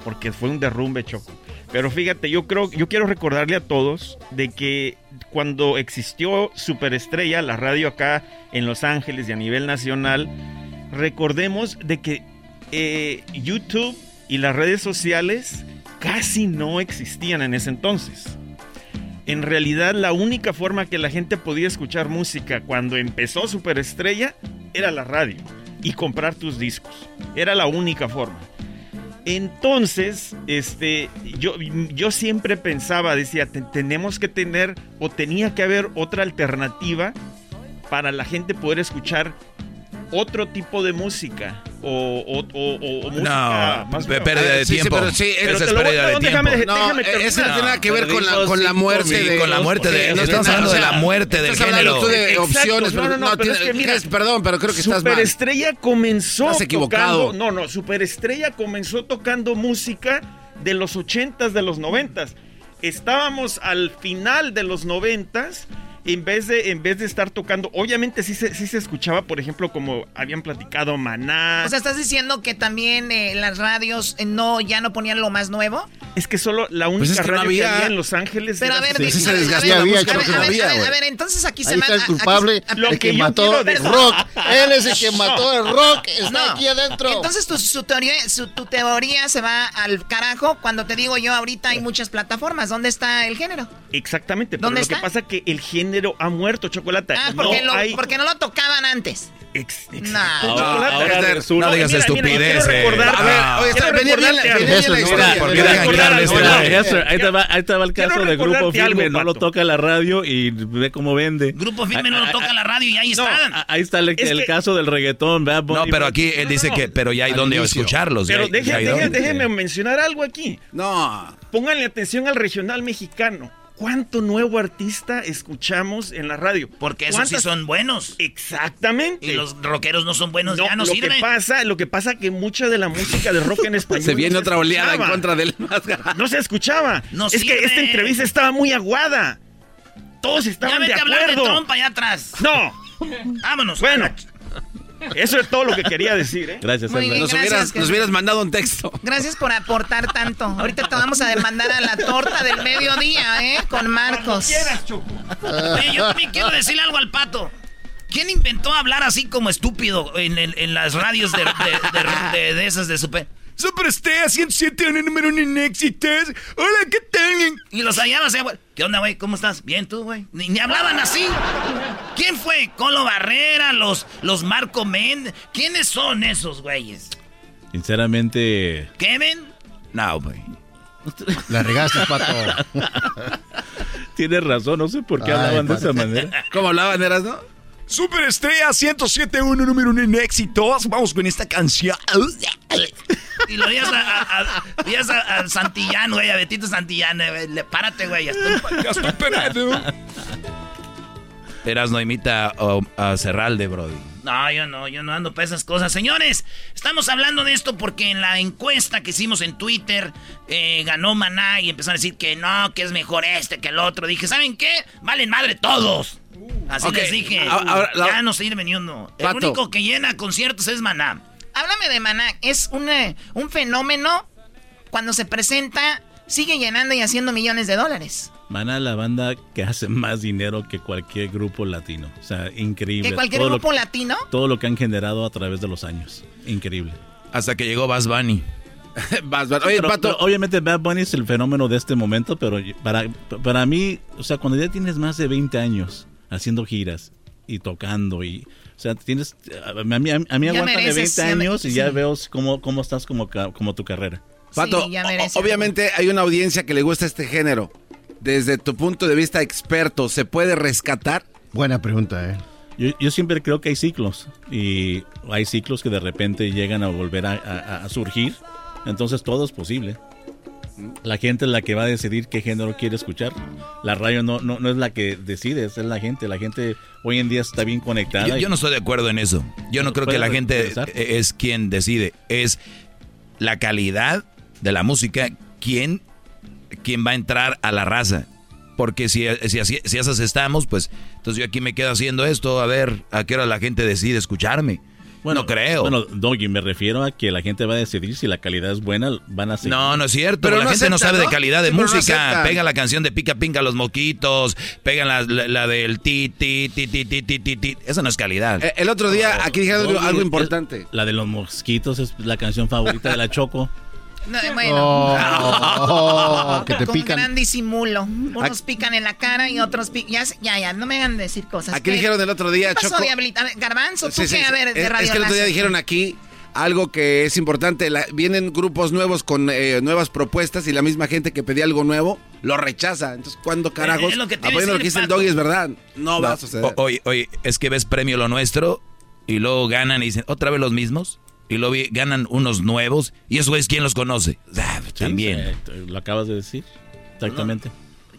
[SPEAKER 34] porque fue un derrumbe, Choco. Pero fíjate, yo creo, yo quiero recordarle a todos de que cuando existió Superestrella, la radio acá en Los Ángeles y a nivel nacional, recordemos de que eh, YouTube y las redes sociales casi no existían en ese entonces. En realidad, la única forma que la gente podía escuchar música cuando empezó Superestrella era la radio y comprar tus discos. Era la única forma. Entonces, este, yo, yo siempre pensaba, decía, tenemos que tener o tenía que haber otra alternativa para la gente poder escuchar otro tipo de música o, o, o, o música
[SPEAKER 5] no, más pérdida de tiempo. Sí, pero sí, esa es pérdida de tiempo.
[SPEAKER 4] Déjame, no, déjame eso no tiene nada que ver con la, con la muerte de...
[SPEAKER 5] Con la muerte de... No estamos hablando de la muerte del género.
[SPEAKER 4] Tú de opciones, pero no, pero es que mira, perdón, pero creo que estás mal.
[SPEAKER 34] Superestrella comenzó tocando... No, no, Superestrella comenzó tocando música de los ochentas, de los noventas. Estábamos al final de los noventas en vez de, en vez de estar tocando, obviamente sí se, sí se escuchaba, por ejemplo, como habían platicado Maná.
[SPEAKER 11] O sea, ¿estás diciendo que también eh, las radios eh, no, ya no ponían lo más nuevo?
[SPEAKER 34] Es que solo la única pues radio que, había... en Los Ángeles.
[SPEAKER 11] Pero a ver,
[SPEAKER 4] sí, se desgastó a ver,
[SPEAKER 11] a ver, entonces aquí se
[SPEAKER 20] mata. el culpable, el que, mató el rock. Él es el que mató el rock. Está aquí adentro.
[SPEAKER 11] Entonces tu, su teoría, su, tu teoría se va al carajo cuando te digo yo ahorita hay muchas plataformas. ¿Dónde está el género?
[SPEAKER 34] Exactamente. Pero ¿Dónde lo que pasa es que el género ha muerto, Chocolata.
[SPEAKER 11] Ah, porque, no, lo, porque no lo tocaban antes.
[SPEAKER 34] Ex,
[SPEAKER 11] no.
[SPEAKER 5] Ahora, ahora no digas estupidez.
[SPEAKER 34] a ver, oye, está, venía bien,
[SPEAKER 32] Ahí va el caso de Grupo Firme, no lo toca la radio y ve cómo vende.
[SPEAKER 11] Grupo Firme no lo toca la radio y ahí están.
[SPEAKER 32] Ahí está el caso del reggaetón,
[SPEAKER 5] No, pero aquí él dice que, pero ya hay donde escucharlos.
[SPEAKER 34] Pero déjeme mencionar algo aquí.
[SPEAKER 4] No.
[SPEAKER 34] Pónganle atención al regional mexicano. ¿Cuánto nuevo artista escuchamos en la radio?
[SPEAKER 11] Porque esos sí son buenos.
[SPEAKER 34] Exactamente.
[SPEAKER 11] Y los rockeros no son buenos, ya no
[SPEAKER 34] lo
[SPEAKER 11] sirven.
[SPEAKER 34] Que pasa, lo que pasa que mucha de la música de rock en español
[SPEAKER 4] Se viene otra oleada en contra del
[SPEAKER 34] No se escuchaba. No es que esta entrevista estaba muy aguada. Todos estaban ya de acuerdo. hablar de
[SPEAKER 11] trompa allá atrás.
[SPEAKER 34] No.
[SPEAKER 11] Vámonos.
[SPEAKER 34] Bueno. Eso es todo lo que quería decir, ¿eh?
[SPEAKER 32] Gracias,
[SPEAKER 4] Muy nos, hubieras, nos, hubieras, mandado un texto.
[SPEAKER 11] Gracias por aportar tanto. Ahorita te vamos a demandar a la torta del mediodía, ¿eh? Con Marcos.
[SPEAKER 34] Quieras, Choco.
[SPEAKER 11] Yo también quiero decirle algo al pato. ¿Quién inventó hablar así como estúpido en, en, en las radios de, de, de, de esas de super... Super Estrella 107, un número uno en éxitos. Hola, ¿qué tal? Y los hallabas, ¿eh, güey. ¿Qué onda, güey? ¿Cómo estás? Bien, tú, güey. Ni, hablaban así. ¿Quién fue? Colo Barrera, los, los Marco Méndez. ¿Quiénes son esos güeyes?
[SPEAKER 32] Sinceramente.
[SPEAKER 11] ¿Kevin?
[SPEAKER 5] No, güey.
[SPEAKER 20] La regaste, pato.
[SPEAKER 32] Tienes razón, no sé por qué hablaban de esa manera.
[SPEAKER 4] ¿Cómo hablaban, eras, no?
[SPEAKER 5] Superestrella 107.1, número uno en éxitos. Vamos con esta canción.
[SPEAKER 11] Y lo días a, Santillán, güey, a Betito Santillán. Le, párate, güey, ya estoy, ya estoy
[SPEAKER 5] Eras no imita a Cerralde, Brody.
[SPEAKER 11] No, yo no, yo no ando para esas cosas. Señores, estamos hablando de esto porque en la encuesta que hicimos en Twitter eh, ganó Maná y empezaron a decir que no, que es mejor este que el otro. Dije, ¿saben qué? Valen madre todos. Así les dije. ya no sirve ni uno. El único que llena conciertos es Maná. Háblame de Maná. Es un, un fenómeno. Cuando se presenta, sigue llenando y haciendo millones de dólares.
[SPEAKER 32] Maná la banda que hace más dinero que cualquier grupo latino. O sea, increíble.
[SPEAKER 11] ¿Que cualquier grupo latino?
[SPEAKER 32] Todo lo que han generado a través de los años. Increíble.
[SPEAKER 5] Hasta que llegó Bass Bunny.
[SPEAKER 32] Oye, Pato. obviamente Bad Bunny es el fenómeno de este momento, pero para, para mí, o sea, cuando ya tienes más de 20 años haciendo giras y tocando y o sea tienes a mí, a mí aguantan de 20 años y ya veo cómo, cómo estás como, como tu carrera.
[SPEAKER 4] Pato, obviamente hay una audiencia que le gusta este género. Desde tu punto de vista experto, ¿se puede rescatar?
[SPEAKER 20] Buena pregunta, ¿eh?
[SPEAKER 32] Yo, yo siempre creo que hay ciclos y hay ciclos que de repente llegan a volver a surgir. Entonces todo es posible. La gente es la que va a decidir qué género quiere escuchar. La radio no, no, es la que decide, es la gente. La gente hoy en día está bien conectada.
[SPEAKER 5] Yo, no estoy de acuerdo en eso. Yo no creo que la gente es quien decide. Es la calidad de la música quien, quien va a entrar a la raza. Porque si, si, si esas estamos, pues entonces yo aquí me quedo haciendo esto, a ver a qué hora la gente decide escucharme. Bueno, creo.
[SPEAKER 32] Bueno, Doggy, me refiero a que la gente va a decidir si la calidad es buena, van a seguir.
[SPEAKER 5] No, no es cierto. Pero la gente no sabe de calidad de música. pega la canción de Pica Pinca los moquitos, pegan la, del ti, ti, ti, ti, ti, ti, ti, ti. Esa no es calidad.
[SPEAKER 4] el otro día, aquí dijeron algo importante.
[SPEAKER 32] La de los mosquitos es la canción favorita de la Choco.
[SPEAKER 11] No, bueno. Oh, que te con pican. gran disimulo. Unos pican en la cara y otros pican. Ya, ya, ya, no me hagan decir cosas.
[SPEAKER 4] Aquí dijeron el otro día,
[SPEAKER 11] ¿Qué pasó, Choco? Garbanzo, tú qué, a ver, de
[SPEAKER 4] radio Es que el otro día dijeron aquí algo que es importante. vienen grupos nuevos con eh, nuevas propuestas y la misma gente que pedía algo nuevo lo rechaza. Entonces, ¿cuándo carajos? lo que apoyando lo que dice el doggy es verdad. No, va a suceder.
[SPEAKER 5] Oye, oye, es que ves premio lo nuestro y luego ganan y dicen, ¿otra vez los mismos? Y luego ganan unos nuevos. ¿Y esos güeyes quién los conoce? Ah, también.
[SPEAKER 32] lo acabas de decir. Exactamente.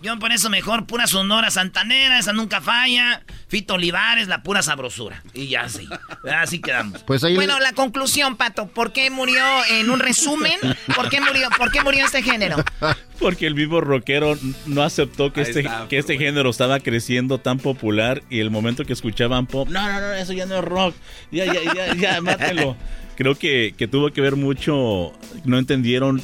[SPEAKER 2] Yo por eso mejor pura Sonora Santanera, esa nunca falla. Fito Olivares, la pura sabrosura. Y ya sí. Así quedamos.
[SPEAKER 11] Pues bueno, la conclusión, Pato. ¿Por qué murió en un resumen? ¿Por qué murió, ¿por qué murió este género?
[SPEAKER 32] Porque el vivo rockero no aceptó que este, que este género estaba creciendo tan popular y el momento que escuchaban pop, no, no, no, eso ya no es rock. Ya, ya, ya, ya, mátelo. Creo que, que tuvo que ver mucho, no entendieron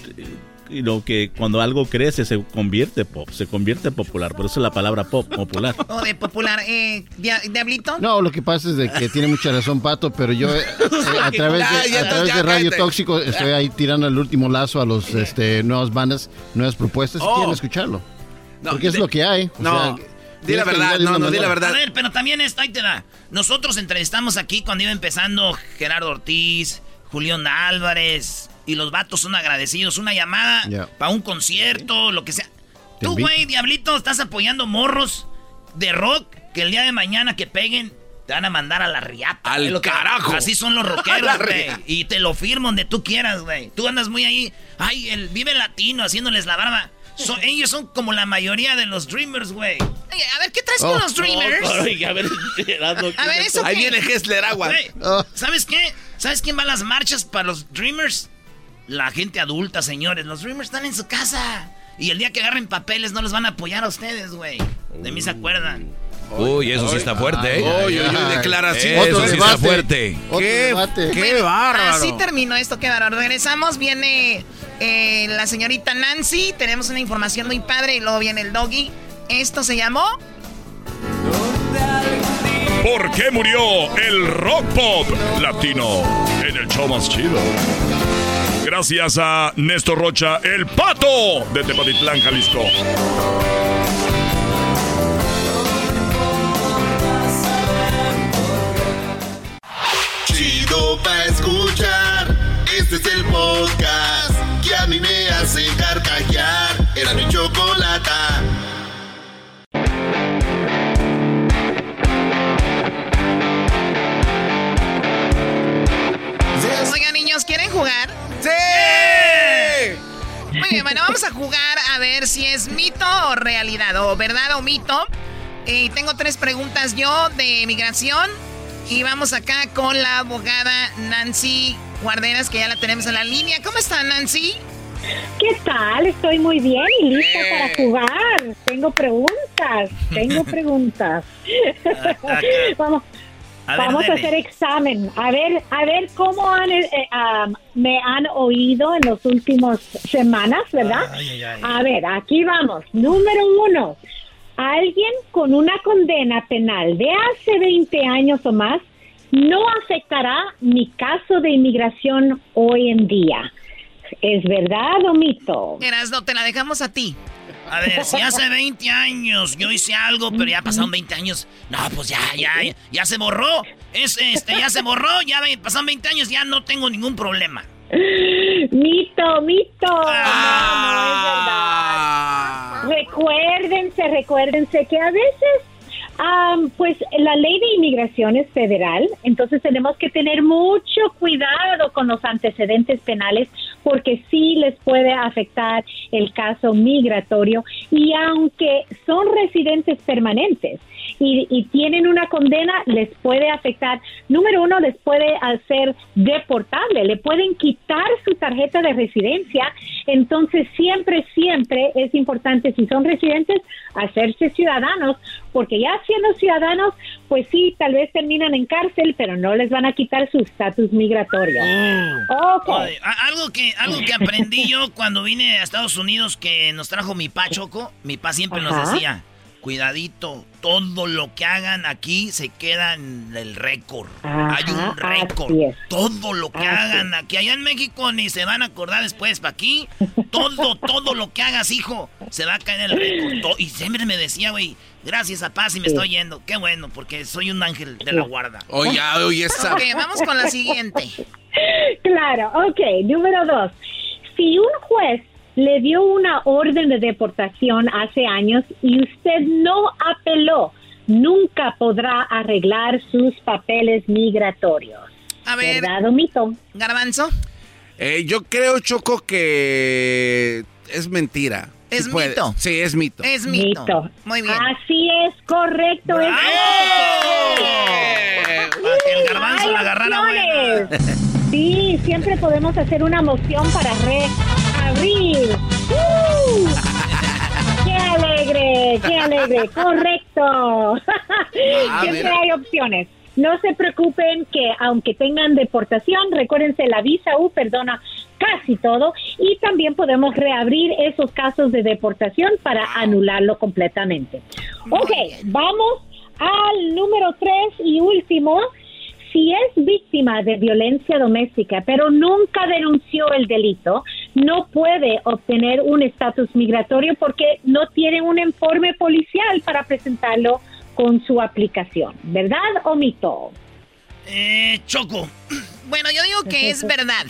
[SPEAKER 32] lo que cuando algo crece se convierte pop, se convierte popular. Por eso la palabra pop, popular.
[SPEAKER 11] O de popular. Eh, ¿Diablito?
[SPEAKER 20] No, lo que pasa es de que tiene mucha razón Pato, pero yo eh, eh, a través de, a través de Radio Tóxico estoy ahí tirando el último lazo a los este, nuevas bandas, nuevas propuestas. Oh. quieren escucharlo. Porque es lo que hay.
[SPEAKER 4] no. Di la verdad, no, no, di la verdad.
[SPEAKER 2] A ver, pero también esto, ahí te da. Nosotros entrevistamos aquí cuando iba empezando Gerardo Ortiz, Julián Álvarez, y los vatos son agradecidos. Una llamada para un concierto, lo que sea. Tú, güey, diablito, estás apoyando morros de rock que el día de mañana que peguen te van a mandar a la riata.
[SPEAKER 4] Al carajo.
[SPEAKER 2] Así son los rockeros, güey. Y te lo firmo donde tú quieras, güey. Tú andas muy ahí. Ay, el vive latino haciéndoles la barba. ellos son como la mayoría de los Dreamers, güey. A ver, ¿qué traes con oh. los Dreamers? a ver, a ver, eso
[SPEAKER 4] Ahí viene Hessler Agua.
[SPEAKER 2] Oh. ¿Sabes qué? ¿Sabes quién va a las marchas para los Dreamers? la gente adulta, señores. Los Dreamers están en su casa. Y el día que agarren papeles no los van a apoyar a ustedes, güey. De mí se acuerdan.
[SPEAKER 5] Uy, eso sí está fuerte, ¿eh?
[SPEAKER 4] Uy, uy, uy, declaración.
[SPEAKER 5] Eso sí está fuerte.
[SPEAKER 4] Qué, qué bárbaro.
[SPEAKER 11] Así terminó esto, qué bárbaro. Regresamos, viene eh, la señorita Nancy. Tenemos una información muy padre y luego viene el doggy. Esto se llamó...
[SPEAKER 24] ¿Por qué murió el rock pop latino en el show más chido? Gracias a Néstor Rocha, el pato de Tepatitlán, Jalisco.
[SPEAKER 3] Chido pa' escuchar. Este es el podcast que a mí me hace carcajear. Era mi chocolata.
[SPEAKER 11] Niños, ¿quieren jugar?
[SPEAKER 4] ¡Sí!
[SPEAKER 11] Muy bien, bueno, vamos a jugar a ver si es mito o realidad, o verdad o mito. Y tengo tres preguntas yo de migración. Y vamos acá con la abogada Nancy Guarderas, que ya la tenemos en la línea. ¿Cómo está, Nancy?
[SPEAKER 35] ¿Qué tal? Estoy muy bien y lista para jugar. Tengo preguntas, tengo preguntas. vamos, Vamos a hacer examen. A ver, a ver cómo han, eh, me han oído en las últimas semanas, ¿verdad? A ver, aquí vamos. Número uno. Alguien con una condena penal de hace 20 años o más no afectará mi caso de inmigración hoy en día. ¿Es verdad o mito?
[SPEAKER 11] no te la dejamos a ti.
[SPEAKER 2] A ver, si hace 20 años yo hice algo, pero ya pasaron 20 años. No, pues ya, ya, ya se borró. Es, este, ya se borró, ya pasaron 20 años, ya no tengo ningún problema.
[SPEAKER 35] Mito, mito. No, no es verdad. Ah. Recuérdense, recuérdense que a veces pues la ley de inmigración es federal, entonces tenemos que tener mucho cuidado con los antecedentes penales porque sí les puede afectar el caso migratorio y aunque son residentes permanentes y, y tienen una condena, les puede afectar, número uno, les puede hacer deportable, le pueden quitar su tarjeta de residencia, entonces siempre, siempre es importante, si son residentes, hacerse ciudadanos porque ya siendo ciudadanos, pues sí, tal vez terminan en cárcel, pero no les van a quitar su estatus migratorio.
[SPEAKER 2] Oh. algo que algo que aprendí yo cuando vine a Estados Unidos que nos trajo mi pa Choco, mi pa siempre nos decía, cuidadito, todo lo que hagan aquí se queda en el récord. Hay un récord. Todo lo que hagan aquí, allá en México ni se van a acordar después, para aquí, todo, todo lo que hagas, hijo, se va a caer en el récord. Y siempre me decía, güey, gracias a paz y me estoy yendo. Qué bueno, porque soy un ángel de la guarda.
[SPEAKER 4] Oye, oye, esa.
[SPEAKER 11] Ok, vamos con la siguiente.
[SPEAKER 35] Claro, ok, número dos. Si un juez le dio una orden de deportación hace años y usted no apeló, nunca podrá arreglar sus papeles migratorios.
[SPEAKER 11] A ver.
[SPEAKER 35] ¿Verdad?
[SPEAKER 11] Garbanzo.
[SPEAKER 4] Eh, yo creo, Choco, que es mentira.
[SPEAKER 11] Es mito.
[SPEAKER 4] Sí, es mito.
[SPEAKER 11] Es mito. Muy bien.
[SPEAKER 35] Así es, correcto. Es
[SPEAKER 2] Para que el garbanzo la agarrara buena.
[SPEAKER 35] Sí, siempre podemos hacer una moción para reabrir. ¡Uh! ¡Qué alegre! ¡Qué alegre! ¡Correcto!
[SPEAKER 4] Ah,
[SPEAKER 35] siempre hay opciones. No se preocupen que aunque tengan deportación, recuérdense, la visa U perdona casi todo y también podemos reabrir esos casos de deportación para anularlo completamente. Ok, vamos al número tres y último. Si es víctima de violencia doméstica, pero nunca denunció el delito, no puede obtener un estatus migratorio porque no tiene un informe policial para presentarlo con su aplicación. ¿Verdad o mito?
[SPEAKER 2] Eh, Choco.
[SPEAKER 11] Bueno, yo digo que es verdad.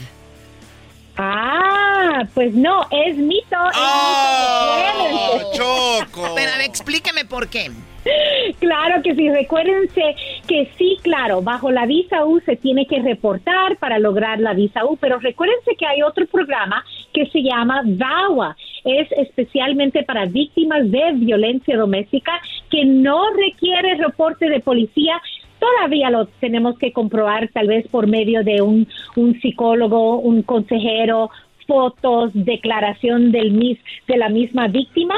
[SPEAKER 35] Ah, pues no, es mito. es
[SPEAKER 4] ¡Oh,
[SPEAKER 35] mito,
[SPEAKER 4] Choco!
[SPEAKER 11] Pero a ver, explíqueme por qué.
[SPEAKER 35] Claro que sí, recuérdense que sí, claro, bajo la visa U se tiene que reportar para lograr la visa U, pero recuérdense que hay otro programa que se llama VAWA, es especialmente para víctimas de violencia doméstica que no requiere reporte de policía. Todavía lo tenemos que comprobar tal vez por medio de un, un psicólogo, un consejero, fotos, declaración del mis, de la misma víctima,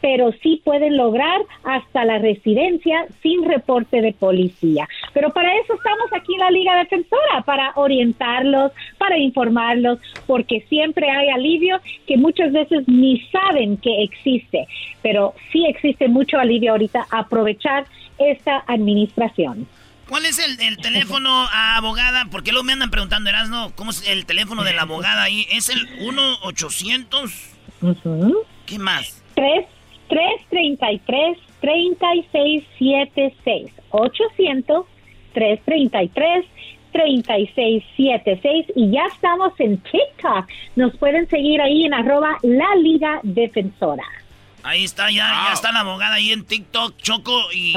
[SPEAKER 35] pero sí pueden lograr hasta la residencia sin reporte de policía. Pero para eso estamos aquí en la Liga Defensora, para orientarlos, para informarlos, porque siempre hay alivio que muchas veces ni saben que existe, pero sí existe mucho alivio ahorita aprovechar esta administración.
[SPEAKER 2] ¿Cuál es el, el teléfono a abogada? Porque luego me andan preguntando, Erasno, ¿cómo es el teléfono de la abogada ahí? ¿Es el 1-800? ¿Qué más?
[SPEAKER 35] 3, 333 3676 800 333 3676 y ya estamos en TikTok. Nos pueden seguir ahí en arroba la Liga Defensora.
[SPEAKER 2] Ahí está, ya, ya está la abogada ahí en TikTok, Choco, y...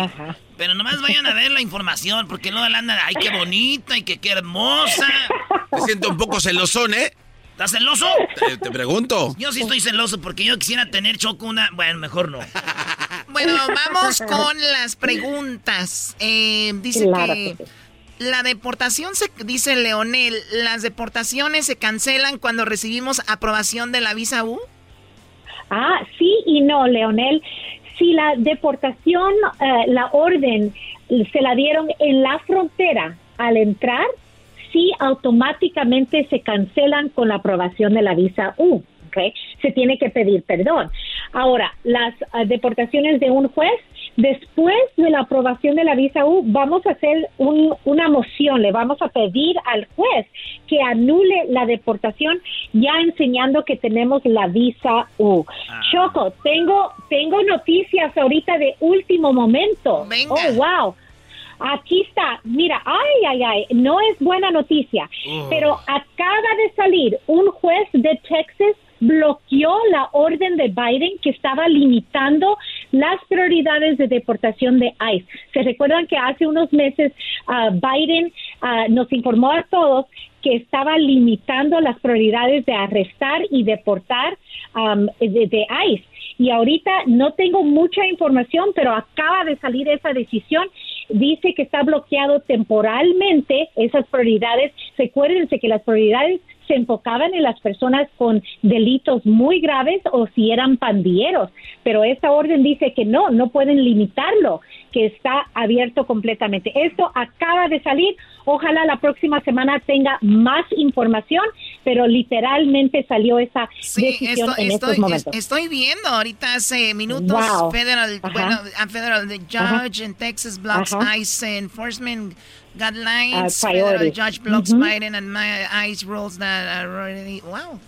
[SPEAKER 2] Pero nomás vayan a ver la información, porque luego la andan, ay, qué bonita y que qué hermosa.
[SPEAKER 4] Me siento un poco celosón, ¿eh?
[SPEAKER 2] ¿Estás celoso?
[SPEAKER 4] Te, te pregunto.
[SPEAKER 2] Yo sí estoy celoso porque yo quisiera tener Choco una... Bueno, mejor no.
[SPEAKER 11] Bueno, vamos con las preguntas. Eh, dice
[SPEAKER 35] Claro
[SPEAKER 11] que la deportación, se, dice Leonel, las deportaciones se cancelan cuando recibimos aprobación de la visa U.
[SPEAKER 35] Ah, sí y no, Leonel. Si la deportación, eh, la orden se la dieron en la frontera al entrar, sí automáticamente se cancelan con la aprobación de la visa U. ¿ok? Se tiene que pedir perdón. Ahora, las ah, deportaciones de un juez, después de la aprobación de la visa U, vamos a hacer un- una moción, le vamos a pedir al juez que anule la deportación, ya enseñando que tenemos la visa U. Choco, tengo, tengo noticias ahorita de último momento. Oh, wow. Aquí está, mira, ay, ay, ay, no es buena noticia,
[SPEAKER 36] Oh.
[SPEAKER 35] pero acaba de salir un juez de Texas bloqueó la orden de Biden que estaba limitando las prioridades de deportación de ICE. Se recuerdan que hace unos meses ah, Biden ah, nos informó a todos que estaba limitando las prioridades de arrestar y deportar am, de, de ICE. Y ahorita no tengo mucha información, pero acaba de salir esa decisión. Dice que está bloqueado temporalmente esas prioridades. Recuérdense que las prioridades se enfocaban en las personas con delitos muy graves o si eran pandilleros, pero esta orden dice que no, no pueden limitarlo, que está abierto completamente. Esto acaba de salir, ojalá la próxima semana tenga más información, pero literalmente salió esa decisión
[SPEAKER 11] Esto-
[SPEAKER 35] en
[SPEAKER 11] estoy,
[SPEAKER 35] estos momentos.
[SPEAKER 11] es- estoy viendo ahorita hace minutos
[SPEAKER 35] Wow.
[SPEAKER 11] federal,
[SPEAKER 35] Ajá.
[SPEAKER 11] bueno, a federal the
[SPEAKER 35] Ajá.
[SPEAKER 11] judge in Texas blocks
[SPEAKER 35] Ajá.
[SPEAKER 11] ICE enforcement guidelines.
[SPEAKER 35] Uh,
[SPEAKER 11] federal judge blocks. Biden and my ICE rules that are already wow.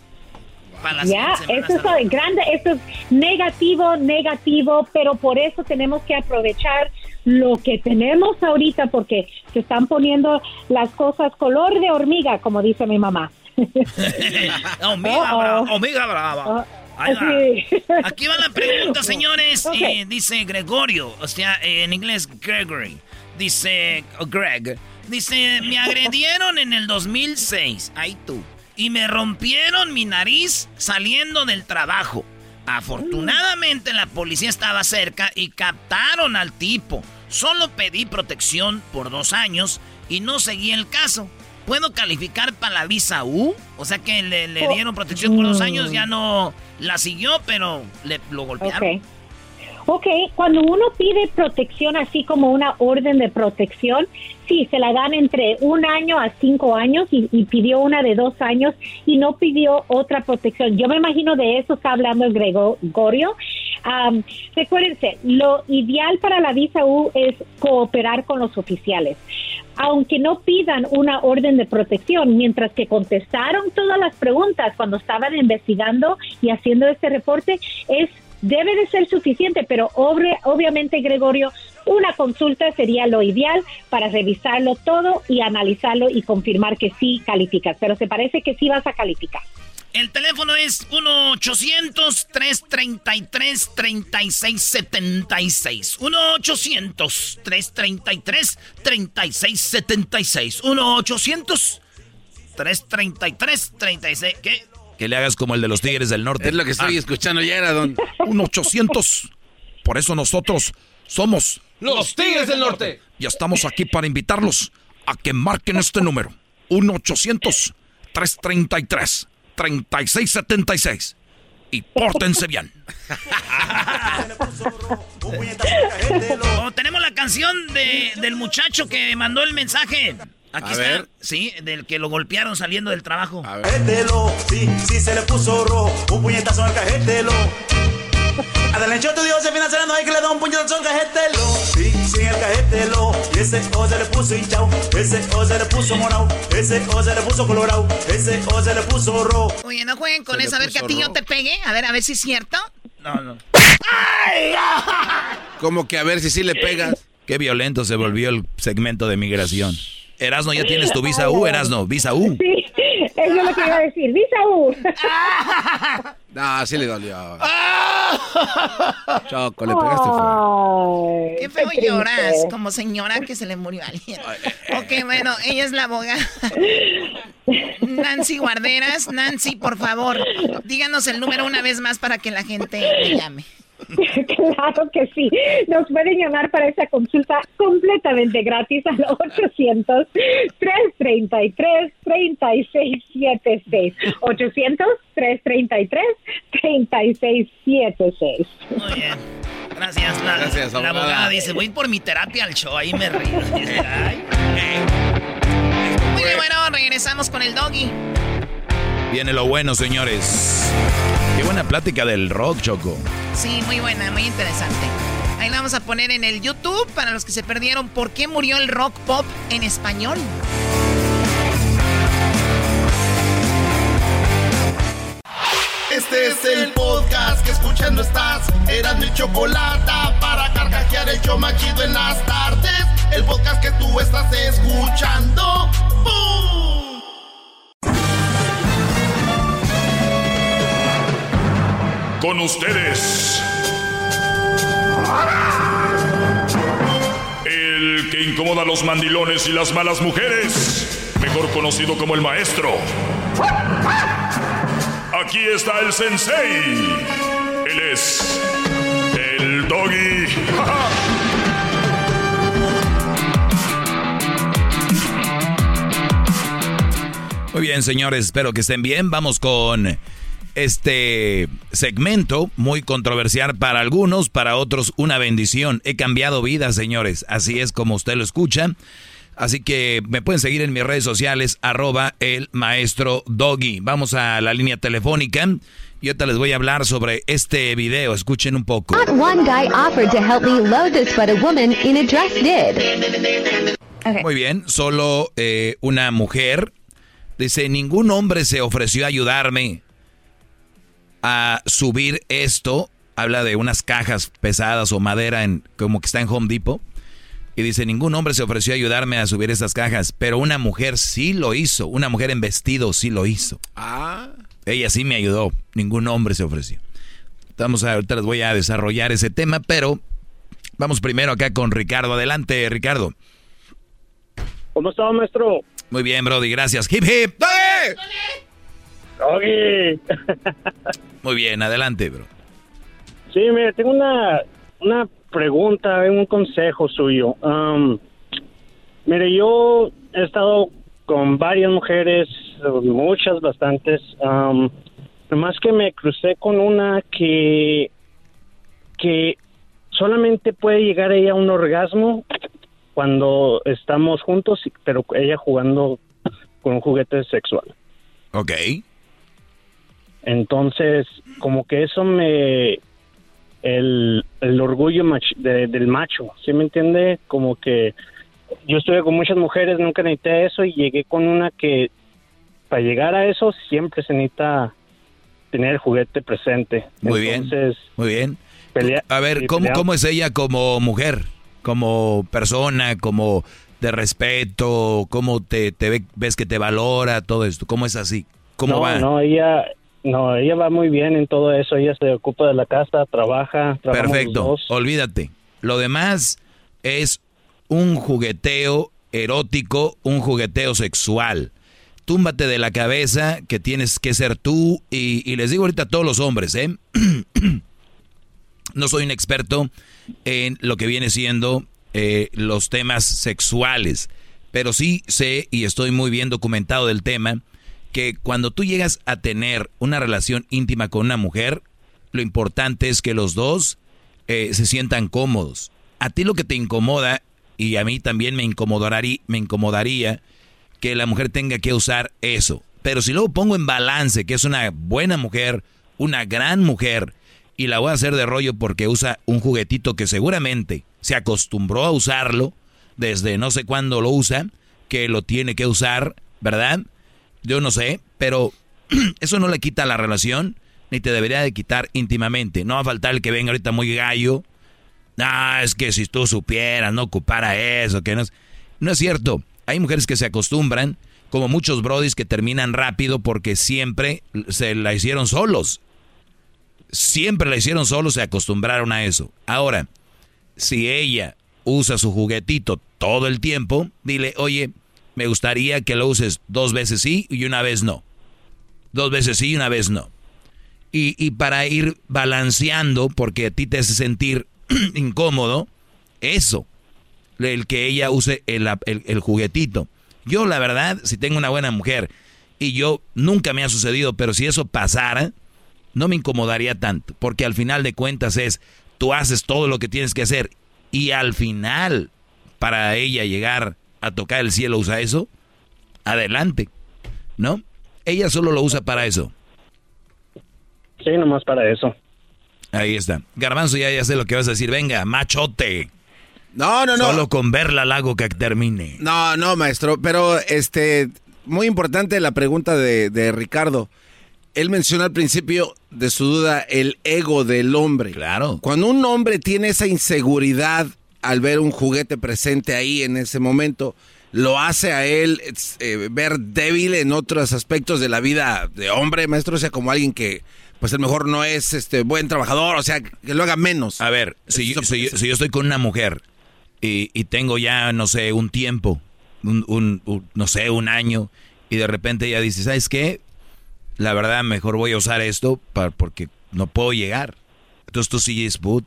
[SPEAKER 35] Ya, esto es grande, esto es negativo, negativo, pero por eso tenemos que aprovechar lo que tenemos ahorita porque se están poniendo las cosas color de hormiga, como dice mi mamá.
[SPEAKER 2] Omega
[SPEAKER 35] Uh-oh.
[SPEAKER 2] brava, va.
[SPEAKER 35] Sí.
[SPEAKER 2] Aquí va la pregunta, señores. Eh, dice Gregorio, o sea, eh, en inglés Gregory. Dice Greg. Dice, me agredieron en el 2006. Ahí tú. Y me rompieron mi nariz saliendo del trabajo. Afortunadamente la policía estaba cerca y captaron al tipo. Solo pedí protección por dos años y no seguí el caso. ¿Puedo calificar para la visa U? O sea que le, oh. dieron protección por dos años, ya no la siguió, pero le, lo golpearon.
[SPEAKER 35] Ok, cuando uno pide protección así como una orden de protección, sí, se la dan entre un año a cinco años y, pidió una de dos años y no pidió otra protección. Yo me imagino de eso está hablando el Gregorio. recuérdense, lo ideal para la visa U es cooperar con los oficiales. Aunque no pidan una orden de protección, mientras que contestaron todas las preguntas cuando estaban investigando y haciendo este reporte, es debe de ser suficiente, pero obviamente, Gregorio, una consulta sería lo ideal para revisarlo todo y analizarlo y confirmar que sí calificas, pero se parece que sí vas a calificar.
[SPEAKER 2] El teléfono es 1-800-333-3676. 1-800-333-3676. 1-800-333-36. ¿Qué?
[SPEAKER 5] Que le hagas como el de los Tigres del Norte.
[SPEAKER 4] Es lo que estoy ah. escuchando ya, era don.
[SPEAKER 5] Un 800. Por eso nosotros somos
[SPEAKER 4] los Tigres del Norte.
[SPEAKER 5] Ya estamos aquí para invitarlos a que marquen este número. 1 800 333 3676 y pórtense bien.
[SPEAKER 2] Oh, tenemos la canción de, del muchacho que mandó el mensaje. Aquí está. Sí, del que lo golpearon saliendo del trabajo. A ver. sí, sí se le puso rojo. Un puñetazo al cajetelo. Adelante, tu Dios, se financiando hay que le da un puñetazo al cajetelo. Sí, sí, el cajetelo. Y ese O se le puso hinchado. Ese O se le puso morado. Ese O se le puso colorado. Ese O se le puso rojo. Oye, no jueguen con eso. A ver que a ti yo te pegue. A ver, a ver si es cierto.
[SPEAKER 4] No, no. Como que a ver si sí le pegas.
[SPEAKER 5] Qué violento se volvió el segmento de migración. Erasno, ya tienes tu visa U, Erasno, visa U.
[SPEAKER 35] Sí, eso es lo que iba a decir, visa U.
[SPEAKER 4] No, sí le dolió. Choco, le pegaste feo.
[SPEAKER 2] Qué feo lloras, como señora que se le murió a alguien. Ok, bueno, ella es la abogada. Nancy Guarderas. Nancy, por favor, díganos el número una vez más para que la gente le llame.
[SPEAKER 35] claro que sí. Nos pueden llamar para esa consulta completamente gratis al 800-333-3676. 800-333-3676.
[SPEAKER 2] Muy bien. Gracias, la, Gracias, la abogada. dice, voy por mi terapia al show, ahí me río. Muy bien, bueno, regresamos con el doggy.
[SPEAKER 5] Viene lo bueno, señores. Qué buena plática del rock, Choco.
[SPEAKER 2] Sí, muy buena, muy interesante. Ahí la vamos a poner en el YouTube para los que se perdieron por qué murió el rock pop en español.
[SPEAKER 3] Este es el podcast que escuchando estás. Eran mi chocolate para carcajear el yo machido en las tardes. El podcast que tú estás escuchando. ¡Bum!
[SPEAKER 24] Con ustedes. El que incomoda a los mandilones y las malas mujeres, mejor conocido como el maestro. Aquí está el sensei. Él es el doggy.
[SPEAKER 5] Muy bien, señores, espero que estén bien. Vamos con este segmento muy controversial para algunos, para otros una bendición. He cambiado vidas, señores. Así es como usted lo escucha. Así que me pueden seguir en mis redes sociales, arroba el maestro Doggy. Vamos a la línea telefónica. Y ahorita les voy a hablar sobre este video. Escuchen un poco. Muy bien, solo eh, una mujer. Dice, ningún hombre se ofreció a ayudarme a subir esto. Habla de unas cajas pesadas o madera en, como que está en Home Depot. Y dice, ningún hombre se ofreció a ayudarme a subir esas cajas, pero una mujer sí lo hizo. Una mujer en vestido sí lo hizo. Ah. Ella sí me ayudó. Ningún hombre se ofreció. Vamos a, ahorita les voy a desarrollar ese tema, pero vamos primero acá con Ricardo. Adelante, Ricardo.
[SPEAKER 21] ¿Cómo está, maestro?
[SPEAKER 5] Muy bien, Brody, gracias. Hip hip.
[SPEAKER 21] ¡Doggy!
[SPEAKER 5] Muy bien, adelante, bro.
[SPEAKER 21] Sí, mire, tengo una, una pregunta, un consejo suyo. Um, mire, yo he estado con varias mujeres, muchas, bastantes. Um, nomás que me crucé con una que, que solamente puede llegar ella a un orgasmo cuando estamos juntos, pero ella jugando con un juguete sexual.
[SPEAKER 5] Ok.
[SPEAKER 21] Entonces, como que eso me... El, el orgullo del macho, ¿sí me entiende? Como que yo estuve con muchas mujeres, nunca necesité eso y llegué con una que para llegar a eso siempre se necesita tener el juguete presente.
[SPEAKER 5] Muy
[SPEAKER 21] Entonces,
[SPEAKER 5] bien. Muy bien. a ver, ¿cómo, ¿cómo es ella como mujer? Como persona, como de respeto, cómo te, te ves que te valora, todo esto, ¿cómo es así? ¿Cómo
[SPEAKER 21] no,
[SPEAKER 5] va?
[SPEAKER 21] No, ella, no, ella va muy bien en todo eso. Ella se ocupa de la casa, trabaja.
[SPEAKER 5] Perfecto. Olvídate. Lo demás es un jugueteo erótico, un jugueteo sexual. Túmbate de la cabeza que tienes que ser tú. Y, les digo ahorita a todos los hombres, ¿eh? no soy un experto en lo que viene siendo eh, los temas sexuales, pero sí sé y estoy muy bien documentado del tema que cuando tú llegas a tener una relación íntima con una mujer, lo importante es que los dos eh, se sientan cómodos. A ti lo que te incomoda, y a mí también me incomodaría, me incomodaría que la mujer tenga que usar eso. Pero si luego pongo en balance que es una buena mujer, una gran mujer, y la voy a hacer de rollo porque usa un juguetito que seguramente se acostumbró a usarlo desde no sé cuándo lo usa, que lo tiene que usar, ¿verdad? Yo no sé, pero eso no le quita la relación, ni te debería de quitar íntimamente. No va a faltar el que venga ahorita muy gallo. Ah, es que si tú supieras, no ocupara eso, que no es... No es cierto. Hay mujeres que se acostumbran, como muchos brodis que terminan rápido porque siempre se la hicieron solos. Siempre la hicieron solos, se acostumbraron a eso. Ahora, si ella usa su juguetito todo el tiempo, dile, oye, me gustaría que lo uses dos veces sí y una vez no. Dos veces sí y una vez no. Y, para ir balanceando, porque a ti te hace sentir incómodo, eso, el que ella use el, el, juguetito. Yo, la verdad, si tengo una buena mujer, y yo nunca me ha sucedido, pero si eso pasara, no me incomodaría tanto, porque al final de cuentas es, tú haces todo lo que tienes que hacer, y al final, para ella llegar a tocar el cielo usa eso, adelante, ¿no? Ella solo lo usa para eso.
[SPEAKER 21] Sí, nomás para eso.
[SPEAKER 5] Ahí está. Garbanzo, ya, ya sé lo que vas a decir. Venga, machote.
[SPEAKER 4] No, no, no.
[SPEAKER 5] Solo con verla la hago que termine.
[SPEAKER 4] No, no, maestro. Pero, este, muy importante la pregunta de, de Ricardo. Él mencionó al principio de su duda el ego del hombre.
[SPEAKER 5] Claro.
[SPEAKER 4] Cuando un hombre tiene esa inseguridad al ver un juguete presente ahí en ese momento, lo hace a él eh, ver débil en otros aspectos de la vida de hombre, maestro, o sea, como alguien que pues a lo mejor no es este buen trabajador, o sea, que lo haga menos.
[SPEAKER 5] A ver, si, yo, si, yo, estoy con una mujer y, tengo ya, no sé, un tiempo, un, no sé, un año, y de repente ella dice, ¿sabes qué? La verdad, mejor voy a usar esto para, porque no puedo llegar. Entonces tú sigues, boot.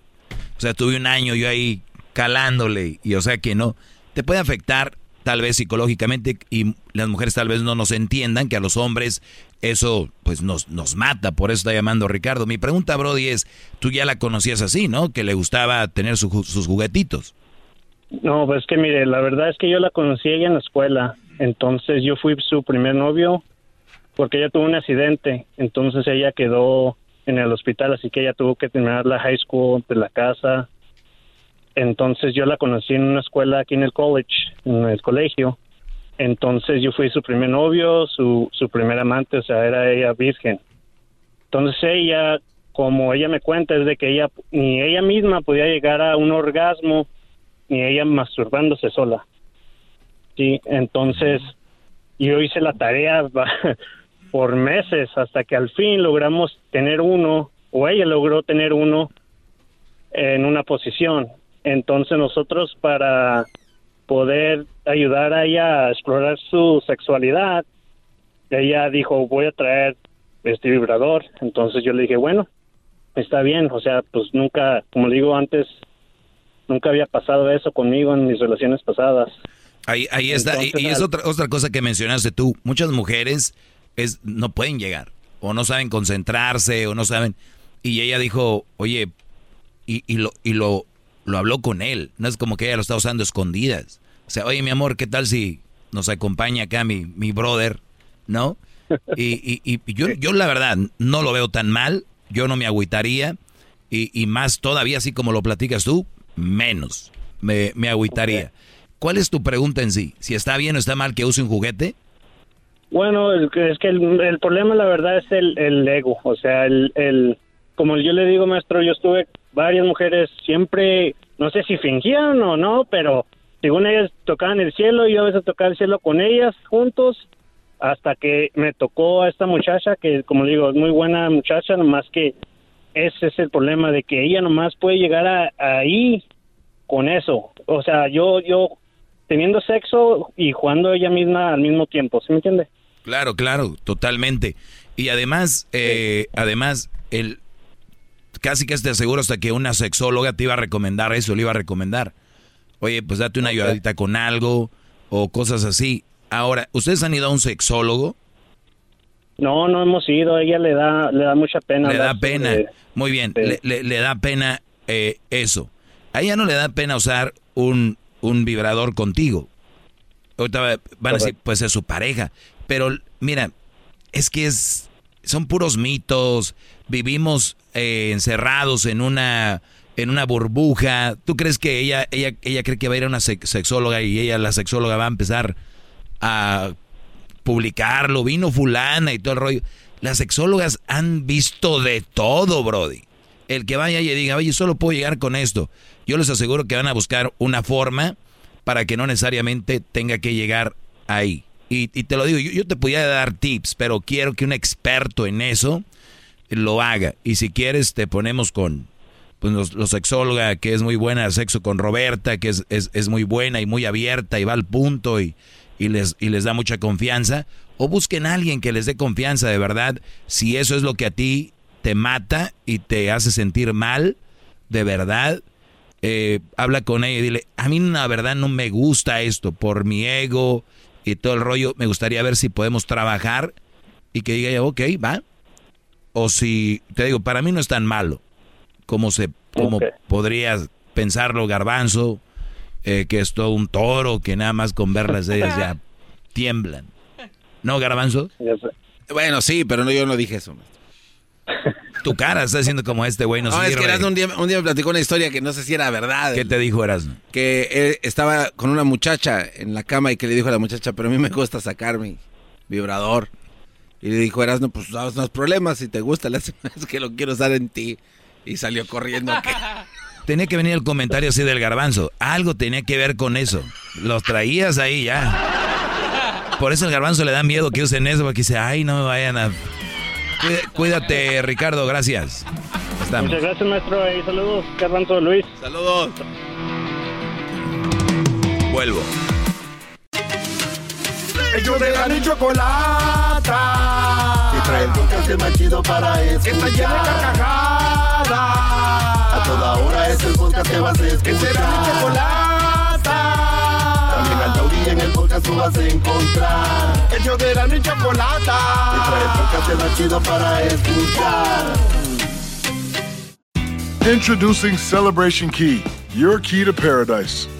[SPEAKER 5] O sea, tuve un año yo ahí calándole y o sea que no, te puede afectar tal vez psicológicamente y las mujeres tal vez no nos entiendan que a los hombres eso pues nos, nos mata, por eso está llamando Ricardo. Mi pregunta, Brody, es, tú ya la conocías así, ¿no? Que le gustaba tener sus juguetitos.
[SPEAKER 21] No, pues que mire, la verdad es que yo la conocí ella en la escuela, entonces yo fui su primer novio porque ella tuvo un accidente, entonces ella quedó en el hospital, así que ella tuvo que terminar la high school de la casa entonces yo la conocí en una escuela aquí en el college, en el colegio. Entonces yo fui su primer novio, su, su primer amante, o sea, era ella virgen. Entonces ella, como ella me cuenta, es de que ella, ni ella misma podía llegar a un orgasmo, ni ella masturbándose sola. Sí, entonces yo hice la tarea por meses hasta que al fin logramos tener uno, o ella logró tener uno en una posición. Entonces nosotros para poder ayudar a ella a explorar su sexualidad, ella dijo, voy a traer este vibrador. Entonces yo le dije, bueno, está bien. O sea, pues nunca, como digo antes, nunca había pasado eso conmigo en mis relaciones pasadas.
[SPEAKER 5] Ahí, ahí está. y, es otra, otra cosa que mencionaste tú. Muchas mujeres es, no pueden llegar. O no saben concentrarse, o no saben. Y ella dijo, oye, y, y, lo, y lo, lo habló con él. No es como que ella lo está usando escondidas. O sea, oye, mi amor, ¿qué tal si nos acompaña acá mi, mi brother? ¿No? Y, y, y yo, yo la verdad no lo veo tan mal. Yo no me agüitaría. Y, y más todavía, así como lo platicas tú, menos me, me agüitaría. ¿Cuál es tu pregunta en sí? ¿Si está bien o está mal que use un juguete?
[SPEAKER 21] Bueno, es que el, el problema, la verdad, es el, el ego. O sea, el, el, como yo le digo, maestro, yo estuve varias mujeres siempre, no sé si fingían o no, pero según ellas tocaban el cielo, y yo a veces tocaba el cielo con ellas juntos, hasta que me tocó a esta muchacha, que como digo, es muy buena muchacha, nomás que ese es el problema de que ella nomás puede llegar a, ahí con eso. O sea, yo, yo teniendo sexo y jugando ella misma al mismo tiempo, ¿sí me entiende?
[SPEAKER 5] Claro, claro, totalmente. Y además, eh, además, el casi que te aseguro hasta que una sexóloga te iba a recomendar eso, le iba a recomendar. Oye, pues date una ayudadita con algo o cosas así. Ahora, ¿ustedes han ido a un sexólogo?
[SPEAKER 21] No, no hemos ido. A ella le da, le da mucha pena.
[SPEAKER 5] Le da pena. Muy bien. Le, da pena eh, eso. A ella no le da pena usar un, un vibrador contigo. Ahorita van a decir, pues es su pareja. Pero mira, es que es, son puros mitos. Vivimos eh, encerrados en una en una burbuja. ¿Tú crees que ella ella ella cree que va a ir a una sexóloga y ella la sexóloga va a empezar a publicarlo? Vino fulana y todo el rollo. Las sexólogas han visto de todo, brody. El que vaya y diga, oye, solo puedo llegar con esto. Yo les aseguro que van a buscar una forma para que no necesariamente tenga que llegar ahí. Y, te lo digo, yo, te podía dar tips, pero quiero que un experto en eso lo haga. Y si quieres, te ponemos con pues, los, sexóloga, que es muy buena sexo con Roberta, que es, es, muy buena y muy abierta y va al punto y, y, les, y les da mucha confianza. O busquen a alguien que les dé confianza de verdad. Si eso es lo que a ti te mata y te hace sentir mal, de verdad, eh, habla con ella y dile, a mí la verdad no me gusta esto por mi ego y todo el rollo. Me gustaría ver si podemos trabajar y que diga, ok, va. O si, te digo, para mí no es tan malo como, se, como podrías pensarlo Garbanzo, eh, que es todo un toro, que nada más con verlas ellas ya tiemblan. ¿No, Garbanzo?
[SPEAKER 4] Bueno, sí, pero no, yo no dije eso.
[SPEAKER 5] Tu cara está haciendo como este güey.
[SPEAKER 4] No, es que Erasmo un día, un día me platicó una historia que no sé si era verdad.
[SPEAKER 5] ¿Qué te dijo Erasmo?
[SPEAKER 4] Que él estaba con una muchacha en la cama y que le dijo a la muchacha, pero a mí me gusta sacar mi vibrador. Y le dijo Erasmo, pues no, no problemas, si te gusta, la es que lo quiero usar en ti. Y salió corriendo.
[SPEAKER 5] Tenía que venir el comentario así del garbanzo. Algo tenía que ver con eso. Los traías ahí ya. Por eso el garbanzo le da miedo que usen eso, porque dice, ay, no me vayan a Cuídate, Ricardo, gracias.
[SPEAKER 21] Muchas gracias, maestro. Y saludos, Carranzo Luis.
[SPEAKER 4] Saludos.
[SPEAKER 5] Vuelvo.
[SPEAKER 3] Ellos de la ni chocolata. Y trae el podcast más chido para escuchar. Que está llena de carcajadas. A toda hora es el podcast que vas a escuchar. Que será mi chocolata en el podcast tú vas a encontrar. El de la ni chocolata. Y trae el podcast más chido para escuchar.
[SPEAKER 33] Introducing Celebration Key, your key to paradise.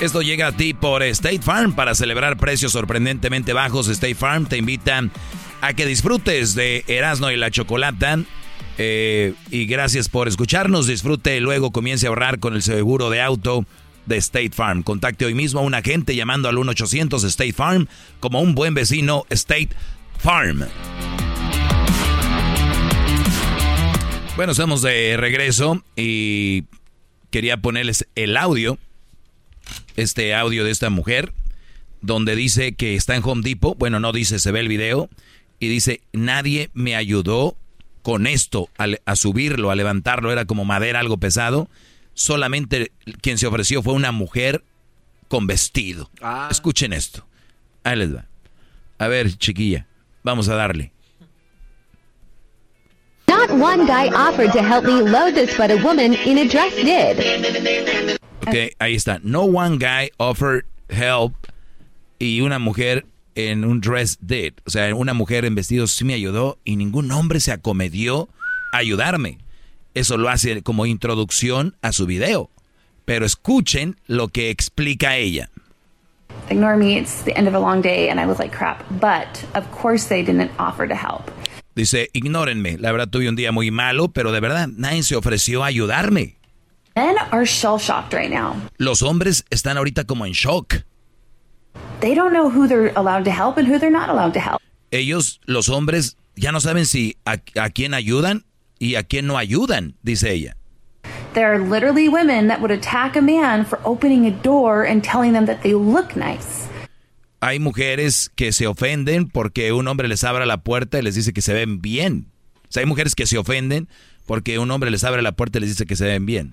[SPEAKER 5] Esto llega a ti por State Farm. Para celebrar precios sorprendentemente bajos, State Farm te invita a que disfrutes de Erasmo y la Chocolata. Eh, y gracias por escucharnos. Disfrute, luego comience a ahorrar con el seguro de auto de State Farm. Contacte hoy mismo a un agente llamando al 1-800 State Farm como un buen vecino State Farm. Bueno, estamos de regreso y quería ponerles el audio, este audio de esta mujer, donde dice que está en Home Depot, bueno, no dice, se ve el video, y dice, nadie me ayudó con esto, a, subirlo, a levantarlo, era como madera, algo pesado, solamente quien se ofreció fue una mujer con vestido. Ah. Escuchen esto. Ahí les va. A ver, chiquilla, vamos a darle. Not one guy offered to help me load this, but a woman in a dress did. Ok, ahí está. No one guy offered help y una mujer en un dress did. O sea, una mujer en vestido sí me ayudó y ningún hombre se acomedió a ayudarme. Eso lo hace como introducción a su video. Pero escuchen lo que explica ella.
[SPEAKER 37] Ignore me, it's the end of a long day and I look like crap. But, of course, they didn't offer to help.
[SPEAKER 5] Dice, ignórenme, la verdad tuve un día muy malo, pero de verdad nadie se ofreció a ayudarme.
[SPEAKER 37] Men are shell shocked right now.
[SPEAKER 5] Los hombres están ahorita como en shock.
[SPEAKER 37] They don't know who they're allowed to help and who they're not allowed to help.
[SPEAKER 5] Ellos, los hombres, ya no saben si a, a quién ayudan y a quién no ayudan, dice ella.
[SPEAKER 37] There are literally women that would attack a man for opening a door and telling them that they look nice
[SPEAKER 5] hay mujeres que se ofenden porque un hombre les abra la puerta y les dice que se ven bien. O sea, hay mujeres que se ofenden porque un hombre les abre la puerta y les dice que se ven bien.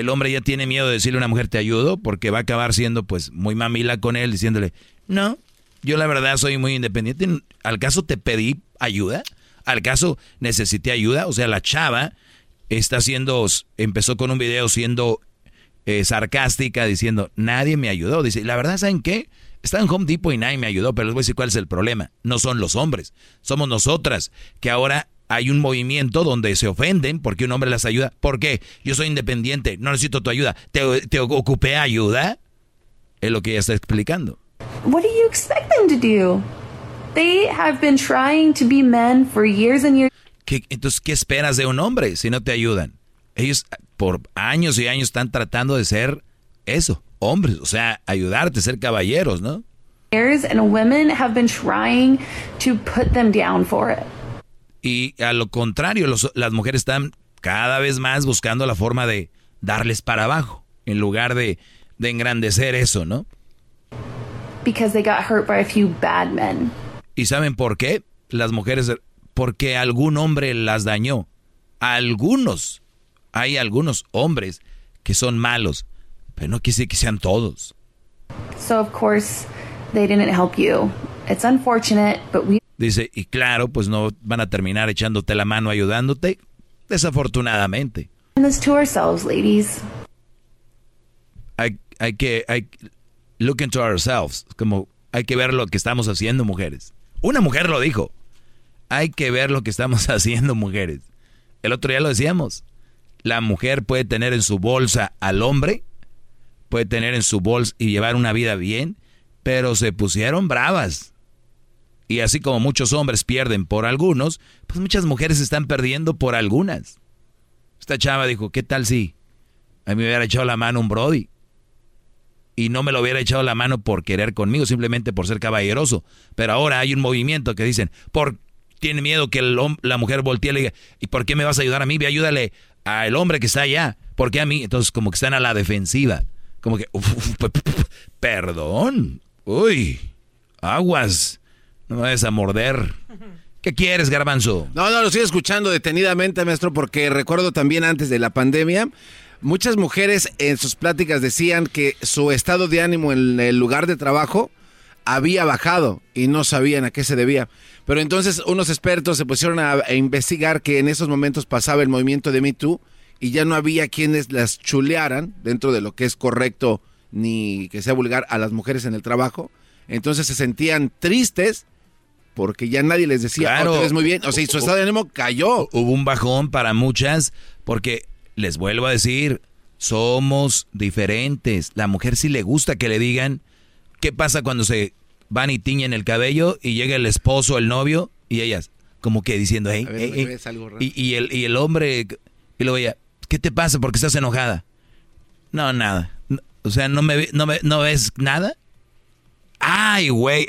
[SPEAKER 5] El hombre ya tiene miedo de decirle a una mujer te ayudo porque va a acabar siendo pues muy mamila con él diciéndole, no, yo la verdad soy muy independiente. ¿Al caso te pedí ayuda? ¿Al caso necesité ayuda? O sea, la chava está haciendo, empezó con un video siendo eh, sarcástica diciendo, nadie me ayudó. Dice, la verdad, ¿saben qué? Está en Home Depot y nadie me ayudó, pero les voy a decir cuál es el problema. No son los hombres, somos nosotras, que ahora hay un movimiento donde se ofenden porque un hombre las ayuda. ¿Por qué? Yo soy independiente, no necesito tu ayuda. ¿Te, te ocupé ayuda? Es lo que ella está explicando.
[SPEAKER 37] What do you expect them to do? They have been trying to be men for years and years.
[SPEAKER 5] entonces, ¿qué esperas de un hombre si no te ayudan? Ellos por años y años están tratando de ser eso, hombres, o sea, ayudarte, ser caballeros, ¿no? Y a lo contrario, las mujeres están cada vez más buscando la forma de darles para abajo, en lugar de, de engrandecer eso, ¿no? ¿Y saben por qué? Las mujeres, porque algún hombre las dañó. Algunos hay algunos hombres que son malos, pero no quise que sean todos. Dice, y claro, pues no van a terminar echándote la mano ayudándote, desafortunadamente. Hay, hay que hay, look into ourselves, como hay que ver lo que estamos haciendo, mujeres. Una mujer lo dijo. Hay que ver lo que estamos haciendo, mujeres. El otro día lo decíamos la mujer puede tener en su bolsa al hombre, puede tener en su bolsa y llevar una vida bien, pero se pusieron bravas. Y así como muchos hombres pierden por algunos, pues muchas mujeres están perdiendo por algunas. Esta chava dijo, ¿qué tal si a mí me hubiera echado la mano un Brody? Y no me lo hubiera echado la mano por querer conmigo, simplemente por ser caballeroso. Pero ahora hay un movimiento que dicen, por tiene miedo que la mujer voltee y le diga, ¿y por qué me vas a ayudar a mí? Ve, ayúdale al hombre que está allá. ¿Por qué a mí? Entonces, como que están a la defensiva. Como que, perdón. Uy, aguas. No me vayas a morder. ¿Qué quieres, garbanzo?
[SPEAKER 4] No, no, lo estoy escuchando detenidamente, maestro, porque recuerdo también antes de la pandemia, muchas mujeres en sus pláticas decían que su estado de ánimo en el lugar de trabajo había bajado y no sabían a qué se debía. Pero entonces unos expertos se pusieron a, investigar que en esos momentos pasaba el movimiento de Me Too y ya no había quienes las chulearan dentro de lo que es correcto ni que sea vulgar a las mujeres en el trabajo. Entonces se sentían tristes porque ya nadie les decía, oh, claro, muy bien. O sea, y su estado de ánimo cayó.
[SPEAKER 5] Hubo un bajón para muchas porque, les vuelvo a decir, somos diferentes. La mujer sí le gusta que le digan qué pasa cuando se van y tiñen el cabello y llega el esposo, el novio, y ellas como que diciendo, hey, Y, y, el, y el hombre, y luego ella, ¿qué te pasa? porque estás enojada? No, nada. O sea, ¿no, me, no, me, ¿no ves nada? Ay, güey,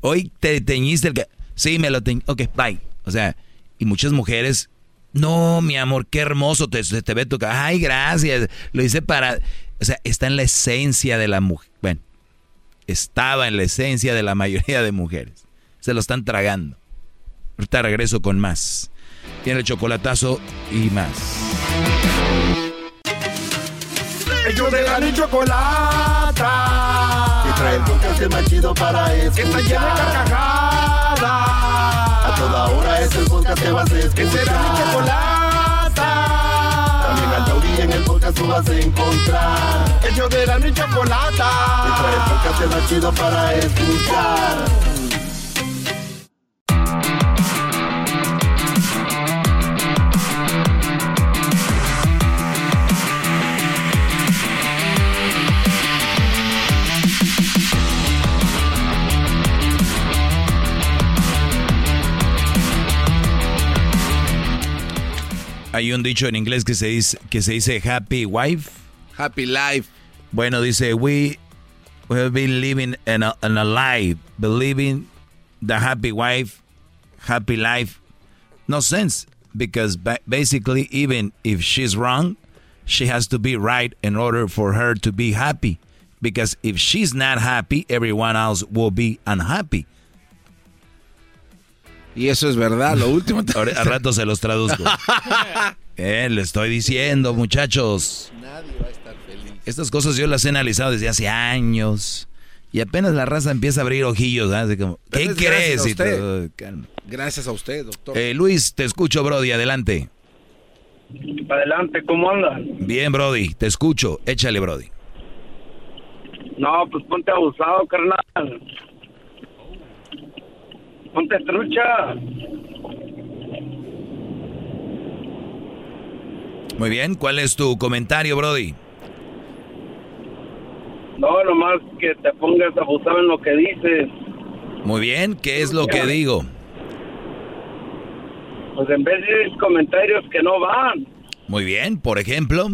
[SPEAKER 5] hoy te teñiste el... Sí, me lo teñí. Ok, bye. O sea, y muchas mujeres, no, mi amor, qué hermoso te, te ve tu... Ay, gracias. Lo hice para... O sea, está en la esencia de la mujer. Bueno, estaba en la esencia de la mayoría de mujeres. Se lo están tragando. Ahorita regreso con más. Tiene el chocolatazo y más.
[SPEAKER 3] Ellos de la chocolata. El más chido para escuchar. Que está llena de carcajadas. A toda hora es el podcast que vas a escuchar. Que será mi chocolata. También al taurí en el podcast tú vas a encontrar. Ellos de la ni chocolata. Y trae el podcast más chido para escuchar.
[SPEAKER 5] Hay un dicho en inglés que se dice, que se dice happy wife.
[SPEAKER 4] Happy life.
[SPEAKER 5] Bueno, dice, we, we have been living in a, lie, believing the happy wife, happy life. No sense, because basically, even if she's wrong, she has to be right in order for her to be happy. Because if she's not happy, everyone else will be unhappy.
[SPEAKER 4] Y eso es verdad, lo último.
[SPEAKER 5] A rato se los traduzco. eh, le estoy diciendo, muchachos. Nadie va a estar feliz. Estas cosas yo las he analizado desde hace años. Y apenas la raza empieza a abrir ojillos. ¿Qué crees?
[SPEAKER 4] Gracias a usted, doctor.
[SPEAKER 5] Eh, Luis, te escucho, Brody. Adelante.
[SPEAKER 38] Adelante, ¿cómo andas?
[SPEAKER 5] Bien, Brody. Te escucho. Échale, Brody.
[SPEAKER 38] No, pues ponte abusado, carnal. Ponte trucha.
[SPEAKER 5] Muy bien, ¿cuál es tu comentario, Brody?
[SPEAKER 38] No, nomás que te pongas abusado en lo que dices.
[SPEAKER 5] Muy bien, ¿qué es lo que digo?
[SPEAKER 38] Pues en vez de comentarios que no van.
[SPEAKER 5] Muy bien, por ejemplo.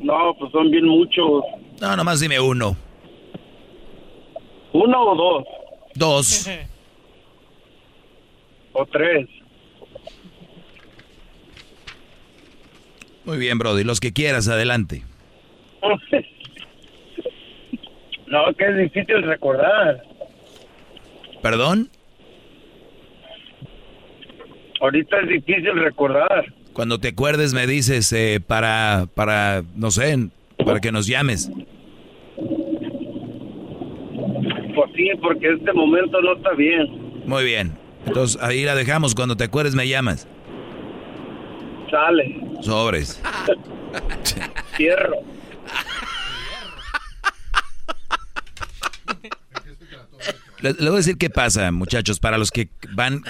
[SPEAKER 38] No, pues son bien muchos.
[SPEAKER 5] No, nomás dime uno.
[SPEAKER 38] ¿Uno o dos?
[SPEAKER 5] Dos.
[SPEAKER 38] o tres.
[SPEAKER 5] Muy bien, Brody. Los que quieras, adelante.
[SPEAKER 38] no, que es difícil recordar.
[SPEAKER 5] ¿Perdón?
[SPEAKER 38] Ahorita es difícil recordar.
[SPEAKER 5] Cuando te acuerdes me dices eh, para, para, no sé, para que nos llames.
[SPEAKER 38] Pues sí, porque este momento no está bien.
[SPEAKER 5] Muy bien. Entonces ahí la dejamos. Cuando te acuerdes me llamas.
[SPEAKER 38] Sale.
[SPEAKER 5] Sobres.
[SPEAKER 38] Cierro.
[SPEAKER 5] Le, voy a decir qué pasa, muchachos, para los que van,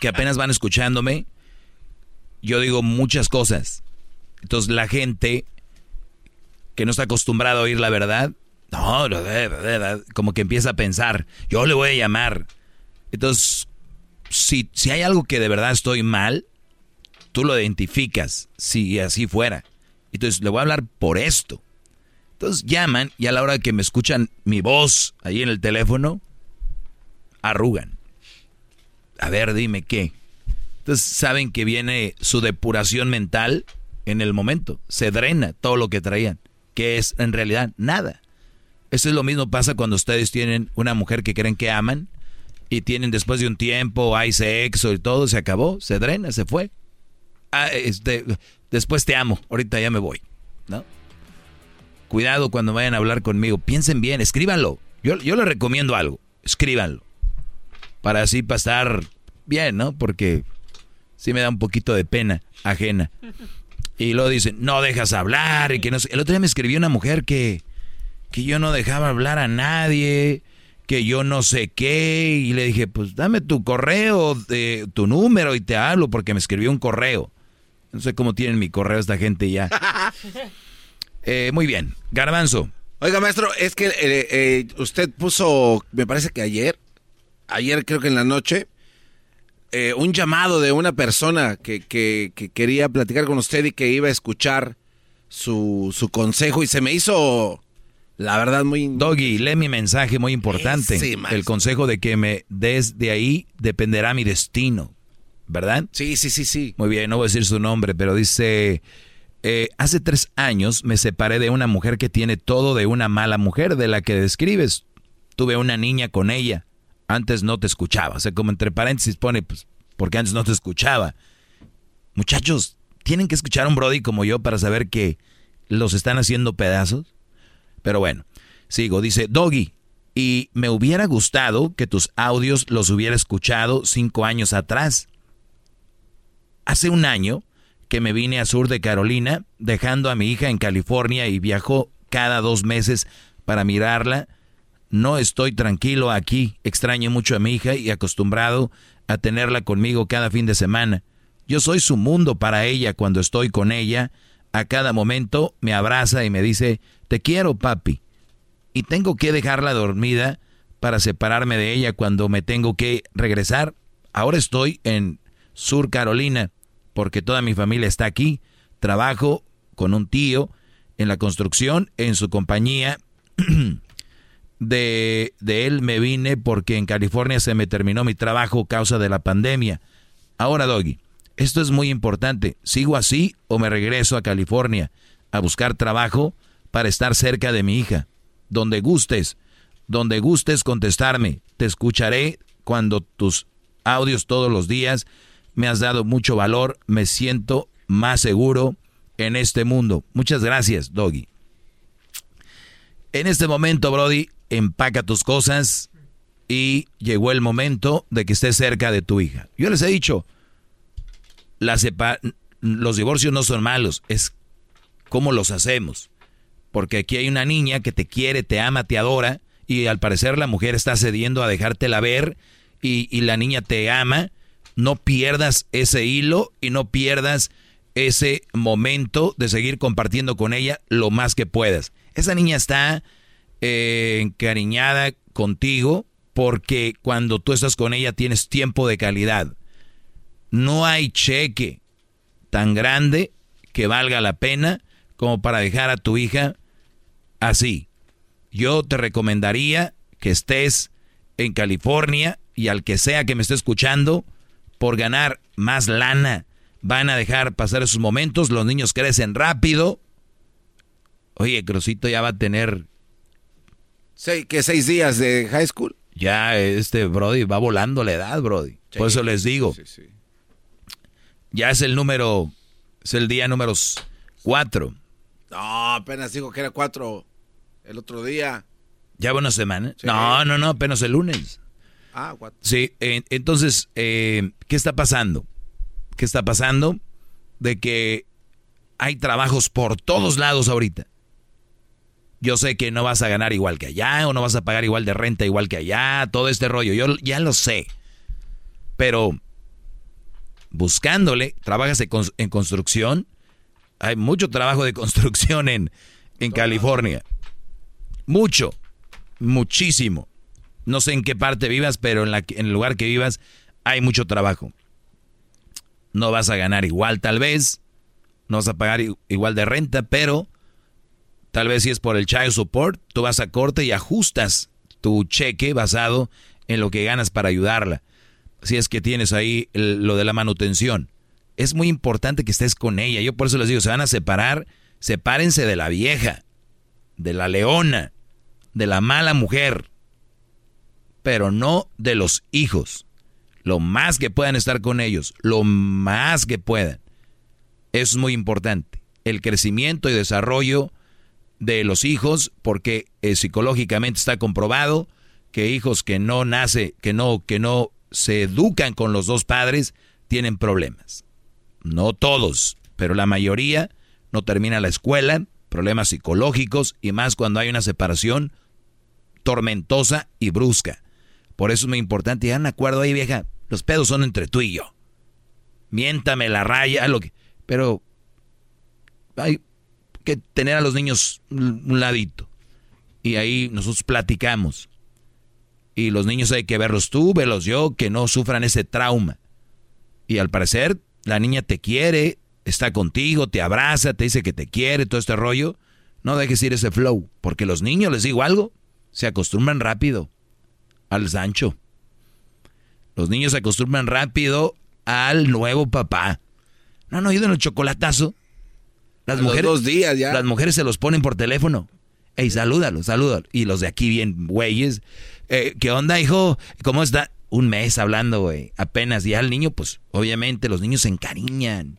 [SPEAKER 5] que, apenas van escuchándome, yo digo muchas cosas. Entonces la gente que no está acostumbrada a oír la verdad, no, como que empieza a pensar, yo le voy a llamar. Entonces, si, si hay algo que de verdad estoy mal, tú lo identificas, si así fuera. Entonces, le voy a hablar por esto. Entonces llaman y a la hora que me escuchan mi voz ahí en el teléfono, arrugan. A ver, dime qué. Entonces saben que viene su depuración mental en el momento. Se drena todo lo que traían, que es en realidad nada. Eso es lo mismo pasa cuando ustedes tienen una mujer que creen que aman y tienen después de un tiempo, hay sexo y todo, se acabó, se drena, se fue. Ah, este, después te amo, ahorita ya me voy, ¿no? Cuidado cuando vayan a hablar conmigo, piensen bien, escríbanlo. Yo, yo les recomiendo algo, escríbanlo. Para así pasar bien, ¿no? Porque sí me da un poquito de pena ajena. Y luego dicen, no dejas hablar y que no sé. El otro día me escribió una mujer que que yo no dejaba hablar a nadie, que yo no sé qué. Y le dije, pues dame tu correo, de, tu número y te hablo porque me escribió un correo. No sé cómo tienen mi correo esta gente ya. Eh, muy bien, Garbanzo.
[SPEAKER 4] Oiga, maestro, es que eh, eh, usted puso, me parece que ayer, ayer creo que en la noche, un llamado de una persona que, que, quería platicar con usted y que iba a escuchar su, su consejo y se me hizo la verdad, muy...
[SPEAKER 5] Doggy, lee mi mensaje muy importante. el consejo de que me des de ahí dependerá mi destino. ¿Verdad?
[SPEAKER 4] Sí, sí, sí, sí.
[SPEAKER 5] Muy bien, no voy a decir su nombre, pero dice... Eh, hace tres años me separé de una mujer que tiene todo de una mala mujer de la que describes. Tuve una niña con ella. Antes no te escuchaba. O sea, como entre paréntesis pone, pues, porque antes no te escuchaba. Muchachos, tienen que escuchar a un Brody como yo para saber que los están haciendo pedazos. Pero bueno, sigo. Dice, Doggy, y me hubiera gustado que tus audios los hubiera escuchado cinco años atrás. Hace un año que me vine a sur de Carolina, dejando a mi hija en California y viajo cada dos meses para mirarla. No estoy tranquilo aquí, extraño mucho a mi hija y acostumbrado a tenerla conmigo cada fin de semana. Yo soy su mundo para ella cuando estoy con ella. A cada momento me abraza y me dice, te quiero, papi. Y tengo que dejarla dormida para separarme de ella cuando me tengo que regresar. Ahora estoy en Sur Carolina porque toda mi familia está aquí. Trabajo con un tío en la construcción, en su compañía. De, él me vine porque en California se me terminó mi trabajo causa de la pandemia. Ahora, Doggy, esto es muy importante. ¿Sigo así o me regreso a California a buscar trabajo? Para estar cerca de mi hija. Donde gustes, donde gustes contestarme. Te escucharé cuando tus audios todos los días me has dado mucho valor. Me siento más seguro en este mundo. Muchas gracias, Doggy. En este momento, Brody, empaca tus cosas y llegó el momento de que estés cerca de tu hija. Yo les he dicho, los divorcios no son malos, es cómo los hacemos. Porque aquí hay una niña que te quiere, te ama, te adora, y al parecer la mujer está cediendo a dejártela ver, y, la niña te ama. No pierdas ese hilo y no pierdas ese momento de seguir compartiendo con ella lo más que puedas. Esa niña está eh, encariñada contigo porque cuando tú estás con ella tienes tiempo de calidad. No hay cheque tan grande que valga la pena como para dejar a tu hija así. Yo te recomendaría que estés en California y al que sea que me esté escuchando, por ganar más lana, van a dejar pasar esos momentos, los niños crecen rápido. Oye, Crosito ya va a tener...
[SPEAKER 4] ¿Qué seis días de high school?
[SPEAKER 5] Ya, este Brody va volando la edad, Brody. Por eso les digo. Ya es el número, es el día número cuatro.
[SPEAKER 4] No, apenas dijo que era cuatro el otro día.
[SPEAKER 5] ¿Ya va una semana? No, no, no, apenas el lunes.
[SPEAKER 4] Ah, cuatro.
[SPEAKER 5] Sí, entonces, eh, ¿qué está pasando? ¿Qué está pasando? De que hay trabajos por todos lados ahorita. Yo sé que no vas a ganar igual que allá, o no vas a pagar igual de renta igual que allá, todo este rollo, yo ya lo sé. Pero buscándole, trabajas en construcción, hay mucho trabajo de construcción en, en California. Mucho, muchísimo. No sé en qué parte vivas, pero en, la, en el lugar que vivas hay mucho trabajo. No vas a ganar igual tal vez, no vas a pagar igual de renta, pero tal vez si es por el child support, tú vas a corte y ajustas tu cheque basado en lo que ganas para ayudarla. Si es que tienes ahí lo de la manutención es muy importante que estés con ella. Yo por eso les digo, se van a separar, sepárense de la vieja, de la leona, de la mala mujer, pero no de los hijos. Lo más que puedan estar con ellos, lo más que puedan. Es muy importante. El crecimiento y desarrollo de los hijos, porque eh, psicológicamente está comprobado que hijos que no nace, que no, que no se educan con los dos padres, tienen problemas no todos, pero la mayoría no termina la escuela, problemas psicológicos y más cuando hay una separación tormentosa y brusca. Por eso es muy importante llegar a un acuerdo ahí, vieja. Los pedos son entre tú y yo. Miéntame la raya, lo que. Pero hay que tener a los niños un ladito. Y ahí nosotros platicamos. Y los niños hay que verlos tú, verlos yo, que no sufran ese trauma. Y al parecer, la niña te quiere, está contigo, te abraza, te dice que te quiere, todo este rollo. No dejes ir ese flow, porque los niños, les digo algo, se acostumbran rápido al Sancho. Los niños se acostumbran rápido al nuevo papá. ¿No han oído en el chocolatazo? Las mujeres,
[SPEAKER 4] dos días ya.
[SPEAKER 5] Las mujeres se los ponen por teléfono. Ey, salúdalo, salúdalo. Y los de aquí bien güeyes. Eh, ¿Qué onda, hijo? ¿Cómo está? Un mes hablando, güey. Apenas. Y al niño, pues, obviamente, los niños se encariñan.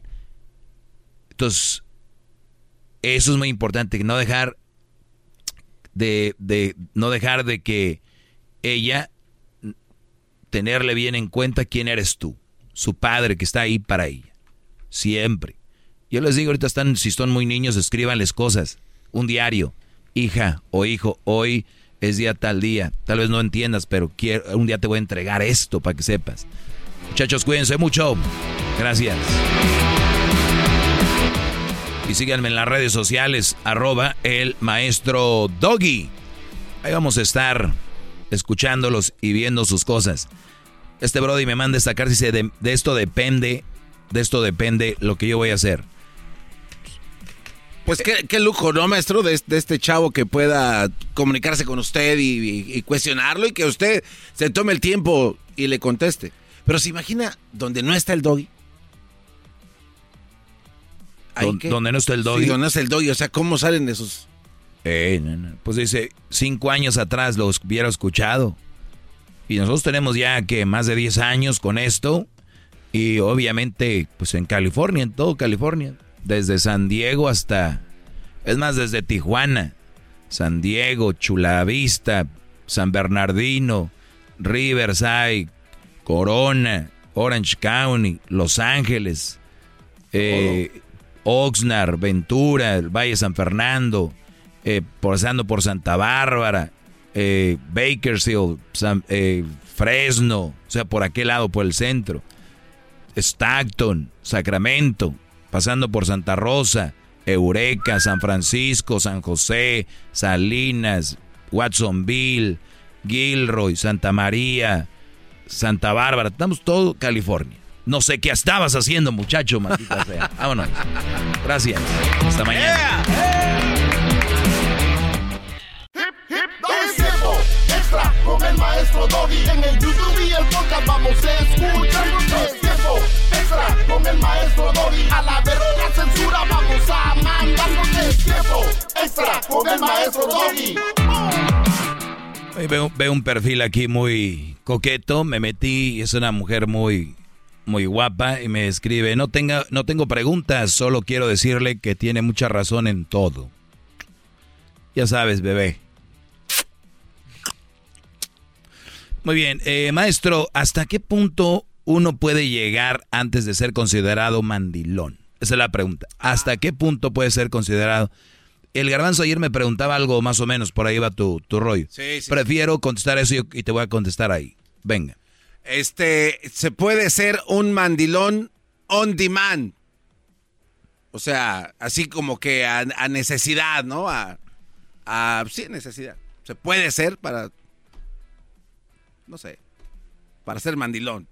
[SPEAKER 5] Entonces, eso es muy importante. No dejar de, de no dejar de que ella tenerle bien en cuenta quién eres tú. Su padre que está ahí para ella. Siempre. Yo les digo, ahorita están, si son muy niños, escríbanles cosas. Un diario hija o hijo, hoy es día tal día. Tal vez no entiendas, pero quiero, un día te voy a entregar esto para que sepas. Muchachos, cuídense mucho. Gracias. Y síganme en las redes sociales, arroba el maestro Doggy. Ahí vamos a estar escuchándolos y viendo sus cosas. Este Brody me manda esta carta y dice, de, de esto depende, de esto depende lo que yo voy a hacer.
[SPEAKER 4] Pues qué, lujo, ¿no, maestro? De, este chavo que pueda comunicarse con usted y, cuestionarlo y que usted se tome el tiempo y le conteste. Pero se imagina donde no está el doggy.
[SPEAKER 5] donde no está el doggy.
[SPEAKER 4] Sí, donde no está el doggy. O sea, ¿cómo salen esos?
[SPEAKER 5] Eh, Pues dice, cinco años atrás los hubiera escuchado. Y nosotros tenemos ya que más de diez años con esto. Y obviamente, pues en California, en todo California desde San Diego hasta, es más, desde Tijuana, San Diego, Chula Vista, San Bernardino, Riverside, Corona, Orange County, Los Ángeles, eh, Oxnard, Ventura, Valle San Fernando, eh, pasando por Santa Bárbara, eh, Bakersfield, Fresno, o sea, por aquel lado, por el centro, Stockton, Sacramento, pasando por Santa Rosa, Eureka, San Francisco, San José, Salinas, Watsonville, Gilroy, Santa María, Santa Bárbara, estamos todo California. No sé qué estabas haciendo, muchacho, maldita sea. Vámonos. Gracias. Hasta mañana.
[SPEAKER 3] extra con el maestro Doggy. En el YouTube y el podcast vamos a escuchar. Extra con el maestro Doggy. A la verga censura vamos a mandarnos. Es tiempo extra con el maestro.
[SPEAKER 5] Veo, veo un perfil aquí muy coqueto. Me metí, es una mujer muy muy guapa y me escribe, no, tenga, no tengo preguntas, solo quiero decirle que tiene mucha razón en todo. Ya sabes, bebé, Muy bien, eh, maestro, ¿hasta qué punto uno puede llegar antes de ser considerado mandilón? Esa es la pregunta. ¿Hasta qué punto puede ser considerado? El garbanzo ayer me preguntaba algo más o menos, por ahí va tu, tu rollo. Sí, sí, Prefiero contestar eso y, te voy a contestar ahí. Venga.
[SPEAKER 4] Este, se puede ser un mandilón on demand. O sea, así como que a, necesidad, ¿no? A, a, sí, necesidad. Se puede ser para no sé, para ser mandilón.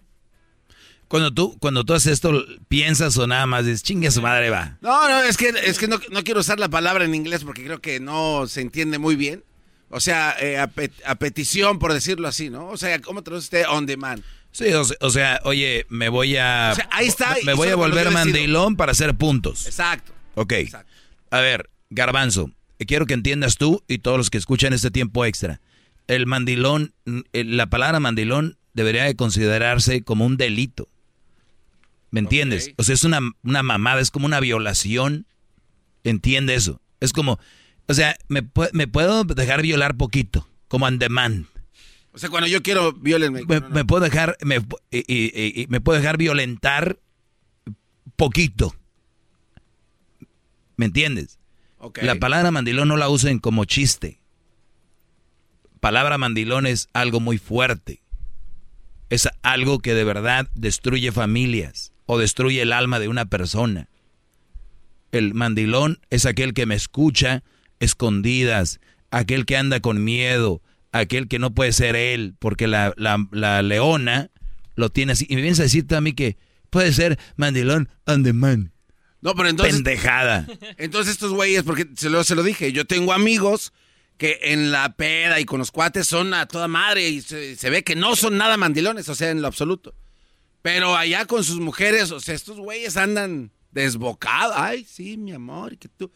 [SPEAKER 5] Cuando tú, cuando tú haces esto, ¿piensas o nada más dices, chingue su madre va?
[SPEAKER 4] No, no, es que, es que no, quiero usar la palabra en inglés porque creo que no se entiende muy bien. O sea, eh, a, petición, por decirlo así, ¿no? O sea, ¿cómo traduce usted on demand?
[SPEAKER 5] Sí, o sea, oye, me voy a... ahí está. Me, voy a volver mandilón para hacer puntos.
[SPEAKER 4] Exacto.
[SPEAKER 5] Ok. A ver, Garbanzo, quiero que entiendas tú y todos los que escuchan este tiempo extra el mandilón, la palabra mandilón debería de considerarse como un delito. ¿Me entiendes? O sea, es una, una, mamada, es como una violación. Entiende eso. Es como, o sea, me, me puedo dejar violar poquito, como on demand.
[SPEAKER 4] O sea, cuando yo quiero, violenme.
[SPEAKER 5] Me, puedo dejar, me, me puedo dejar violentar poquito. ¿Me entiendes? La palabra mandilón no la usen como chiste. Palabra mandilón es algo muy fuerte. Es algo que de verdad destruye familias o destruye el alma de una persona. El mandilón es aquel que me escucha escondidas, aquel que anda con miedo, aquel que no puede ser él, porque la, la, leona lo tiene así. Y me vienes a decir a mí que puede ser mandilón on the man.
[SPEAKER 4] No, pero entonces.
[SPEAKER 5] Pendejada.
[SPEAKER 4] Entonces, estos güeyes, porque se lo, se lo dije, yo tengo amigos que en la peda y con los cuates son a toda madre y se, ve que no son nada mandilones, o sea, en lo absoluto. Pero allá con sus mujeres, o sea, estos güeyes andan desbocados. Ay, sí, mi amor, y que tú.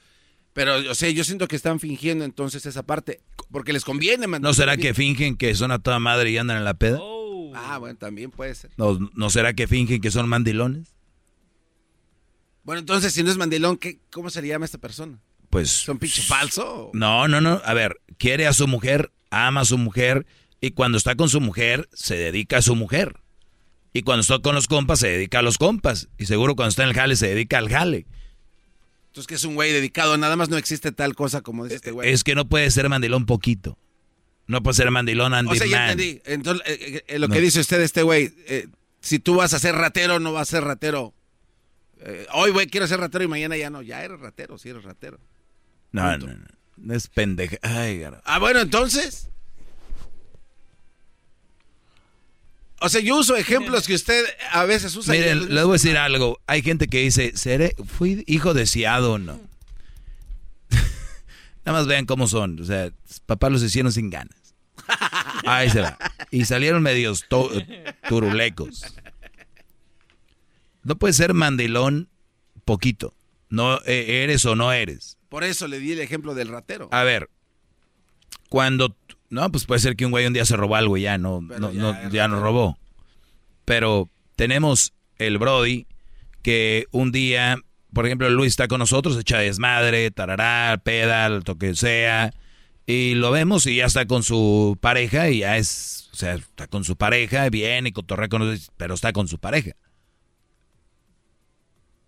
[SPEAKER 4] Pero, o sea, yo siento que están fingiendo entonces esa parte, porque les conviene.
[SPEAKER 5] ¿No será que fingen que son a toda madre y andan en la peda?
[SPEAKER 4] Oh. Ah, bueno, también puede ser.
[SPEAKER 5] ¿No, ¿No será que fingen que son mandilones?
[SPEAKER 4] Bueno, entonces, si no es mandilón, ¿qué, ¿cómo se le llama a esta persona?
[SPEAKER 5] Pues...
[SPEAKER 4] ¿Son pinche falso?
[SPEAKER 5] No, no, no. A ver, quiere a su mujer, ama a su mujer, y cuando está con su mujer, se dedica a su mujer. Y cuando está con los compas, se dedica a los compas. Y seguro cuando está en el jale, se dedica al jale.
[SPEAKER 4] Entonces, que es un güey dedicado, nada más no existe tal cosa como dice este güey.
[SPEAKER 5] Es que no puede ser mandilón poquito. No puede ser mandilón Andy O sea, ya entendí.
[SPEAKER 4] Entonces, eh, eh, lo que dice usted, este güey, eh, si tú vas a ser ratero, no vas a ser ratero. hoy, güey, quiero ser ratero y mañana ya no. Ya eres ratero, sí eres ratero.
[SPEAKER 5] No, no, no, no. es pendeja. Ay,
[SPEAKER 4] ah, bueno, entonces. O sea, yo uso ejemplos que usted a veces usa.
[SPEAKER 5] Miren, le voy a decir algo. Hay gente que dice, ¿seré, ¿fui hijo deseado o no? Nada más vean cómo son. O sea, papás los hicieron sin ganas. Ahí se va. Y salieron medios turulecos. No puede ser mandilón poquito. No e, eres o no eres.
[SPEAKER 4] Por eso le di el ejemplo del ratero.
[SPEAKER 5] A ver, cuando no, pues puede ser que un güey un día se robó algo y ya no, no, ya, ya no robó. Pero tenemos el Brody que un día, por ejemplo, Luis está con nosotros, echa desmadre, tarará, pedal, lo que sea. Y lo vemos y ya está con su pareja y ya es, o sea, está con su pareja, bien y cotorrea con nosotros, pero está con su pareja.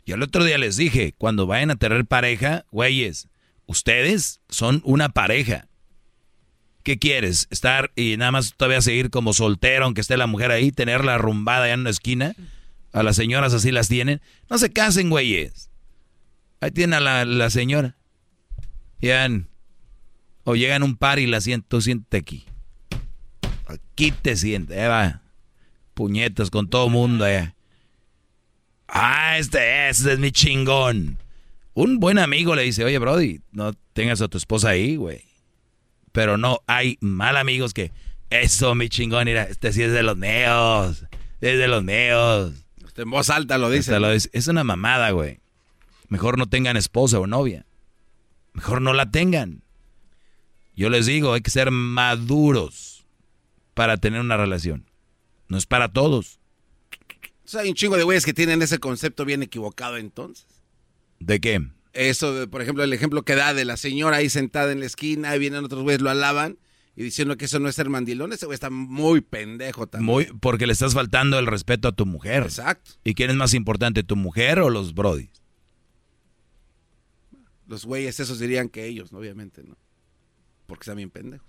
[SPEAKER 5] Y el otro día les dije, cuando vayan a tener pareja, güeyes, ustedes son una pareja. ¿Qué quieres? ¿Estar y nada más todavía seguir como soltero, aunque esté la mujer ahí, tenerla rumbada ya en una esquina? A las señoras así las tienen. No se casen, güeyes. Ahí tienen a la, la señora. Llegan, o llegan un par y la siento, tú siéntate aquí. Aquí te sientes, eh, va. Puñetas con todo mundo, eh. Ah, este, este es mi chingón. Un buen amigo le dice, oye, Brody, no tengas a tu esposa ahí, güey. Pero no, hay mal amigos que, eso, mi chingón, mira, este sí es de los neos, es de los neos.
[SPEAKER 4] Usted en voz alta lo dice.
[SPEAKER 5] Lo dice. Es una mamada, güey. Mejor no tengan esposa o novia. Mejor no la tengan. Yo les digo, hay que ser maduros para tener una relación. No es para todos.
[SPEAKER 4] O sea, hay un chingo de güeyes que tienen ese concepto bien equivocado entonces.
[SPEAKER 5] ¿De qué?
[SPEAKER 4] Eso, por ejemplo, el ejemplo que da de la señora ahí sentada en la esquina, y vienen otros güeyes, lo alaban y diciendo que eso no es ser mandilón, ese güey está muy pendejo también.
[SPEAKER 5] Muy, porque le estás faltando el respeto a tu mujer.
[SPEAKER 4] Exacto.
[SPEAKER 5] ¿Y quién es más importante, tu mujer o los brodis?
[SPEAKER 4] Los güeyes esos dirían que ellos, obviamente, ¿no? Porque están bien pendejos.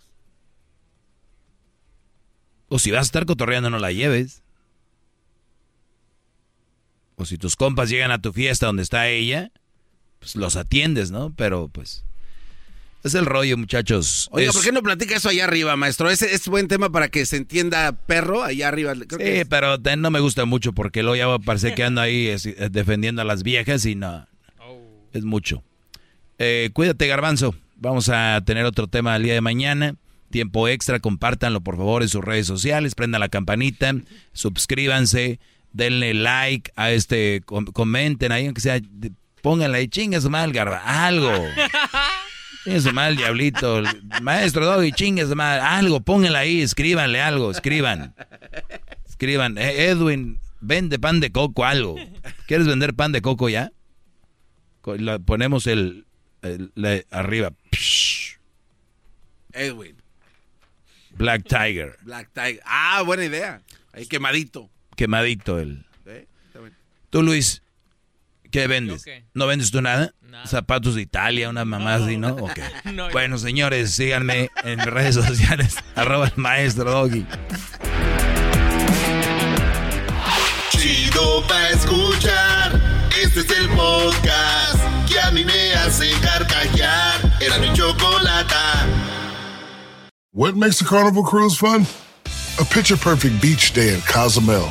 [SPEAKER 5] O si vas a estar cotorreando, no la lleves. O si tus compas llegan a tu fiesta donde está ella, pues los atiendes, ¿no? Pero pues es el rollo, muchachos.
[SPEAKER 4] Oiga, ¿por qué no platica eso allá arriba, maestro? Ese es buen tema para que se entienda perro allá arriba.
[SPEAKER 5] sí, pero no me gusta mucho porque luego ya parece que ando ahí eh, defendiendo a las viejas y no. Es mucho. Eh, cuídate, Garbanzo. Vamos a tener otro tema el día de mañana. Tiempo extra, compártanlo por favor en sus redes sociales, prendan la campanita, suscríbanse, denle like a este, comenten ahí, aunque sea Pónganle ahí, chinga su mal, garba, algo. Chinga su mal, diablito. Maestro Doggy, chinga su mal, algo, pónganle ahí, escríbanle algo, escriban. Escriban, eh, Edwin, vende pan de coco, algo. ¿Quieres vender pan de coco ya? ponemos el, arriba.
[SPEAKER 4] Edwin.
[SPEAKER 5] Black Tiger.
[SPEAKER 4] Black Tiger. Ah, buena idea. Ahí quemadito.
[SPEAKER 5] Quemadito el. Tú, Luis, ¿Qué vendes? ¿No vendes tú nada? Zapatos de Italia, una mamá así, ¿no? Okay. bueno, señores, síganme en redes sociales, arroba el maestro Doggy.
[SPEAKER 19] Chido pa' escuchar, este es el podcast que a mí me hace carcajear. Era mi chocolata.
[SPEAKER 33] What makes a carnival cruise fun? A picture perfect beach day at Cozumel